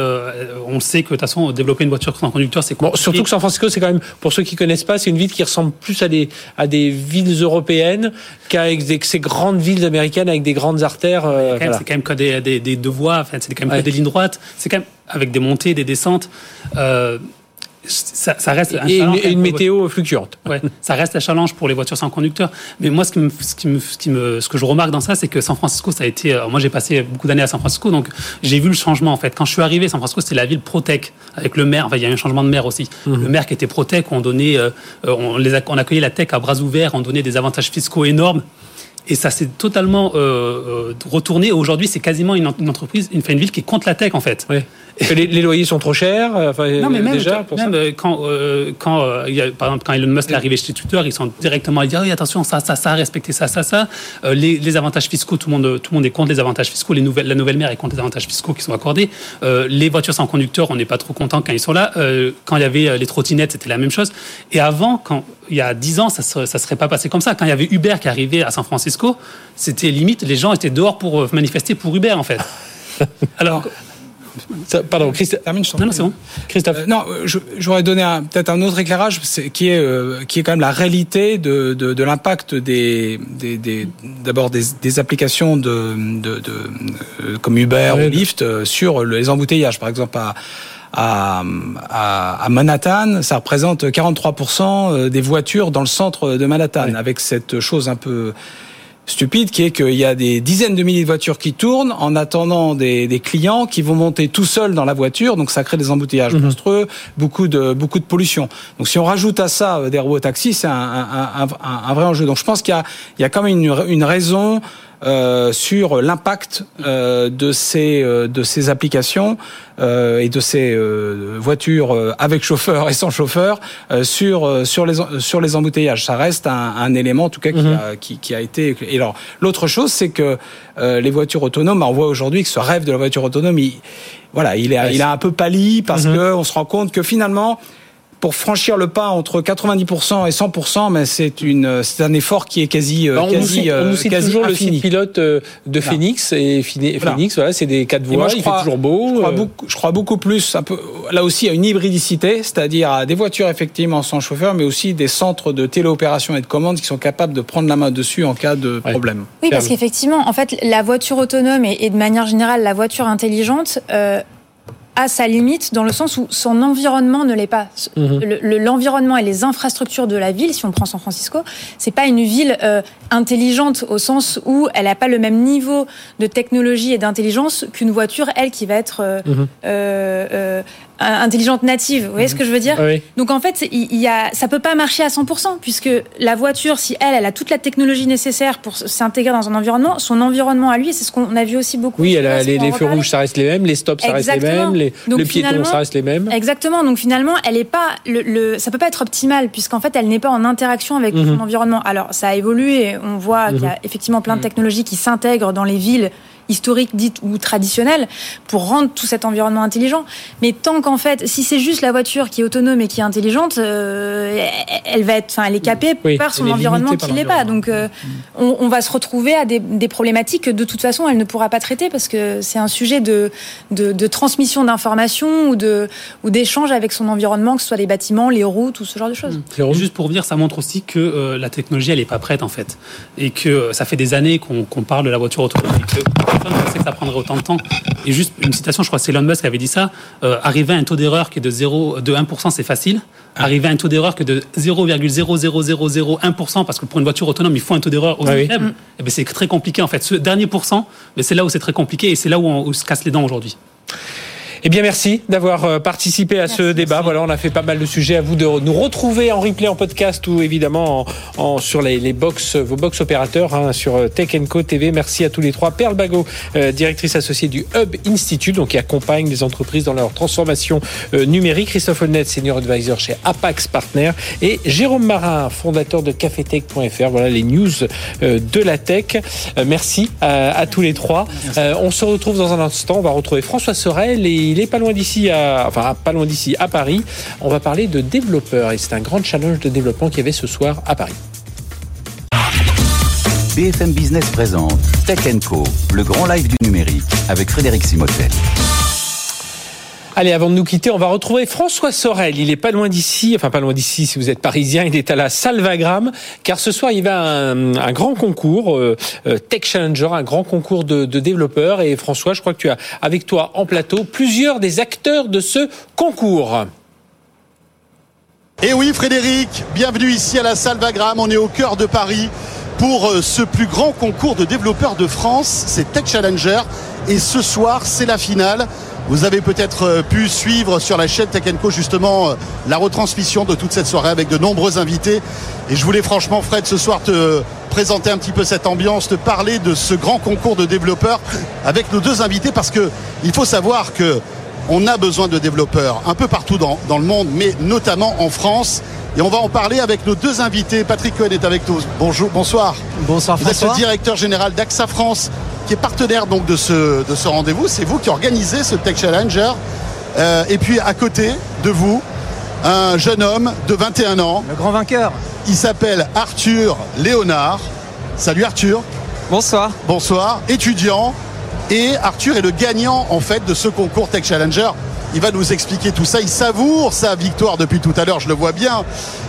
on sait que de toute façon, développer une voiture sans conducteur, c'est bon, surtout San Francisco, c'est quand même, pour ceux qui connaissent pas, c'est une ville qui ressemble plus à des, à des villes européennes qu'avec ces grandes villes américaines avec des grandes artères. Euh, c'est quand même que des, des, des deux voies, enfin, c'est quand même que des lignes droites. C'est quand même avec des montées, des descentes. Euh, ça, ça, reste un et, challenge, une, une météo fluctuante. Ouais, ça reste un challenge pour les voitures sans conducteur. Mais moi, ce, qui me, ce, qui me, ce, qui me, ce que je remarque dans ça, c'est que San Francisco, ça a été. Euh, moi, j'ai passé beaucoup d'années à San Francisco, donc j'ai vu le changement en fait. Quand je suis arrivé, San Francisco, c'était la ville protec avec le maire. Enfin, il y a eu un changement de maire aussi. Mmh. Le maire qui était protec, on donnait, euh, on, les a, on accueillait la tech à bras ouverts, on donnait des avantages fiscaux énormes. Et ça s'est totalement euh, euh retourné. Aujourd'hui, c'est quasiment une, entreprise, une, une ville qui est contre la tech, en fait. Oui. les, les, loyers sont trop chers. Enfin, non, mais même, déjà, même euh, quand, euh, quand euh, il y a, par exemple, quand Elon Musk est arrivé chez Twitter, ils sont directement dit oui, attention, ça, ça, ça, respecter ça, ça, ça. Euh, les, les, avantages fiscaux, tout le monde, tout le monde est contre les avantages fiscaux. Les nouvelles, la nouvelle maire est contre les avantages fiscaux qui sont accordés. les voitures sans conducteur, on n'est pas trop content quand ils sont là. quand il y avait les trottinettes, c'était la même chose. Et avant, quand il y a dix ans, ça ne se, serait pas passé comme ça. Quand il y avait Uber qui arrivait à San Francisco, c'était limite, les gens étaient dehors pour manifester pour Uber, en fait. Alors, ça, pardon, Christophe. Termine, non, non, c'est bon. Christophe. Euh, non, j'aurais donné peut-être un autre éclairage qui est euh, qui est quand même la réalité de de, de l'impact des des d'abord des, des, applications de, de, de euh, comme Uber ou Lyft euh, sur les embouteillages, par exemple à à, à, à, Manhattan, ça représente 43% des voitures dans le centre de Manhattan, oui. avec cette chose un peu stupide qui est qu'il y a des dizaines de milliers de voitures qui tournent en attendant des, des, clients qui vont monter tout seuls dans la voiture, donc ça crée des embouteillages mmh. monstrueux, beaucoup de beaucoup de pollution. Donc si on rajoute à ça euh, des robots taxis, c'est un, un, un, un, vrai enjeu. Donc je pense qu'il y a, il y a quand même une, une raison euh, sur l'impact euh, de ces euh, de ces applications euh, et de ces euh, voitures avec chauffeur et sans chauffeur sur sur les sur les embouteillages. Ça reste un, un élément en tout cas qui, Mhm. a, qui, qui a été. Et alors l'autre chose, c'est que les voitures autonomes, on voit aujourd'hui que ce rêve de la voiture autonome, il, voilà, il est il a un peu pâli parce Mhm. que on se rend compte que finalement pour franchir le pas entre 90% et 100%, mais c'est une c'est un effort qui est quasi Bah, on quasi, nous cite, on nous cite quasi toujours infini. le site pilote euh, de Voilà. Phoenix et Phoenix, Voilà. Voilà, c'est des quatre moi, voies, je il crois- fait toujours beau. Je crois, euh, beaucoup, je crois beaucoup plus, un peu, là aussi, à une hybridicité, c'est-à-dire à des voitures effectivement sans chauffeur, mais aussi des centres de téléopération et de commande qui sont capables de prendre la main dessus en cas de Ouais. problème. Oui, parce qu'effectivement, en fait, la voiture autonome et, et de manière générale la voiture intelligente euh, a sa limite dans le sens où son environnement ne l'est pas. Mhm. Le- le- L'environnement et les infrastructures de la ville, si on prend San Francisco, c'est pas une ville euh, intelligente au sens où elle n'a pas le même niveau de technologie et d'intelligence qu'une voiture, elle, qui va être euh, Mhm. euh, intelligente native. Vous voyez ce que je veux dire oui. donc en fait, il y a, ça peut pas marcher à 100% puisque la voiture, si elle, elle a toute la technologie nécessaire pour s'intégrer dans un environnement, son environnement à lui, c'est ce qu'on a vu aussi beaucoup. Oui, elle a les, feux rouges, ça reste les mêmes, les stops, ça reste les mêmes, les, Donc le piéton, ça reste les mêmes. Exactement. Donc finalement, elle est pas le, le ça peut pas être optimal puisqu'en fait, elle n'est pas en interaction avec Mhm. son environnement. Alors ça a évolué. On voit qu'il y a effectivement plein de technologies qui s'intègrent dans les villes historiques dites ou traditionnelles pour rendre tout cet environnement intelligent. Mais tant qu'en fait, si c'est juste la voiture qui est autonome et qui est intelligente, euh, elle va être, enfin, elle est capée Oui, par son est environnement qui l'est pas. Donc euh, on, on va se retrouver à des, des problématiques que de toute façon elle ne pourra pas traiter parce que c'est un sujet de, de, de transmission d'informations ou de ou d'échange avec son environnement, que ce soit les bâtiments, les routes ou ce genre de choses. Jérôme Juste pour dire, ça montre aussi que euh, la technologie, elle n'est pas prête en fait, et que ça fait des années qu'on qu'on parle de la voiture autonome. Personne pensait que ça prendrait autant de temps. Et juste une citation, je crois que c'est Elon Musk qui avait dit ça. Euh, arriver à un taux d'erreur qui est de 0, de 1%, c'est facile. Arriver à un taux d'erreur que de 0,00001%, parce que pour une voiture autonome, il faut un taux d'erreur aussi Ah oui. faible, eh ben, c'est très compliqué en fait. Ce dernier pourcent, mais c'est là où c'est très compliqué et c'est là où on, où on se casse les dents aujourd'hui. Eh bien, merci d'avoir euh, participé à ce débat. Voilà, on a fait pas mal de sujets. À vous de nous retrouver en replay, en podcast ou évidemment en, en- sur les, les box, vos box opérateurs hein, sur euh, Tech Co TV. Merci à tous les trois. Perle Bagot, euh, directrice associée du Hub Institute, donc qui accompagne les entreprises dans leur transformation euh, numérique. Christophe Holnet, senior advisor chez Apax Partner et Jérôme Marin, fondateur de cafetech.fr. Voilà les news euh, de la tech. Euh, merci à, à tous les trois. Euh, on se retrouve dans un instant. On va retrouver François Sorel et il est pas loin d'ici, à, enfin pas loin d'ici à Paris. On va parler de développeurs et c'est un grand challenge de développement qu'il y avait ce soir à Paris. BFM Business présente Tech Co, le grand live du numérique avec Frédéric Simotel. Allez, avant de nous quitter, on va retrouver François Sorel. Il est pas loin d'ici, enfin pas loin d'ici si vous êtes parisien. Il est à la Salvagram, car ce soir il va un, grand concours euh, euh, Tech Challenger, un grand concours de, développeurs. Et François, je crois que tu as avec toi en plateau plusieurs des acteurs de ce concours. Et oui, Frédéric, bienvenue ici à la Salvagram. On est au cœur de Paris pour euh, ce plus grand concours de développeurs de France. C'est Tech Challenger. Et ce soir, c'est la finale. Vous avez peut-être euh, pu suivre sur la chaîne Tech justement euh, la retransmission de toute cette soirée avec de nombreux invités. Et je voulais franchement, Fred, ce soir te présenter un petit peu cette ambiance, te parler de ce grand concours de développeurs avec nos deux invités parce que il faut savoir que on a besoin de développeurs un peu partout dans le monde, mais notamment en France. Et on va en parler avec nos deux invités. Patrick Cohen est avec nous. Bonjour, bonsoir. Bonsoir Vous êtes le directeur général d'AXA France, qui est partenaire donc de ce, de ce rendez-vous. C'est vous qui organisez ce Tech Challenger. Euh, et puis à côté de vous, un jeune homme de 21 ans. Le grand vainqueur. Il s'appelle Arthur Léonard. Salut Arthur. Bonsoir. Bonsoir, étudiant. Et Arthur est le gagnant en fait de ce concours Tech Challenger. Il va nous expliquer tout ça. Il savoure sa victoire depuis tout à l'heure, je le vois bien.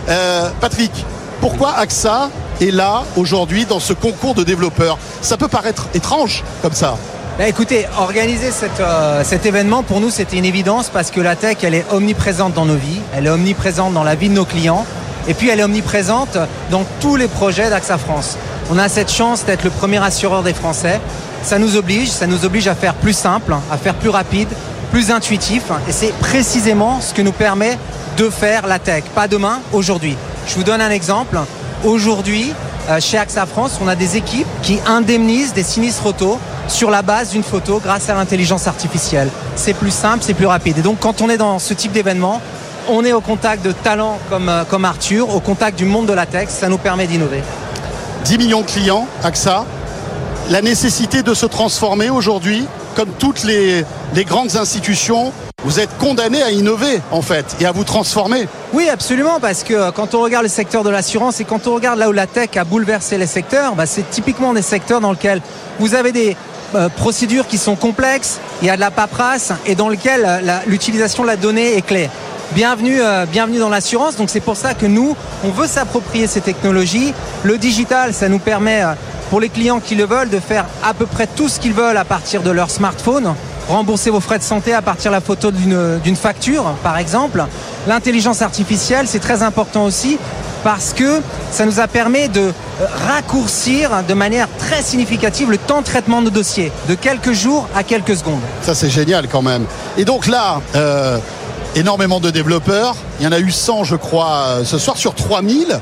Euh, Patrick, pourquoi AXA est là aujourd'hui dans ce concours de développeurs? Ça peut paraître étrange comme ça. Bah, écoutez, organiser euh, cet événement, pour nous, c'était une évidence parce que la tech, elle est omniprésente dans nos vies, elle est omniprésente dans la vie de nos clients, et puis elle est omniprésente dans tous les projets d'AXA France. On a cette chance d'être le premier assureur des Français. Ça nous oblige, ça nous oblige à faire plus simple, à faire plus rapide, plus intuitif, et c'est précisément ce que nous permet de faire la tech. Pas demain, aujourd'hui. Je vous donne un exemple. Aujourd'hui, euh, chez AXA France, on a des équipes qui indemnisent des sinistres auto sur la base d'une photo grâce à l'intelligence artificielle. C'est plus simple, c'est plus rapide. Et donc quand on est dans ce type d'événement, on est au contact de talents comme, euh, comme Arthur, au contact du monde de la tech, ça nous permet d'innover. 10 millions de clients, AXA. La nécessité de se transformer aujourd'hui, comme toutes les, grandes institutions, vous êtes condamnés à innover en fait et à vous transformer. Oui, absolument, parce que euh, quand on regarde le secteur de l'assurance et quand on regarde là où la tech a bouleversé les secteurs, bah, c'est typiquement des secteurs dans lesquels vous avez des euh, procédures qui sont complexes, il y a de la paperasse et dans lequel euh, l'utilisation de la donnée est clé. Bienvenue, euh, bienvenue dans l'assurance. Donc c'est pour ça que nous, on veut s'approprier ces technologies. Le digital, ça nous permet, pour les clients qui le veulent, de faire à peu près tout ce qu'ils veulent à partir de leur smartphone. Rembourser vos frais de santé à partir de la photo d'une facture, par exemple. L'intelligence artificielle, c'est très important aussi parce que ça nous a permis de raccourcir de manière très significative le temps de traitement de dossier, de quelques jours à quelques secondes. Ça c'est génial quand même. Et donc là, euh, énormément de développeurs. Il y en a eu 100 je crois euh, ce soir sur 3000.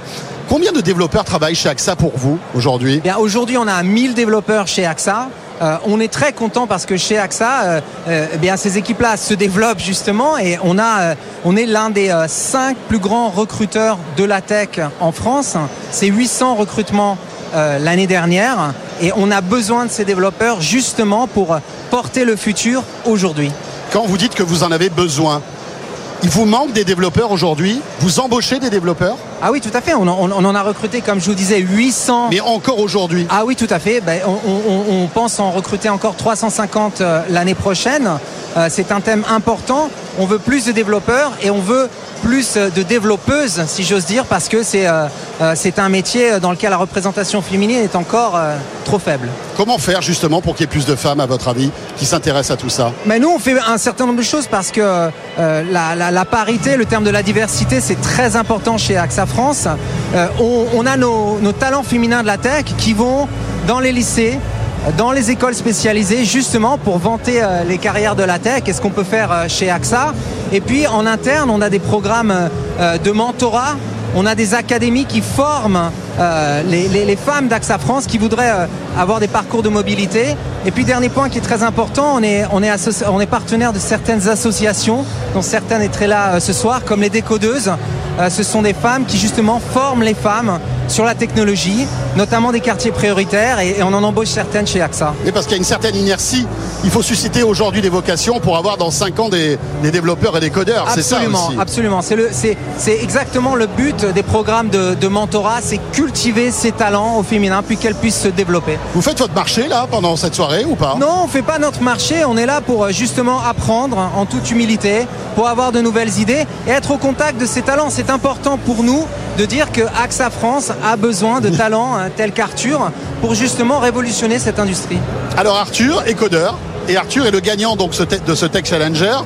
Combien de développeurs travaillent chez AXA pour vous aujourd'hui? Bien, aujourd'hui, on a 1000 développeurs chez AXA. Euh, on est très content parce que chez AXA, euh, euh, eh bien ces équipes-là se développent justement et on a, on est l'un des cinq plus grands recruteurs de la tech en France. C'est 800 recrutements l'année dernière et on a besoin de ces développeurs justement pour porter le futur aujourd'hui. Quand vous dites que vous en avez besoin, il vous manque des développeurs aujourd'hui? Vous embauchez des développeurs? Ah oui, tout à fait. On en, on en a recruté, comme je vous disais, 800. Mais encore aujourd'hui Ah oui, tout à fait. Ben, on, on- on pense en recruter encore 350 euh, l'année prochaine. Euh, c'est un thème important. On veut plus de développeurs et on veut plus de développeuses, si j'ose dire, parce que c'est euh, euh, c'est un métier dans lequel la représentation féminine est encore euh, trop faible. Comment faire justement pour qu'il y ait plus de femmes, à votre avis, qui s'intéressent à tout ça? Mais nous, on fait un certain nombre de choses parce que euh, la, la- la parité, le terme de la diversité, c'est très important chez AXA France. Euh, on, on a nos, nos talents féminins de la tech qui vont dans les lycées, dans les écoles spécialisées, justement pour vanter euh, les carrières de la tech et ce qu'on peut faire euh, chez AXA. Et puis en interne, on a des programmes euh, de mentorat. On a des académies qui forment les, femmes d'AXA France qui voudraient avoir des parcours de mobilité. Et puis dernier point qui est très important, on est, on est, on est partenaire de certaines associations, dont certaines très là ce soir, comme les décodeuses. Ce sont des femmes qui justement forment les femmes sur la technologie, notamment des quartiers prioritaires, et, et on en embauche certaines chez AXA. Et parce qu'il y a une certaine inertie, il faut susciter aujourd'hui des vocations pour avoir dans 5 ans des, des développeurs et des codeurs. C'est ça Absolument, aussi. absolument. C'est exactement le but des programmes de, de mentorat, c'est cultiver ces talents au féminin, puis qu'elles puissent se développer. Vous faites votre marché là pendant cette soirée ou pas? Non, on fait pas notre marché. On est là pour euh, justement apprendre en toute humilité, pour avoir de nouvelles idées et être au contact de ces talents. C'est important pour nous de dire que AXA France a besoin de talents hein, tels qu'Arthur pour justement révolutionner cette industrie. Alors Arthur est codeur et Arthur est le gagnant donc de ce Tech Challenger.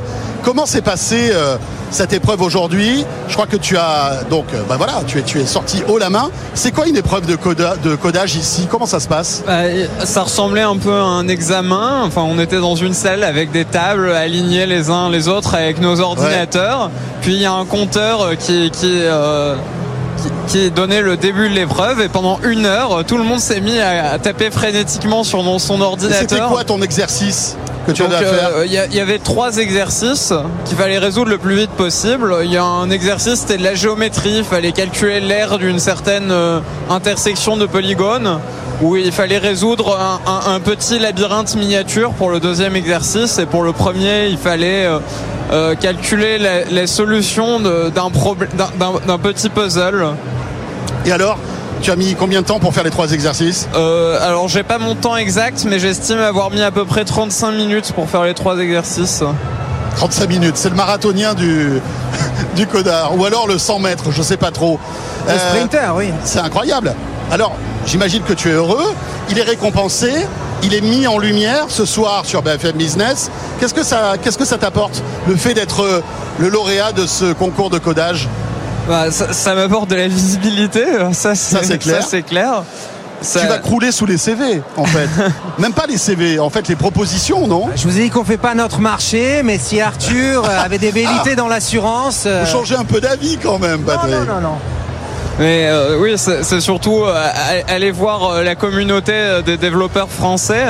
Comment s'est passée euh, cette épreuve aujourd'hui? Je crois que tu as donc bah voilà, tu es tu es sorti haut la main. C'est quoi une épreuve de, coda- de codage ici? Comment ça se passe? Bah, ça ressemblait un peu à un examen. Enfin, on était dans une salle avec des tables alignées les uns les autres avec nos ordinateurs. Puis il y a un compteur qui qui, euh, qui donnait le début de l'épreuve et pendant une heure, tout le monde s'est mis à, taper frénétiquement sur son ordinateur. C'était quoi ton exercice? Que tu Donc, avais à faire euh, il y, avait trois exercices qu'il fallait résoudre le plus vite possible. Il y a un exercice, c'était de la géométrie. Il fallait calculer l'aire d'une certaine euh, intersection de polygones. Où il fallait résoudre un, un- un petit labyrinthe miniature pour le deuxième exercice. Et pour le premier, il fallait euh, euh, calculer les solutions d'un petit puzzle. Et alors? Tu as mis combien de temps pour faire les trois exercices Euh, alors j'ai pas mon temps exact, mais j'estime avoir mis à peu près 35 minutes pour faire les trois exercices. 35 minutes, c'est le marathonien du, du codard. Ou alors le 100 mètres, je sais pas trop. Le sprinter, oui. C'est incroyable. Alors, j'imagine que tu es heureux. Il est récompensé. Il est mis en lumière ce soir sur BFM Business. Qu'est-ce que ça, qu'est-ce que ça t'apporte, le fait d'être euh, le lauréat de ce concours de codage? Bah, ça ça m'apporte de la visibilité, ça c'est clair. ça, c'est clair. Ça- Tu vas crouler sous les CV, en fait. Même pas les CV, en fait, les propositions, non Je vous ai dit qu'on fait pas notre marché, mais si Arthur euh, avait des velléités dans l'assurance. euh, Faut changer un peu d'avis quand même, Patrick. non, non, non. Mais euh, oui, c'est surtout euh, aller voir la communauté des développeurs français.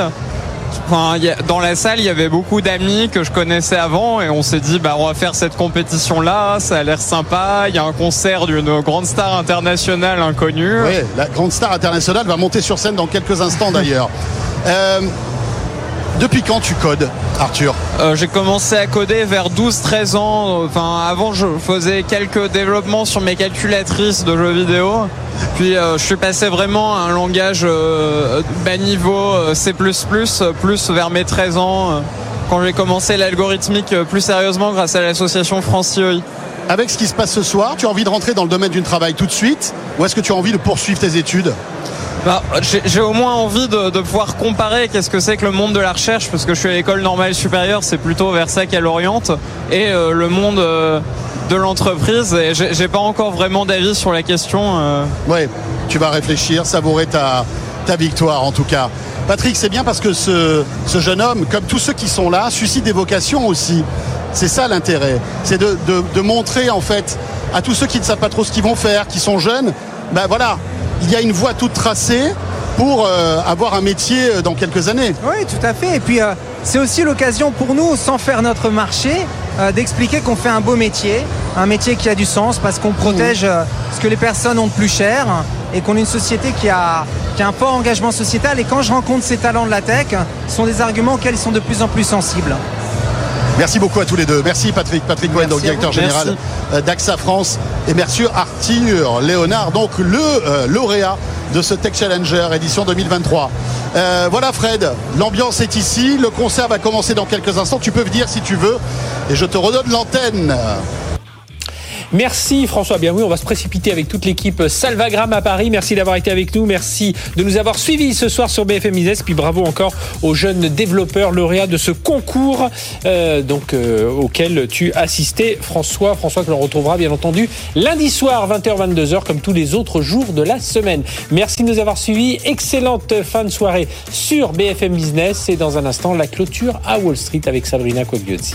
Enfin, dans la salle, il y avait beaucoup d'amis que je connaissais avant et on s'est dit, bah, on va faire cette compétition-là, ça a l'air sympa. Il y a un concert d'une grande star internationale inconnue. Oui, la grande star internationale va monter sur scène dans quelques instants d'ailleurs. Euh, depuis quand tu codes, Arthur Euh, j'ai commencé à coder vers 12-13 ans. Enfin, avant, je faisais quelques développements sur mes calculatrices de jeux vidéo. Puis, euh, je suis passé vraiment à un langage euh, bas niveau C++, plus vers mes 13 ans, quand j'ai commencé l'algorithmique plus sérieusement grâce à l'association France IOI. Avec ce qui se passe ce soir, tu as envie de rentrer dans le domaine du travail tout de suite ou est-ce que tu as envie de poursuivre tes études? Bah, j'ai au moins envie de, pouvoir comparer qu'est-ce que c'est que le monde de la recherche, parce que je suis à l'école normale supérieure, c'est plutôt vers ça qu'elle oriente, et euh, le monde euh, de l'entreprise. Et j'ai pas encore vraiment d'avis sur la question. euh. Ouais, tu vas réfléchir, savourer ta, ta victoire en tout cas. Patrick, c'est bien parce que ce, jeune homme, comme tous ceux qui sont là, suscite des vocations aussi. C'est ça l'intérêt. C'est de, de- de montrer en fait à tous ceux qui ne savent pas trop ce qu'ils vont faire, qui sont jeunes, ben voilà, il y a une voie toute tracée pour euh, avoir un métier euh, dans quelques années. Oui, tout à fait. Et puis, euh, c'est aussi l'occasion pour nous, sans faire notre marché, euh, d'expliquer qu'on fait un beau métier, un métier qui a du sens parce qu'on protège euh, ce que les personnes ont de plus cher et qu'on est une société qui a, qui a un fort engagement sociétal. Et quand je rencontre ces talents de la tech, ce sont des arguments auxquels ils sont de plus en plus sensibles. Merci beaucoup à tous les deux. Merci Patrick, Patrick Cohen, donc directeur général Merci. euh, d'AXA France. Et merci Arthur Léonard, donc le euh, lauréat de ce Tech Challenger édition 2023. Euh, voilà Fred, l'ambiance est ici, le concert va commencer dans quelques instants. Tu peux venir si tu veux et je te redonne l'antenne. Merci François. Bien oui, on va se précipiter avec toute l'équipe Salvagram à Paris. Merci d'avoir été avec nous. Merci de nous avoir suivis ce soir sur BFM Business. Puis bravo encore aux jeunes développeurs lauréats de ce concours euh, donc euh, auquel tu assistais, François. François que l'on retrouvera bien entendu lundi soir 20h 22h comme tous les autres jours de la semaine. Merci de nous avoir suivis. Excellente fin de soirée sur BFM Business et dans un instant la clôture à Wall Street avec Sabrina Quagliozzi.